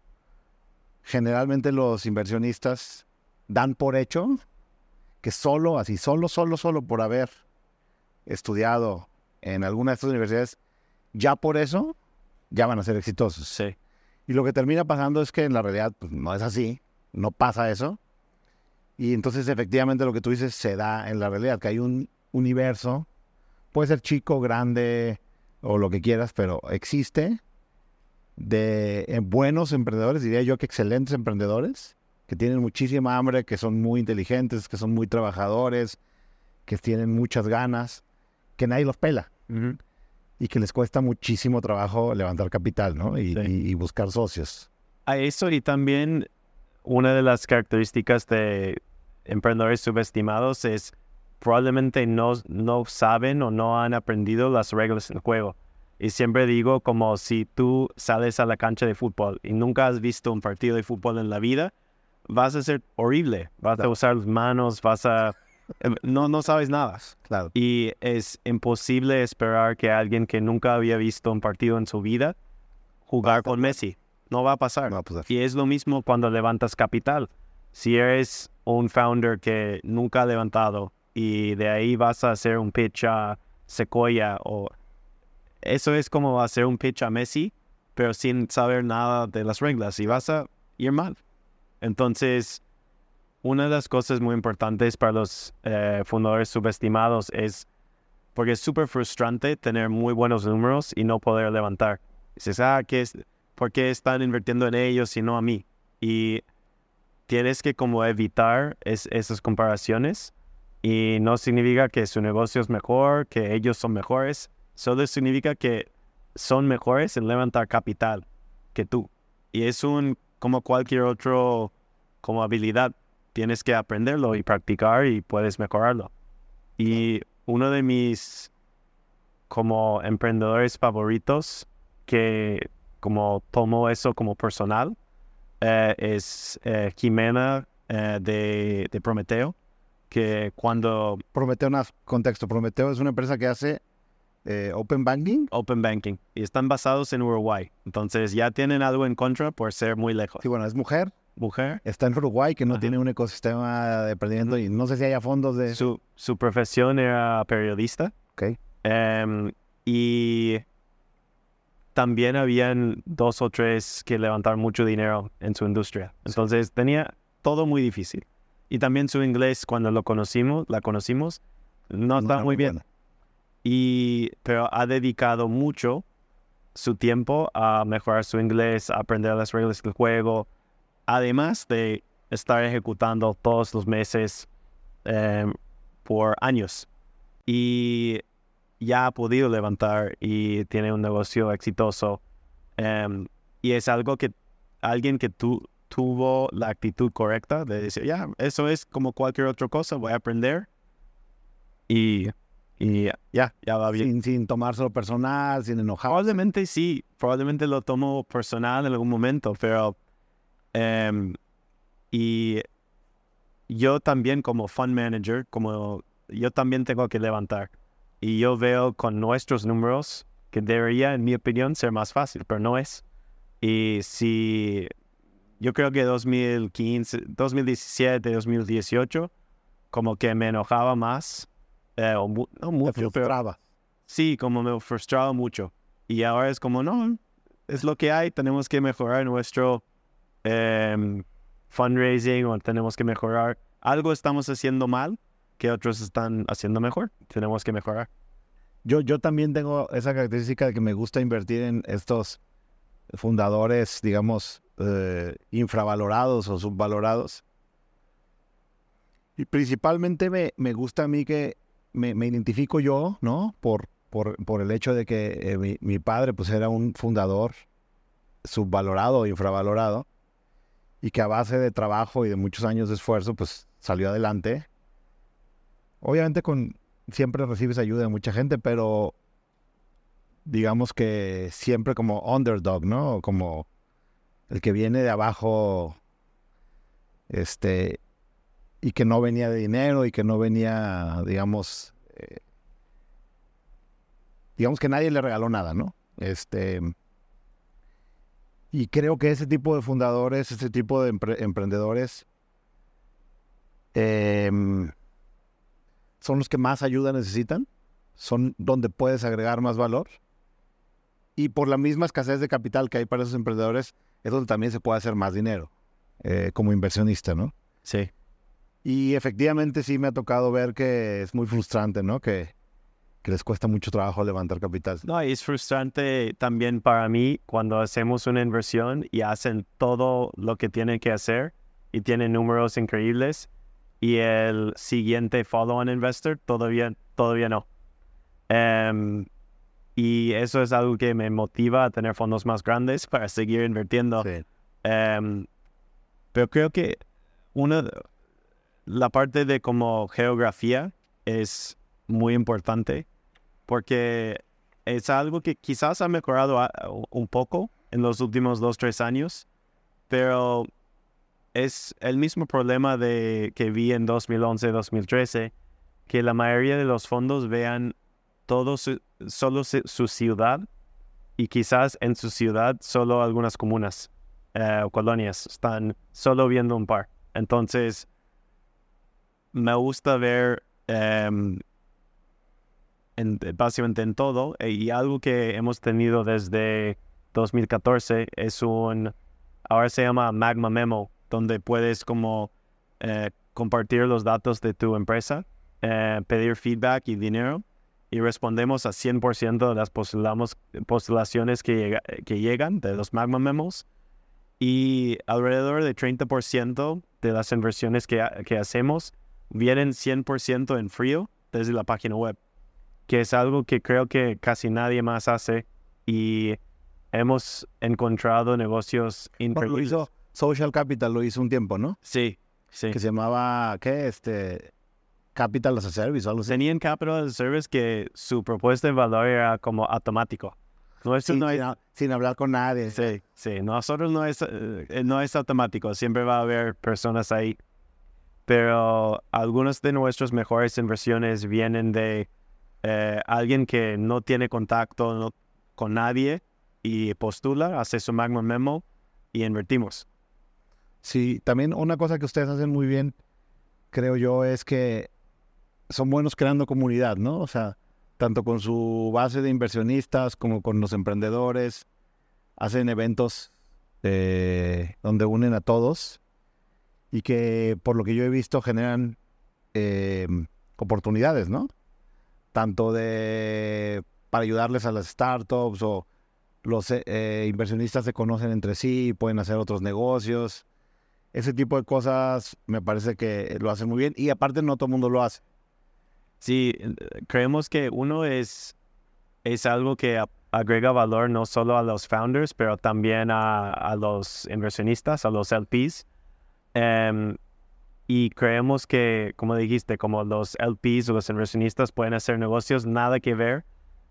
[SPEAKER 3] generalmente los inversionistas dan por hecho que solo, así, solo, solo, solo por haber estudiado en alguna de estas universidades, ya por eso ya van a ser exitosos.
[SPEAKER 1] Sí.
[SPEAKER 3] Y lo que termina pasando es que en la realidad pues, no es así, no pasa eso. Y entonces efectivamente lo que tú dices se da en la realidad, que hay un universo, puede ser chico, grande o lo que quieras, pero existe de eh, buenos emprendedores, diría yo que excelentes emprendedores, que tienen muchísima hambre, que son muy inteligentes, que son muy trabajadores, que tienen muchas ganas, que nadie los pela y que les cuesta muchísimo trabajo levantar capital, ¿no? Y, buscar socios.
[SPEAKER 1] A eso y también una de las características de emprendedores subestimados es probablemente no, no saben o no han aprendido las reglas del juego. Y siempre digo como si tú sales a la cancha de fútbol y nunca has visto un partido de fútbol en la vida, vas a ser horrible. Vas a usar las manos, vas a Em, no, no sabes nada.
[SPEAKER 3] Claro.
[SPEAKER 1] Y es imposible esperar que alguien que nunca había visto un partido en su vida jugar con Messi. No va a pasar. Y es lo mismo cuando levantas capital. Si eres un founder que nunca ha levantado y de ahí vas a hacer un pitch a Sequoia o eso es como hacer un pitch a Messi, pero sin saber nada de las reglas y vas a ir mal. Entonces, una de las cosas muy importantes para los eh, fundadores subestimados es porque es súper frustrante tener muy buenos números y no poder levantar. Dices, ah, ¿qué es? ¿Por qué están invirtiendo en ellos y no a mí? Y tienes que como evitar esas comparaciones y no significa que su negocio es mejor, que ellos son mejores, solo significa que son mejores en levantar capital que tú. Y es un, como cualquier otro, como habilidad, tienes que aprenderlo y practicar y puedes mejorarlo. Y uno de mis como emprendedores favoritos que como tomo eso como personal eh, es eh, Jimena eh, de, de, Prometeo, que cuando...
[SPEAKER 3] Prometeo, un contexto, Prometeo es una empresa que hace Open Banking.
[SPEAKER 1] Open Banking, y están basados en Uruguay, entonces ya tienen algo en contra por ser muy lejos.
[SPEAKER 3] Sí, bueno, es mujer,
[SPEAKER 1] mujer.
[SPEAKER 3] Está en Uruguay, que no tiene un ecosistema de emprendimiento y no sé si haya fondos de...
[SPEAKER 1] Su, su profesión era periodista.
[SPEAKER 3] Ok.
[SPEAKER 1] Em, y también habían dos o tres que levantar mucho dinero en su industria. Entonces tenía todo muy difícil. Y también su inglés, cuando lo conocimos, la conocimos, no, está muy bien. Y, pero ha dedicado mucho su tiempo a mejorar su inglés, a aprender las reglas del juego, además de estar ejecutando todos los meses em, por años. Y ya ha podido levantar y tiene un negocio exitoso. Em, y es algo que alguien que tuvo la actitud correcta de decir, ya, eso es como cualquier otra cosa, voy a aprender. Y, y ya, ya va bien.
[SPEAKER 3] Sin, sin tomárselo personal, sin enojar.
[SPEAKER 1] Probablemente sí, probablemente lo tomo personal en algún momento, pero Em, y yo también como fund manager, como yo también tengo que levantar. Y yo veo con nuestros números que debería, en mi opinión, ser más fácil, pero no es. Y si yo creo que 2015, 2017, 2018, como que me enojaba más.
[SPEAKER 3] Eh, o no mucho, frustraba.
[SPEAKER 1] sí, como me frustraba mucho. Y ahora es como, no, es lo que hay, tenemos que mejorar nuestro Em, fundraising o tenemos que mejorar. Algo estamos haciendo mal que otros están haciendo mejor. Tenemos que mejorar.
[SPEAKER 3] Yo, yo también tengo esa característica de que me gusta invertir en estos fundadores, digamos, eh, infravalorados o subvalorados. Y principalmente me, me gusta a mí que me, identifico yo, ¿no? Por, por, por, el hecho de que eh, mi, mi, padre pues era un fundador subvalorado infravalorado y que a base de trabajo y de muchos años de esfuerzo, pues salió adelante. Obviamente con siempre recibes ayuda de mucha gente, pero digamos que siempre como underdog, ¿no? Como el que viene de abajo, este, y que no venía de dinero y que no venía, digamos, eh, digamos que nadie le regaló nada, ¿no? Este, y creo que ese tipo de fundadores, ese tipo de emprendedores, em, son los que más ayuda necesitan, son donde puedes agregar más valor. Y por la misma escasez de capital que hay para esos emprendedores, es donde también se puede hacer más dinero eh, como inversionista, ¿no?
[SPEAKER 1] Sí.
[SPEAKER 3] Y efectivamente sí me ha tocado ver que es muy frustrante, ¿no? Que, que les cuesta mucho trabajo levantar capital.
[SPEAKER 1] No, y es frustrante también para mí cuando hacemos una inversión y hacen todo lo que tienen que hacer y tienen números increíbles y el siguiente follow-on investor todavía, todavía no. Em, y eso es algo que me motiva a tener fondos más grandes para seguir invirtiendo. Em, pero creo que una, la parte de como geografía es muy importante porque es algo que quizás ha mejorado un poco en los últimos dos, tres años, pero es el mismo problema de, que vi en 2011, 2013, que la mayoría de los fondos vean todo solo su ciudad y quizás en su ciudad solo algunas comunas eh, o colonias están solo viendo un par. Entonces, me gusta ver em, básicamente en todo eh, y algo que hemos tenido desde 2014 es un, ahora se llama Magma Memo, donde puedes como eh, compartir los datos de tu empresa, eh, pedir feedback y dinero y respondemos a 100% de las postulaciones que, que llegan de los Magma Memos y alrededor de 30% de las inversiones que, que hacemos vienen 100% en frío desde la página web, que es algo que creo que casi nadie más hace y hemos encontrado negocios
[SPEAKER 3] increíbles. hizo Social Capital, lo hizo un tiempo, ¿no?
[SPEAKER 1] Sí, sí.
[SPEAKER 3] Que se llamaba, ¿qué? Este, Capital as a Service algo
[SPEAKER 1] Tenían Capital as a Service que su propuesta de valor era como automático.
[SPEAKER 3] no es, sin, hablar con nadie.
[SPEAKER 1] Sí, sí. Nosotros no es, eh, no es automático. Siempre va a haber personas ahí pero algunas de nuestras mejores inversiones vienen de eh, alguien que no tiene contacto con nadie y postula, hace su Magma Memo y invertimos.
[SPEAKER 3] Sí, también una cosa que ustedes hacen muy bien, creo yo, es que son buenos creando comunidad, ¿no? O sea, tanto con su base de inversionistas como con los emprendedores, hacen eventos eh, donde unen a todos y que por lo que yo he visto generan eh, oportunidades, ¿no? Tanto de para ayudarles a las startups o los eh, inversionistas se conocen entre sí, pueden hacer otros negocios. Ese tipo de cosas me parece que lo hacen muy bien y aparte no todo el mundo lo hace.
[SPEAKER 1] Sí, creemos que uno es, es algo que agrega valor no solo a los founders, pero también a, a los inversionistas, a los LPs Em, y creemos que, como dijiste, como los LPs o los inversionistas pueden hacer negocios, nada que ver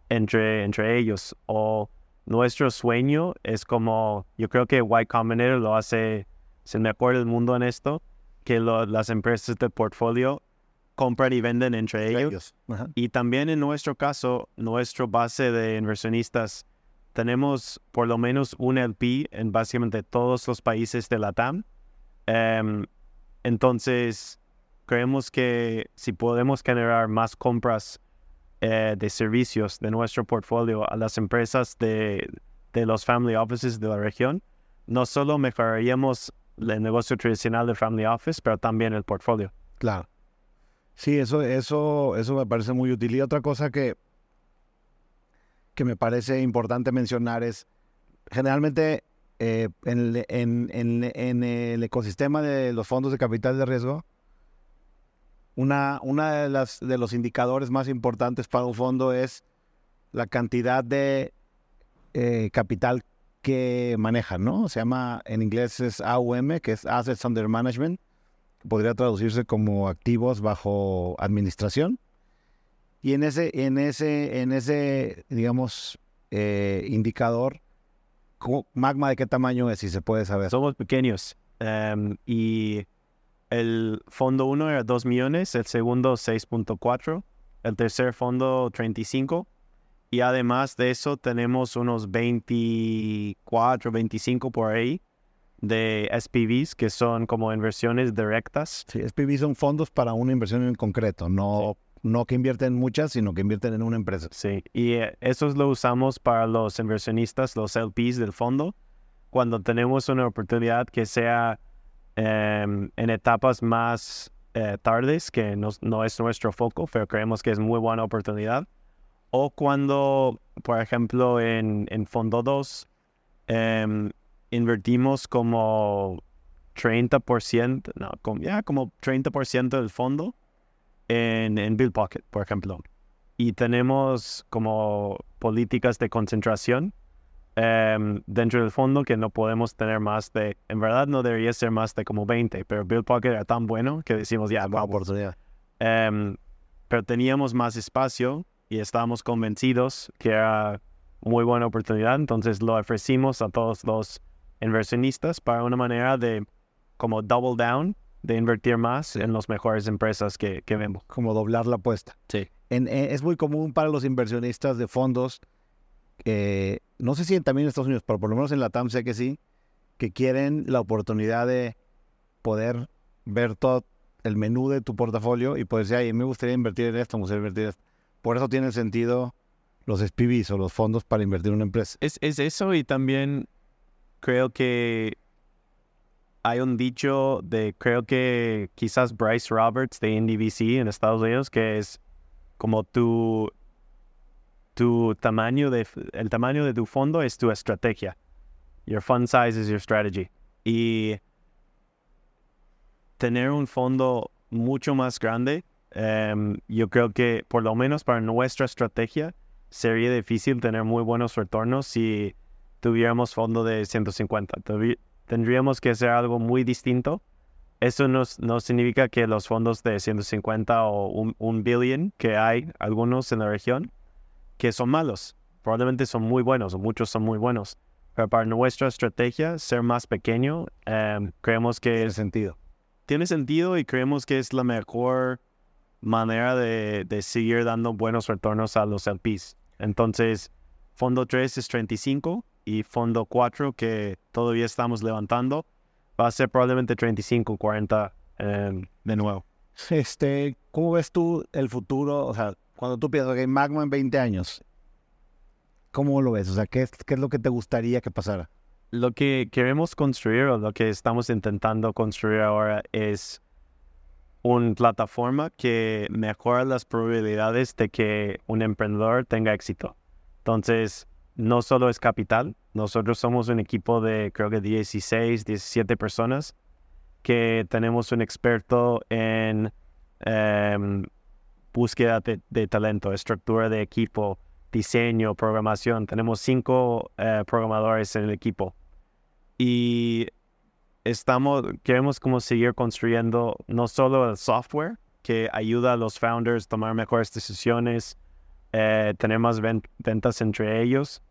[SPEAKER 1] entre, entre ellos. O nuestro sueño es como, yo creo que Y Combinator lo hace, se me acuerda el mundo en esto, que las empresas de portfolio compran y venden entre ellos. Y también en nuestro caso, nuestra base de inversionistas, tenemos por lo menos un LP en básicamente todos los países de la TAM Em, entonces, creemos que si podemos generar más compras eh, de servicios de nuestro portfolio a las empresas de, de, los family offices de la región, no solo mejoraríamos el negocio tradicional de family office, pero también el portfolio.
[SPEAKER 3] Claro. Sí, eso, eso, eso me parece muy útil. Y otra cosa que, que me parece importante mencionar es, generalmente eh, en, el ecosistema de los fondos de capital de riesgo, una, una de, las, de los indicadores más importantes para un fondo es la cantidad de eh, capital que manejan, ¿no? Se llama, en inglés es AUM, que es Assets Under Management, podría traducirse como activos bajo administración. Y en ese, en ese, en ese digamos, eh, indicador Magma de qué tamaño es, si se puede saber?
[SPEAKER 1] Somos pequeños. Em, y el fondo 1 era 2 millones, el segundo 6.4, el tercer fondo 35. Y además de eso tenemos unos 24, 25 por ahí de SPVs, que son como inversiones directas.
[SPEAKER 3] Sí, SPVs son fondos para una inversión en concreto, no no que invierten muchas, sino que invierten en una empresa.
[SPEAKER 1] Sí, y eh, eso lo usamos para los inversionistas, los LPs del fondo, cuando tenemos una oportunidad que sea em, en etapas más eh, tardes, que no, es nuestro foco, pero creemos que es muy buena oportunidad. O cuando, por ejemplo, en, en Fondo 2, em, invertimos como 30%, no, como, ya como 30% del fondo en, en Bill Pocket, por ejemplo. Y tenemos como políticas de concentración em, dentro del fondo que no podemos tener más de, en verdad no debería ser más de como 20, pero Bill Pocket era tan bueno que decimos ya, vamos.
[SPEAKER 3] oportunidad.
[SPEAKER 1] Um, pero teníamos más espacio y estábamos convencidos que era muy buena oportunidad, entonces lo ofrecimos a todos los inversionistas para una manera de como double down de invertir más en las mejores empresas que, que, vemos.
[SPEAKER 3] Como doblar la apuesta.
[SPEAKER 1] Sí.
[SPEAKER 3] En, eh, es muy común para los inversionistas de fondos, eh, no sé si también en Estados Unidos, pero por lo menos en la TAM sé que sí, que quieren la oportunidad de poder ver todo el menú de tu portafolio y poder decir, ay, me gustaría invertir en esto, me gustaría invertir en esto. Por eso tiene sentido los SPVs o los fondos para invertir en una empresa.
[SPEAKER 1] Es, es eso y también creo que hay un dicho de, creo que quizás Bryce Roberts de NDVC en Estados Unidos, que es como tu, tu tamaño de, el tamaño de tu fondo es tu estrategia. Your fund size is your strategy. Y tener un fondo mucho más grande, em, yo creo que por lo menos para nuestra estrategia sería difícil tener muy buenos retornos si tuviéramos fondo de 150. Tendríamos que hacer algo muy distinto. Eso no, no significa que los fondos de 150 o un, billion que hay algunos en la región, que son malos. Probablemente son muy buenos o muchos son muy buenos. Pero para nuestra estrategia, ser más pequeño, em, creemos que...
[SPEAKER 3] Tiene sentido
[SPEAKER 1] tiene sentido y creemos que es la mejor manera de, seguir dando buenos retornos a los LPs. Entonces, fondo 3 es 35 y fondo 4 que todavía estamos levantando va a ser probablemente 35, 40 em, de nuevo.
[SPEAKER 3] Este, ¿Cómo ves tú el futuro? O sea, cuando tú piensas que Magma en 20 años, ¿cómo lo ves? O sea, ¿qué ¿qué es lo que te gustaría que pasara?
[SPEAKER 1] lo que queremos construir o lo que estamos intentando construir ahora es una plataforma que mejora las probabilidades de que un emprendedor tenga éxito. Entonces, no solo es capital, nosotros somos un equipo de creo que 16, 17 personas que tenemos un experto en em, búsqueda de, talento, estructura de equipo, diseño, programación. Tenemos cinco eh, programadores en el equipo y estamos, queremos como seguir construyendo no solo el software que ayuda a los founders a tomar mejores decisiones, eh, tener más ventas entre ellos,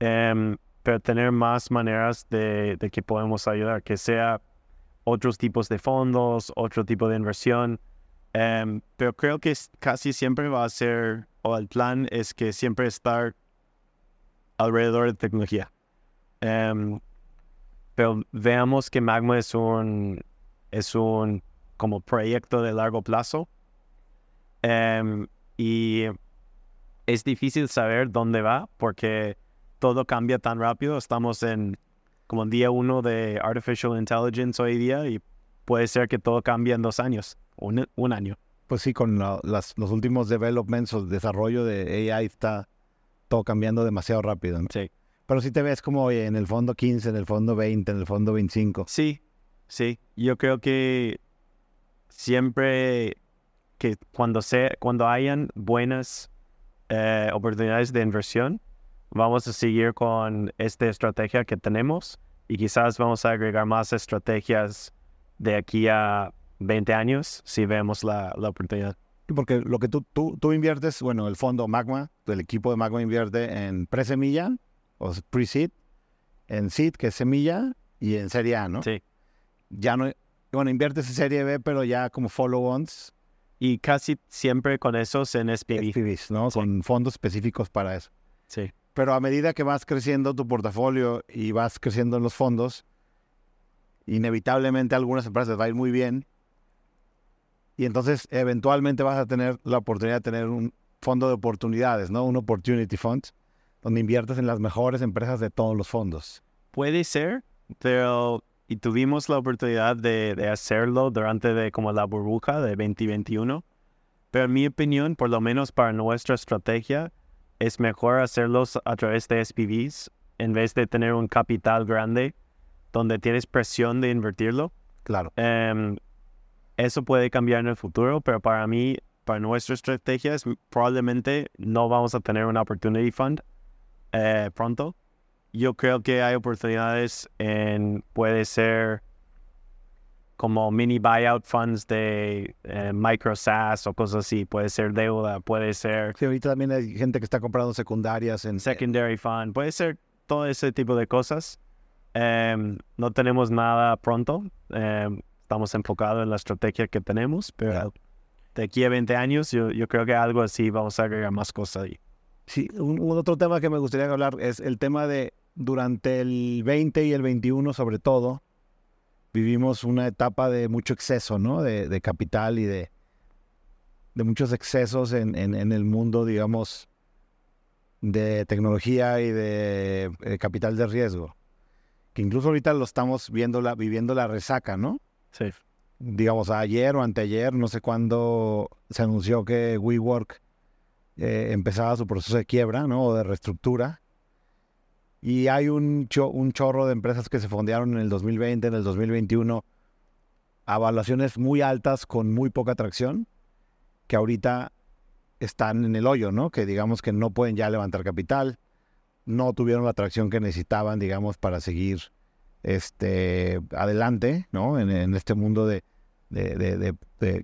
[SPEAKER 1] em, pero tener más maneras de, que podemos ayudar, que sea otros tipos de fondos, otro tipo de inversión. Em, pero creo que casi siempre va a ser, o el plan es que siempre estar alrededor de tecnología. Pero veamos que Magma es un, es un como proyecto de largo plazo em, y es difícil saber dónde va porque todo cambia tan rápido. Estamos en como día uno de Artificial Intelligence hoy día y puede ser que todo cambie en dos años, un, un año.
[SPEAKER 3] Pues sí, con las, los últimos developments o desarrollo de AI está todo cambiando demasiado rápido.
[SPEAKER 1] Sí.
[SPEAKER 3] Pero si te ves como, oye, en el fondo 15, en el fondo 20, en el fondo 25.
[SPEAKER 1] Sí, sí. Yo creo que siempre que cuando, se, cuando hayan buenas eh, oportunidades de inversión, vamos a seguir con esta estrategia que tenemos y quizás vamos a agregar más estrategias de aquí a 20 años si vemos la, la oportunidad.
[SPEAKER 3] Porque lo que tú, tú, tú inviertes, bueno, el fondo Magma, el equipo de Magma invierte en presemilla o pre-seed, en seed, que es semilla, y en serie A, ¿no?
[SPEAKER 1] Sí.
[SPEAKER 3] Ya no, bueno, inviertes en serie B, pero ya como follow-ons.
[SPEAKER 1] Y casi siempre con esos en SPV.
[SPEAKER 3] SPVs, ¿no? Con fondos específicos para eso.
[SPEAKER 1] Sí.
[SPEAKER 3] Pero a medida que vas creciendo tu portafolio y vas creciendo en los fondos, inevitablemente algunas empresas va a ir muy bien. Y entonces eventualmente vas a tener la oportunidad de tener un fondo de oportunidades, ¿no? Un opportunity fund donde inviertes en las mejores empresas de todos los fondos.
[SPEAKER 1] Puede ser, pero y tuvimos la oportunidad de, de, hacerlo durante de, como la burbuja de 2021. Pero en mi opinión, por lo menos para nuestra estrategia, es mejor hacerlos a través de SPVs en vez de tener un capital grande donde tienes presión de invertirlo.
[SPEAKER 3] Claro.
[SPEAKER 1] Em, eso puede cambiar en el futuro, pero para mí, para nuestra estrategia, es, probablemente no vamos a tener un opportunity fund eh, pronto. Yo creo que hay oportunidades en, puede ser como mini buyout funds de eh, micro SaaS o cosas así. Puede ser deuda, puede ser...
[SPEAKER 3] Sí, ahorita también hay gente que está comprando secundarias en...
[SPEAKER 1] Secondary fund, puede ser todo ese tipo de cosas. Em, no tenemos nada pronto. Em, estamos enfocados en la estrategia que tenemos, pero de aquí a 20 años yo, yo creo que algo así vamos a agregar más cosas ahí.
[SPEAKER 3] Sí, un, otro tema que me gustaría hablar es el tema de durante el 20 y el 21 sobre todo, vivimos una etapa de mucho exceso, ¿no? De, capital y de, de muchos excesos en, en, el mundo, digamos, de tecnología y de, de, capital de riesgo. Que incluso ahorita lo estamos viendo la, viviendo la resaca, ¿no?
[SPEAKER 1] Sí.
[SPEAKER 3] Digamos, ayer o anteayer, no sé cuándo se anunció que WeWork eh, empezaba su proceso de quiebra, ¿no? O de reestructura. Y hay un, chorro de empresas que se fondearon en el 2020, en el 2021, a evaluaciones muy altas con muy poca atracción, que ahorita están en el hoyo, ¿no? Que digamos que no pueden ya levantar capital, no tuvieron la atracción que necesitaban, digamos, para seguir este, adelante, ¿no? En, este mundo de,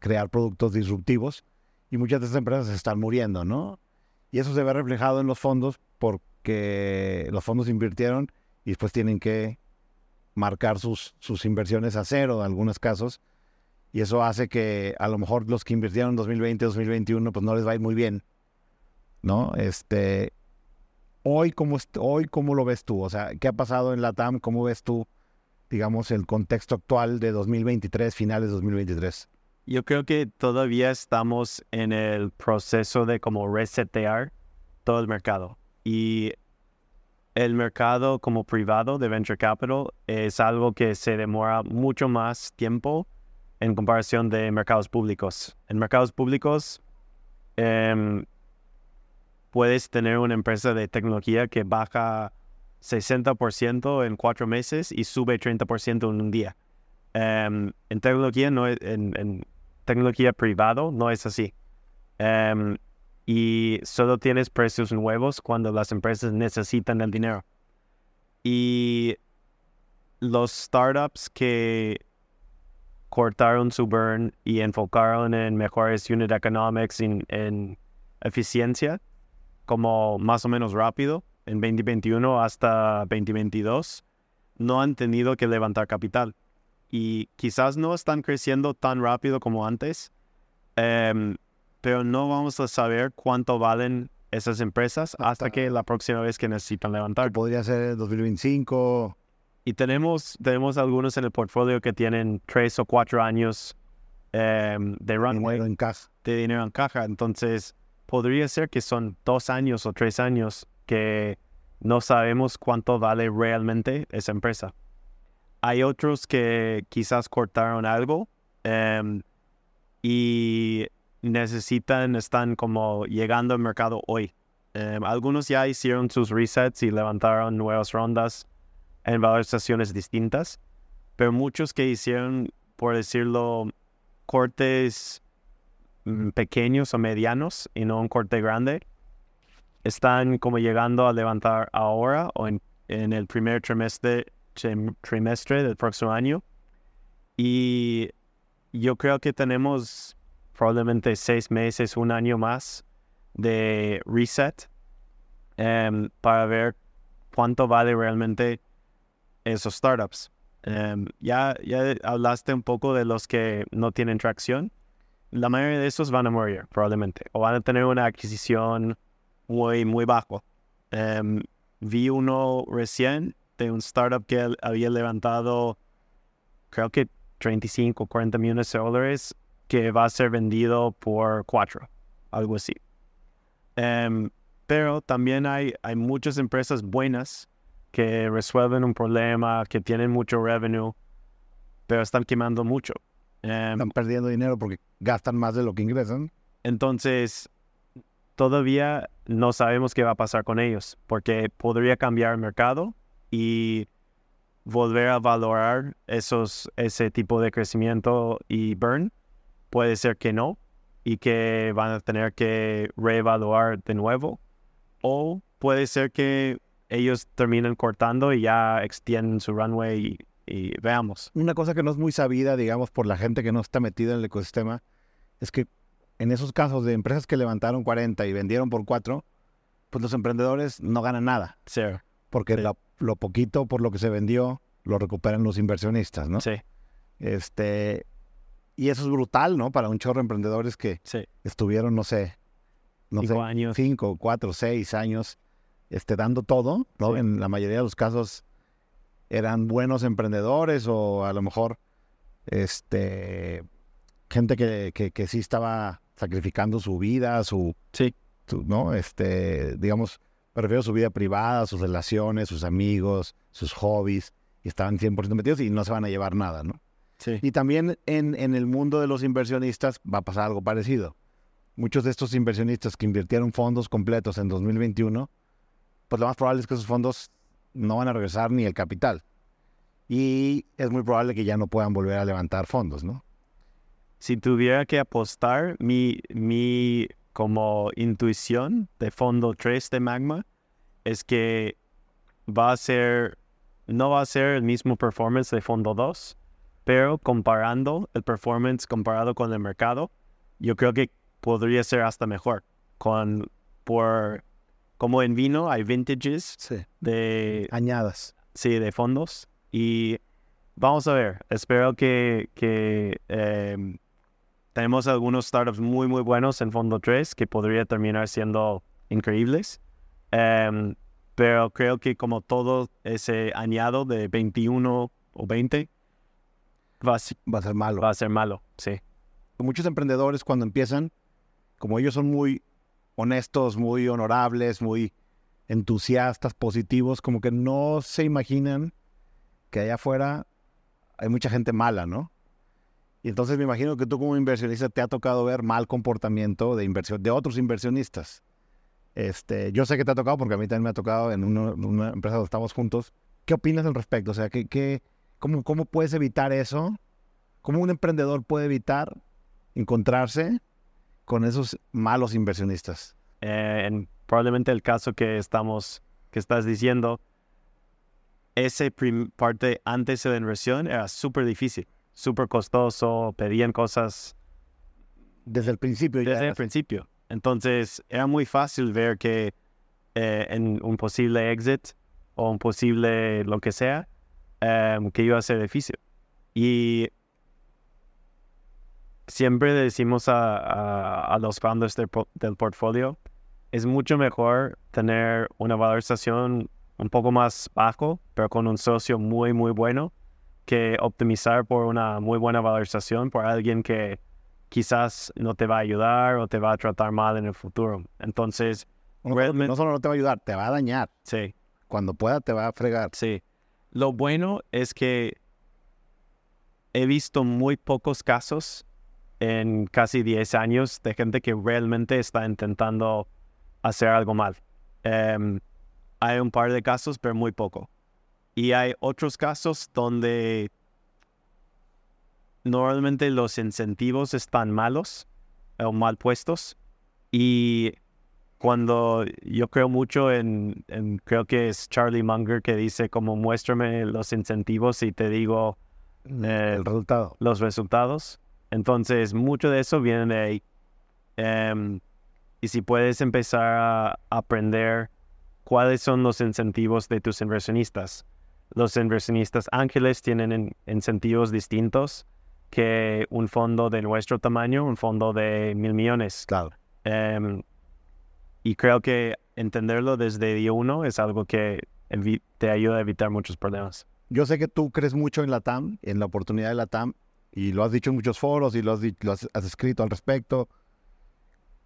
[SPEAKER 3] crear productos disruptivos y muchas de esas empresas están muriendo, ¿no? Y eso se ve reflejado en los fondos porque los fondos invirtieron y después tienen que marcar sus, sus inversiones a cero en algunos casos. Y eso hace que a lo mejor los que invirtieron en 2020, 2021, pues no les va a ir muy bien. ¿No? Este, hoy, ¿cómo, hoy, ¿cómo lo ves tú? O sea, ¿qué ha pasado en la TAM? ¿Cómo ves tú, digamos, el contexto actual de 2023, finales de 2023?
[SPEAKER 1] Yo creo que todavía estamos en el proceso de como resetear todo el mercado. Y el mercado como privado de venture capital es algo que se demora mucho más tiempo en comparación de mercados públicos. En mercados públicos em, puedes tener una empresa de tecnología que baja 60% en cuatro meses y sube 30% en un día. Em, en tecnología no en, tecnología privado no es así. Em, y solo tienes precios nuevos cuando las empresas necesitan el dinero. Y los startups que cortaron su burn y enfocaron en mejores unit economics, en, en eficiencia, como más o menos rápido, en 2021 hasta 2022, no han tenido que levantar capital y quizás no están creciendo tan rápido como antes, em, pero no vamos a saber cuánto valen esas empresas hasta, que la próxima vez que necesitan levantar.
[SPEAKER 3] Podría ser 2025.
[SPEAKER 1] Y tenemos, tenemos algunos en el portfolio que tienen tres o cuatro años em, de
[SPEAKER 3] Dinero en caja.
[SPEAKER 1] De dinero en caja. Entonces, podría ser que son dos años o tres años que no sabemos cuánto vale realmente esa empresa. Hay otros que quizás cortaron algo em, y necesitan, están como llegando al mercado hoy. Em, algunos ya hicieron sus resets y levantaron nuevas rondas en valorizaciones distintas, pero muchos que hicieron, por decirlo, cortes mm, pequeños o medianos y no un corte grande, están como llegando a levantar ahora o en, en el primer trimestre trimestre del próximo año. Y yo creo que tenemos probablemente seis meses, un año más de reset em, para ver cuánto vale realmente esos startups. Em, ya, ya hablaste un poco de los que no tienen tracción. La mayoría de esos van a morir probablemente o van a tener una adquisición muy, muy bajo. Em, vi uno recién un startup que había levantado, creo que 35 o 40 millones de dólares, que va a ser vendido por 4, algo así. Em, pero también hay, hay muchas empresas buenas que resuelven un problema, que tienen mucho revenue, pero están quemando mucho.
[SPEAKER 3] Em, están perdiendo dinero porque gastan más de lo que ingresan.
[SPEAKER 1] Entonces, todavía no sabemos qué va a pasar con ellos, porque podría cambiar el mercado y volver a valorar esos, ese tipo de crecimiento y burn, puede ser que no y que van a tener que reevaluar de nuevo. O puede ser que ellos terminen cortando y ya extienden su runway y, veamos.
[SPEAKER 3] Una cosa que no es muy sabida, digamos, por la gente que no está metida en el ecosistema, es que en esos casos de empresas que levantaron 40 y vendieron por 4, pues los emprendedores no ganan nada.
[SPEAKER 1] Cero.
[SPEAKER 3] Porque la lo poquito por lo que se vendió lo recuperan los inversionistas, ¿no?
[SPEAKER 1] Sí.
[SPEAKER 3] Este, y eso es brutal, ¿no? Para un chorro de emprendedores que estuvieron, no sé, no
[SPEAKER 1] cinco
[SPEAKER 3] sé,
[SPEAKER 1] años.
[SPEAKER 3] cinco, cuatro, seis años, este, dando todo, ¿no?
[SPEAKER 1] Sí.
[SPEAKER 3] En la mayoría de los casos eran buenos emprendedores o a lo mejor este, gente que, que, que sí estaba sacrificando su vida, su,
[SPEAKER 1] Sí.
[SPEAKER 3] su- ¿no? Este, digamos, me refiero a su vida privada, sus relaciones, sus amigos, sus hobbies, y estaban 100% metidos y no se van a llevar nada, ¿no?
[SPEAKER 1] Sí.
[SPEAKER 3] Y también en, en el mundo de los inversionistas va a pasar algo parecido. Muchos de estos inversionistas que invirtieron fondos completos en 2021, pues lo más probable es que esos fondos no van a regresar ni el capital. Y es muy probable que ya no puedan volver a levantar fondos, ¿no?
[SPEAKER 1] Si tuviera que apostar, mi, mi como intuición de fondo 3 de Magma es que va a ser, no va a ser el mismo performance de fondo 2, pero comparando el performance comparado con el mercado, yo creo que podría ser hasta mejor. Con, por, como en vino hay vintages
[SPEAKER 3] Sí.
[SPEAKER 1] de,
[SPEAKER 3] Añadas.
[SPEAKER 1] sí, de fondos. Y vamos a ver, espero que, que em, tenemos algunos startups muy, muy buenos en fondo 3 que podría terminar siendo increíbles. Em, pero creo que como todo ese añado de 21 o 20 va a,
[SPEAKER 3] Va a ser malo.
[SPEAKER 1] va a ser malo, sí.
[SPEAKER 3] Muchos emprendedores cuando empiezan, como ellos son muy honestos, muy honorables, muy entusiastas, positivos, como que no se imaginan que allá afuera hay mucha gente mala, ¿no? Y entonces me imagino que tú como inversionista te ha tocado ver mal comportamiento de inversión de otros inversionistas. Este, yo sé que te ha tocado porque a mí también me ha tocado en una, empresa donde estamos juntos. ¿Qué opinas al respecto? O sea, ¿qué, qué, cómo, ¿cómo puedes evitar eso? ¿Cómo un emprendedor puede evitar encontrarse con esos malos inversionistas?
[SPEAKER 1] Eh, en probablemente el caso que estamos, que estás diciendo, prim- parte antes de la inversión era súper difícil, súper costoso, pedían cosas
[SPEAKER 3] Desde el principio ya
[SPEAKER 1] desde el principio. Entonces era muy fácil ver que eh, en un posible exit o un posible lo que sea, em, que iba a ser difícil. Y siempre decimos a, a- a los founders del, po- del portfolio, es mucho mejor tener una valorización un poco más bajo, pero con un socio muy, muy bueno, que optimizar por una muy buena valorización por alguien que quizás no te va a ayudar o te va a tratar mal en el futuro. Entonces,
[SPEAKER 3] no, no solo no te va a ayudar, te va a dañar.
[SPEAKER 1] sí,
[SPEAKER 3] Cuando pueda te va a fregar.
[SPEAKER 1] sí. Lo bueno es que he visto muy pocos casos en casi 10 años de gente que realmente está intentando hacer algo mal. Em, hay un par de casos, pero muy poco. Y hay otros casos donde normalmente los incentivos están malos o mal puestos. Y cuando yo creo mucho en, en- creo que es Charlie Munger que dice como muéstrame los incentivos y te digo eh,
[SPEAKER 3] el resultado.
[SPEAKER 1] los resultados. Entonces, mucho de eso viene de ahí. Em, y si puedes empezar a aprender cuáles son los incentivos de tus inversionistas. Los inversionistas ángeles tienen in- incentivos distintos que un fondo de nuestro tamaño, un fondo de mil millones.
[SPEAKER 3] Claro.
[SPEAKER 1] Em, y creo que entenderlo desde día uno es algo que te ayuda a evitar muchos problemas.
[SPEAKER 3] Yo sé que tú crees mucho en la TAM, en la oportunidad de la TAM, y lo has dicho en muchos foros y lo has, lo has, has escrito al respecto.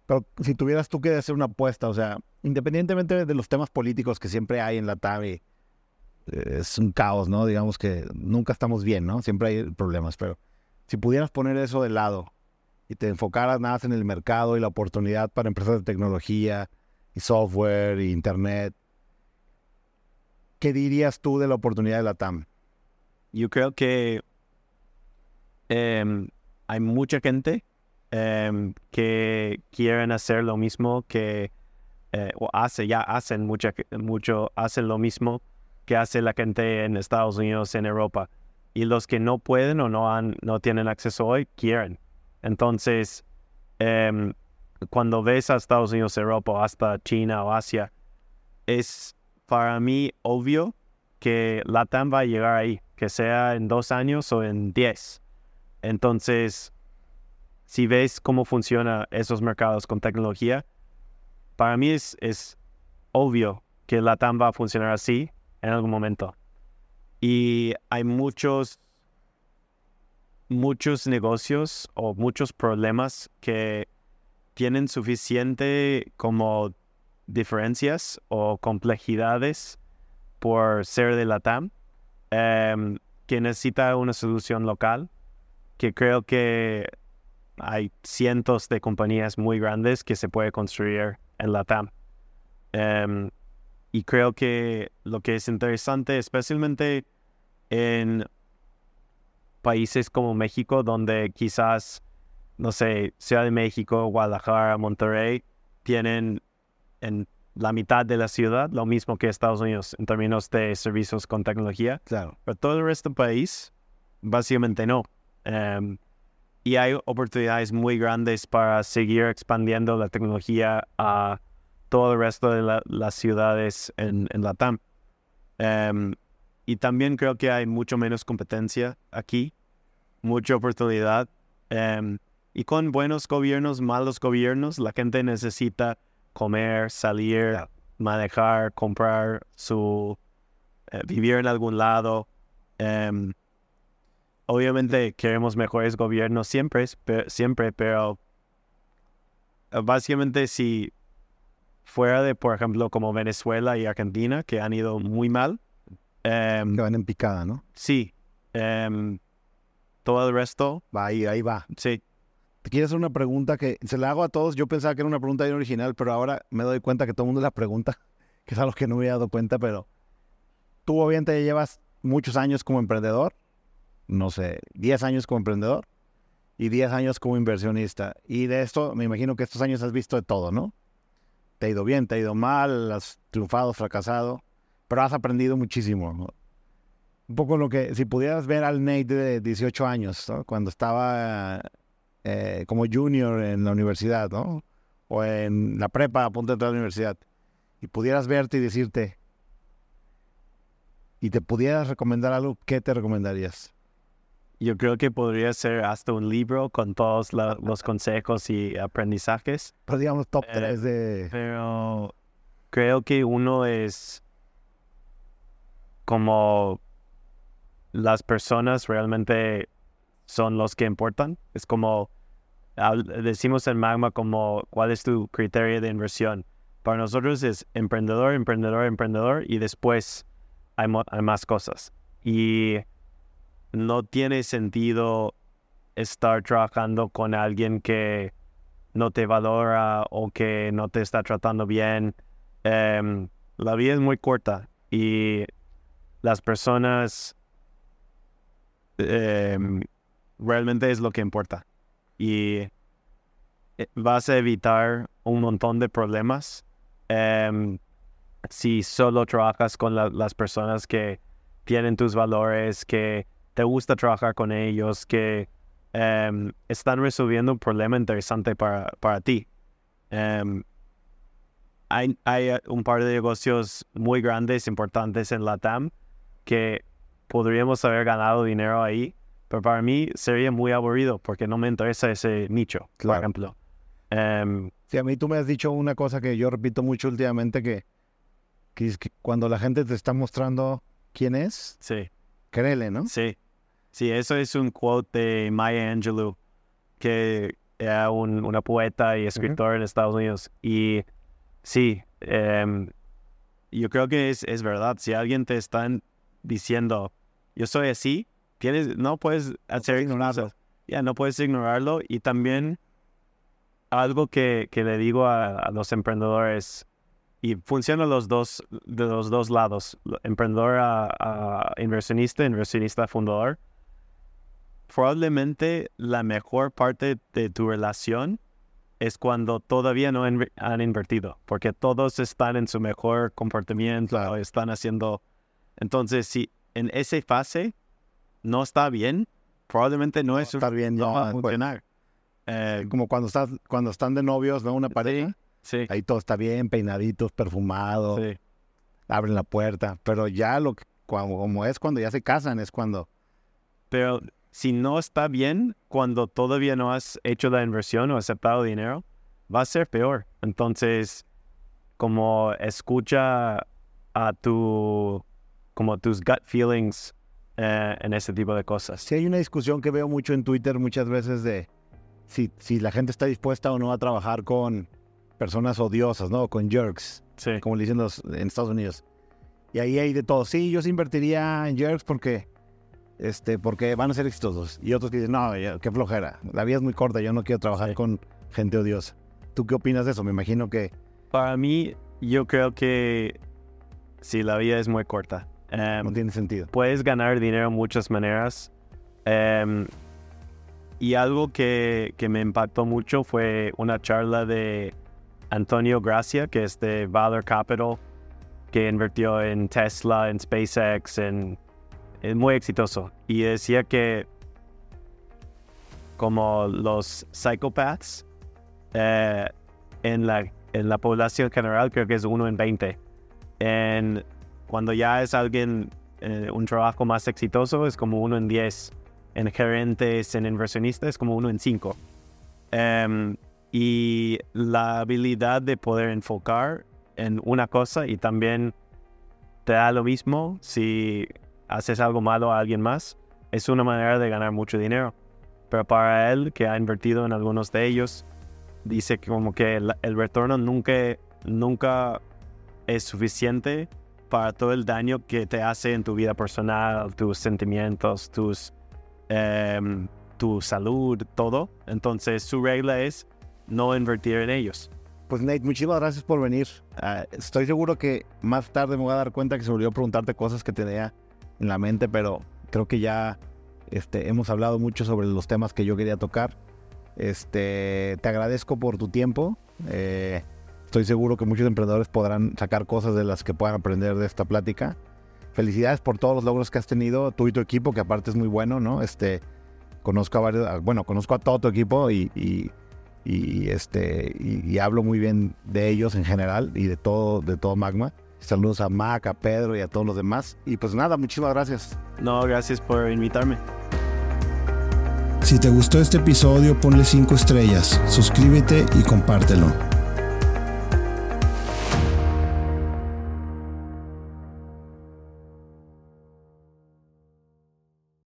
[SPEAKER 3] Pero si tuvieras tú que hacer una apuesta, o sea, independientemente de los temas políticos que siempre hay en la TAM, y, es un caos, ¿no? Digamos que nunca estamos bien, ¿no? Siempre hay problemas, pero si pudieras poner eso de lado y te enfocaras nada más en el mercado y la oportunidad para empresas de tecnología y software y internet, ¿qué dirías tú de la oportunidad de la TAM?
[SPEAKER 1] Yo creo que em, hay mucha gente em, que quieren hacer lo mismo que, eh, o hace, ya hacen mucha, mucho, hacen lo mismo que hace la gente en Estados Unidos, en Europa. Y los que no pueden o no, han, no tienen acceso hoy, quieren. Entonces, em, cuando ves a Estados Unidos, Europa, hasta China o Asia, es para mí obvio que LATAM va a llegar ahí, que sea en dos años o en diez. Entonces, si ves cómo funcionan esos mercados con tecnología, para mí es, es obvio que la TAM va a funcionar así en algún momento. Y hay muchos, muchos negocios o muchos problemas que tienen suficiente como diferencias o complejidades por ser de la TAM em, que necesita una solución local que creo que hay cientos de compañías muy grandes que se puede construir en la TAM. Em, y creo que lo que es interesante, especialmente en países como México, donde quizás, no sé, Ciudad de México, Guadalajara, Monterrey, tienen en la mitad de la ciudad lo mismo que Estados Unidos en términos de servicios con tecnología.
[SPEAKER 3] Claro.
[SPEAKER 1] Pero todo el resto del país, básicamente no. Em, y hay oportunidades muy grandes para seguir expandiendo la tecnología a todo el resto de las ciudades en, en la TAM. Em, y también creo que hay mucho menos competencia aquí, mucha oportunidad. Em, y con buenos gobiernos, malos gobiernos, la gente necesita comer, salir, manejar, comprar su... Eh, vivir en algún lado. Obviamente queremos mejores gobiernos siempre, siempre, pero eh, básicamente si fuera de, por ejemplo, como Venezuela y Argentina, que han ido muy mal.
[SPEAKER 3] Em, que van en picada, ¿no?
[SPEAKER 1] Sí. Em, todo el resto.
[SPEAKER 3] Va ahí, ahí va.
[SPEAKER 1] Sí.
[SPEAKER 3] Te quiero hacer una pregunta que se la hago a todos. Yo pensaba que era una pregunta bien original, pero ahora me doy cuenta que todo el mundo la pregunta, que es algo que no me había dado cuenta, pero tú obviamente llevas muchos años como emprendedor no sé, 10 años como emprendedor y 10 años como inversionista. Y de esto, me imagino que estos años has visto de todo, ¿no? Te ha ido bien, te ha ido mal, has triunfado, fracasado, pero has aprendido muchísimo. Un poco lo que, si pudieras ver al Nate de 18 años, cuando estaba eh, como junior en la universidad, ¿no? O en la prepa a punto de entrar a la universidad, y pudieras verte y decirte, y te pudieras recomendar algo, ¿qué te recomendarías?
[SPEAKER 1] Yo creo que podría ser hasta un libro con todos los consejos y aprendizajes.
[SPEAKER 3] Pero digamos top 3 eh.
[SPEAKER 1] Pero creo que uno es como las personas realmente son los que importan. Es como decimos en Magma como cuál es tu criterio de inversión. Para nosotros es emprendedor, emprendedor, emprendedor y después hay, hay más cosas. Y no tiene sentido estar trabajando con alguien que no te valora o que no te está tratando bien. Em, la vida es muy corta y las personas em, realmente es lo que importa. Y eh, vas a evitar un montón de problemas em, si solo trabajas con las personas que tienen tus valores, que te gusta trabajar con ellos, que em, están resolviendo un problema interesante para, para ti. Em, hay, hay, eh, un par de negocios muy grandes, importantes en la TAM, que podríamos haber ganado dinero ahí, pero para mí sería muy aburrido porque no me interesa ese nicho, por ejemplo.
[SPEAKER 3] Um, sí, a mí tú me has dicho una cosa que yo repito mucho últimamente, que, que, es que cuando la gente te está mostrando quién es,
[SPEAKER 1] sí.
[SPEAKER 3] créele, ¿no?
[SPEAKER 1] Sí. Sí, eso es un quote de Maya Angelou, que era un, una poeta y escritor en Estados Unidos. Y sí, em, yo creo que es, es verdad. Si alguien te está diciendo, yo soy así, tienes, no puedes hacer ignorarlo. Ya, no puedes ignorarlo. Y también algo que, que le digo a, los emprendedores, y funciona los dos, de los dos lados, emprendedor a, a inversionista, inversionista fundador probablemente la mejor parte de tu relación es cuando todavía no han invertido, porque todos están en su mejor comportamiento, están haciendo... Entonces, si en esa fase no está bien, probablemente no, es
[SPEAKER 3] estar bien,
[SPEAKER 1] no va a funcionar.
[SPEAKER 3] Eh, como cuando estás, cuando están de novios, ¿no? Una pareja.
[SPEAKER 1] Sí,
[SPEAKER 3] Ahí todo está bien, peinaditos, perfumados. Sí. Abren la puerta. Pero ya lo que, como es cuando ya se casan, es cuando.
[SPEAKER 1] Pero si no está bien cuando todavía no has hecho la inversión o aceptado dinero, va a ser peor. Entonces, como escucha a tu, como tus gut feelings eh, en ese tipo de cosas.
[SPEAKER 3] Sí, hay una discusión que veo mucho en Twitter muchas veces de si, si la gente está dispuesta o no a trabajar con personas odiosas, ¿no? Con jerks,
[SPEAKER 1] Sí.
[SPEAKER 3] como le dicen los, en Estados Unidos. Y ahí hay de todo. Sí, yo sí invertiría en jerks porque, este, porque van a ser exitosos. Y otros que dicen, no, qué flojera. La vida es muy corta, yo no quiero trabajar
[SPEAKER 1] Sí.
[SPEAKER 3] con gente odiosa. ¿Tú qué opinas de eso? Me imagino que
[SPEAKER 1] Para mí, yo creo que sí, la vida es muy corta. Em,
[SPEAKER 3] no tiene sentido.
[SPEAKER 1] puedes ganar dinero de muchas maneras. Em, y algo que, que me impactó mucho fue una charla de Antonio Gracia, que es de Valor Capital, que invirtió en Tesla, en SpaceX, en, es muy exitoso. Y decía que como los psychopaths eh, en, la, en la población general creo que es uno en 20. En, cuando ya es alguien, eh, un trabajo más exitoso, es como uno en 10. En gerentes, en inversionistas, es como uno en 5. y la habilidad de poder enfocar en una cosa y también te da lo mismo si haces algo malo a alguien más, es una manera de ganar mucho dinero. Pero para él, que ha invertido en algunos de ellos, dice que como que el, retorno nunca, nunca es suficiente para todo el daño que te hace en tu vida personal, tus sentimientos, tus, em, tu salud, todo. Entonces su regla es no invertir en ellos.
[SPEAKER 3] Pues Nate, muchísimas gracias por venir. Ah, estoy seguro que más tarde me voy a dar cuenta que se me olvidó preguntarte cosas que tenía en la mente, pero creo que ya este, hemos hablado mucho sobre los temas que yo quería tocar. Este, te agradezco por tu tiempo. Eh, estoy seguro que muchos emprendedores podrán sacar cosas de las que puedan aprender de esta plática. Felicidades por todos los logros que has tenido, tú y tu equipo, que aparte es muy bueno, ¿no? Este, conozco a varios, a- bueno, conozco a todo tu equipo y, y- y, este y, y hablo muy bien de ellos en general y de todo de todo Magma. Saludos a Mac, a Pedro y a todos los demás. Y pues nada, muchísimas gracias.
[SPEAKER 1] No, gracias por invitarme.
[SPEAKER 2] Si te gustó este episodio, ponle 5 estrellas, suscríbete y compártelo.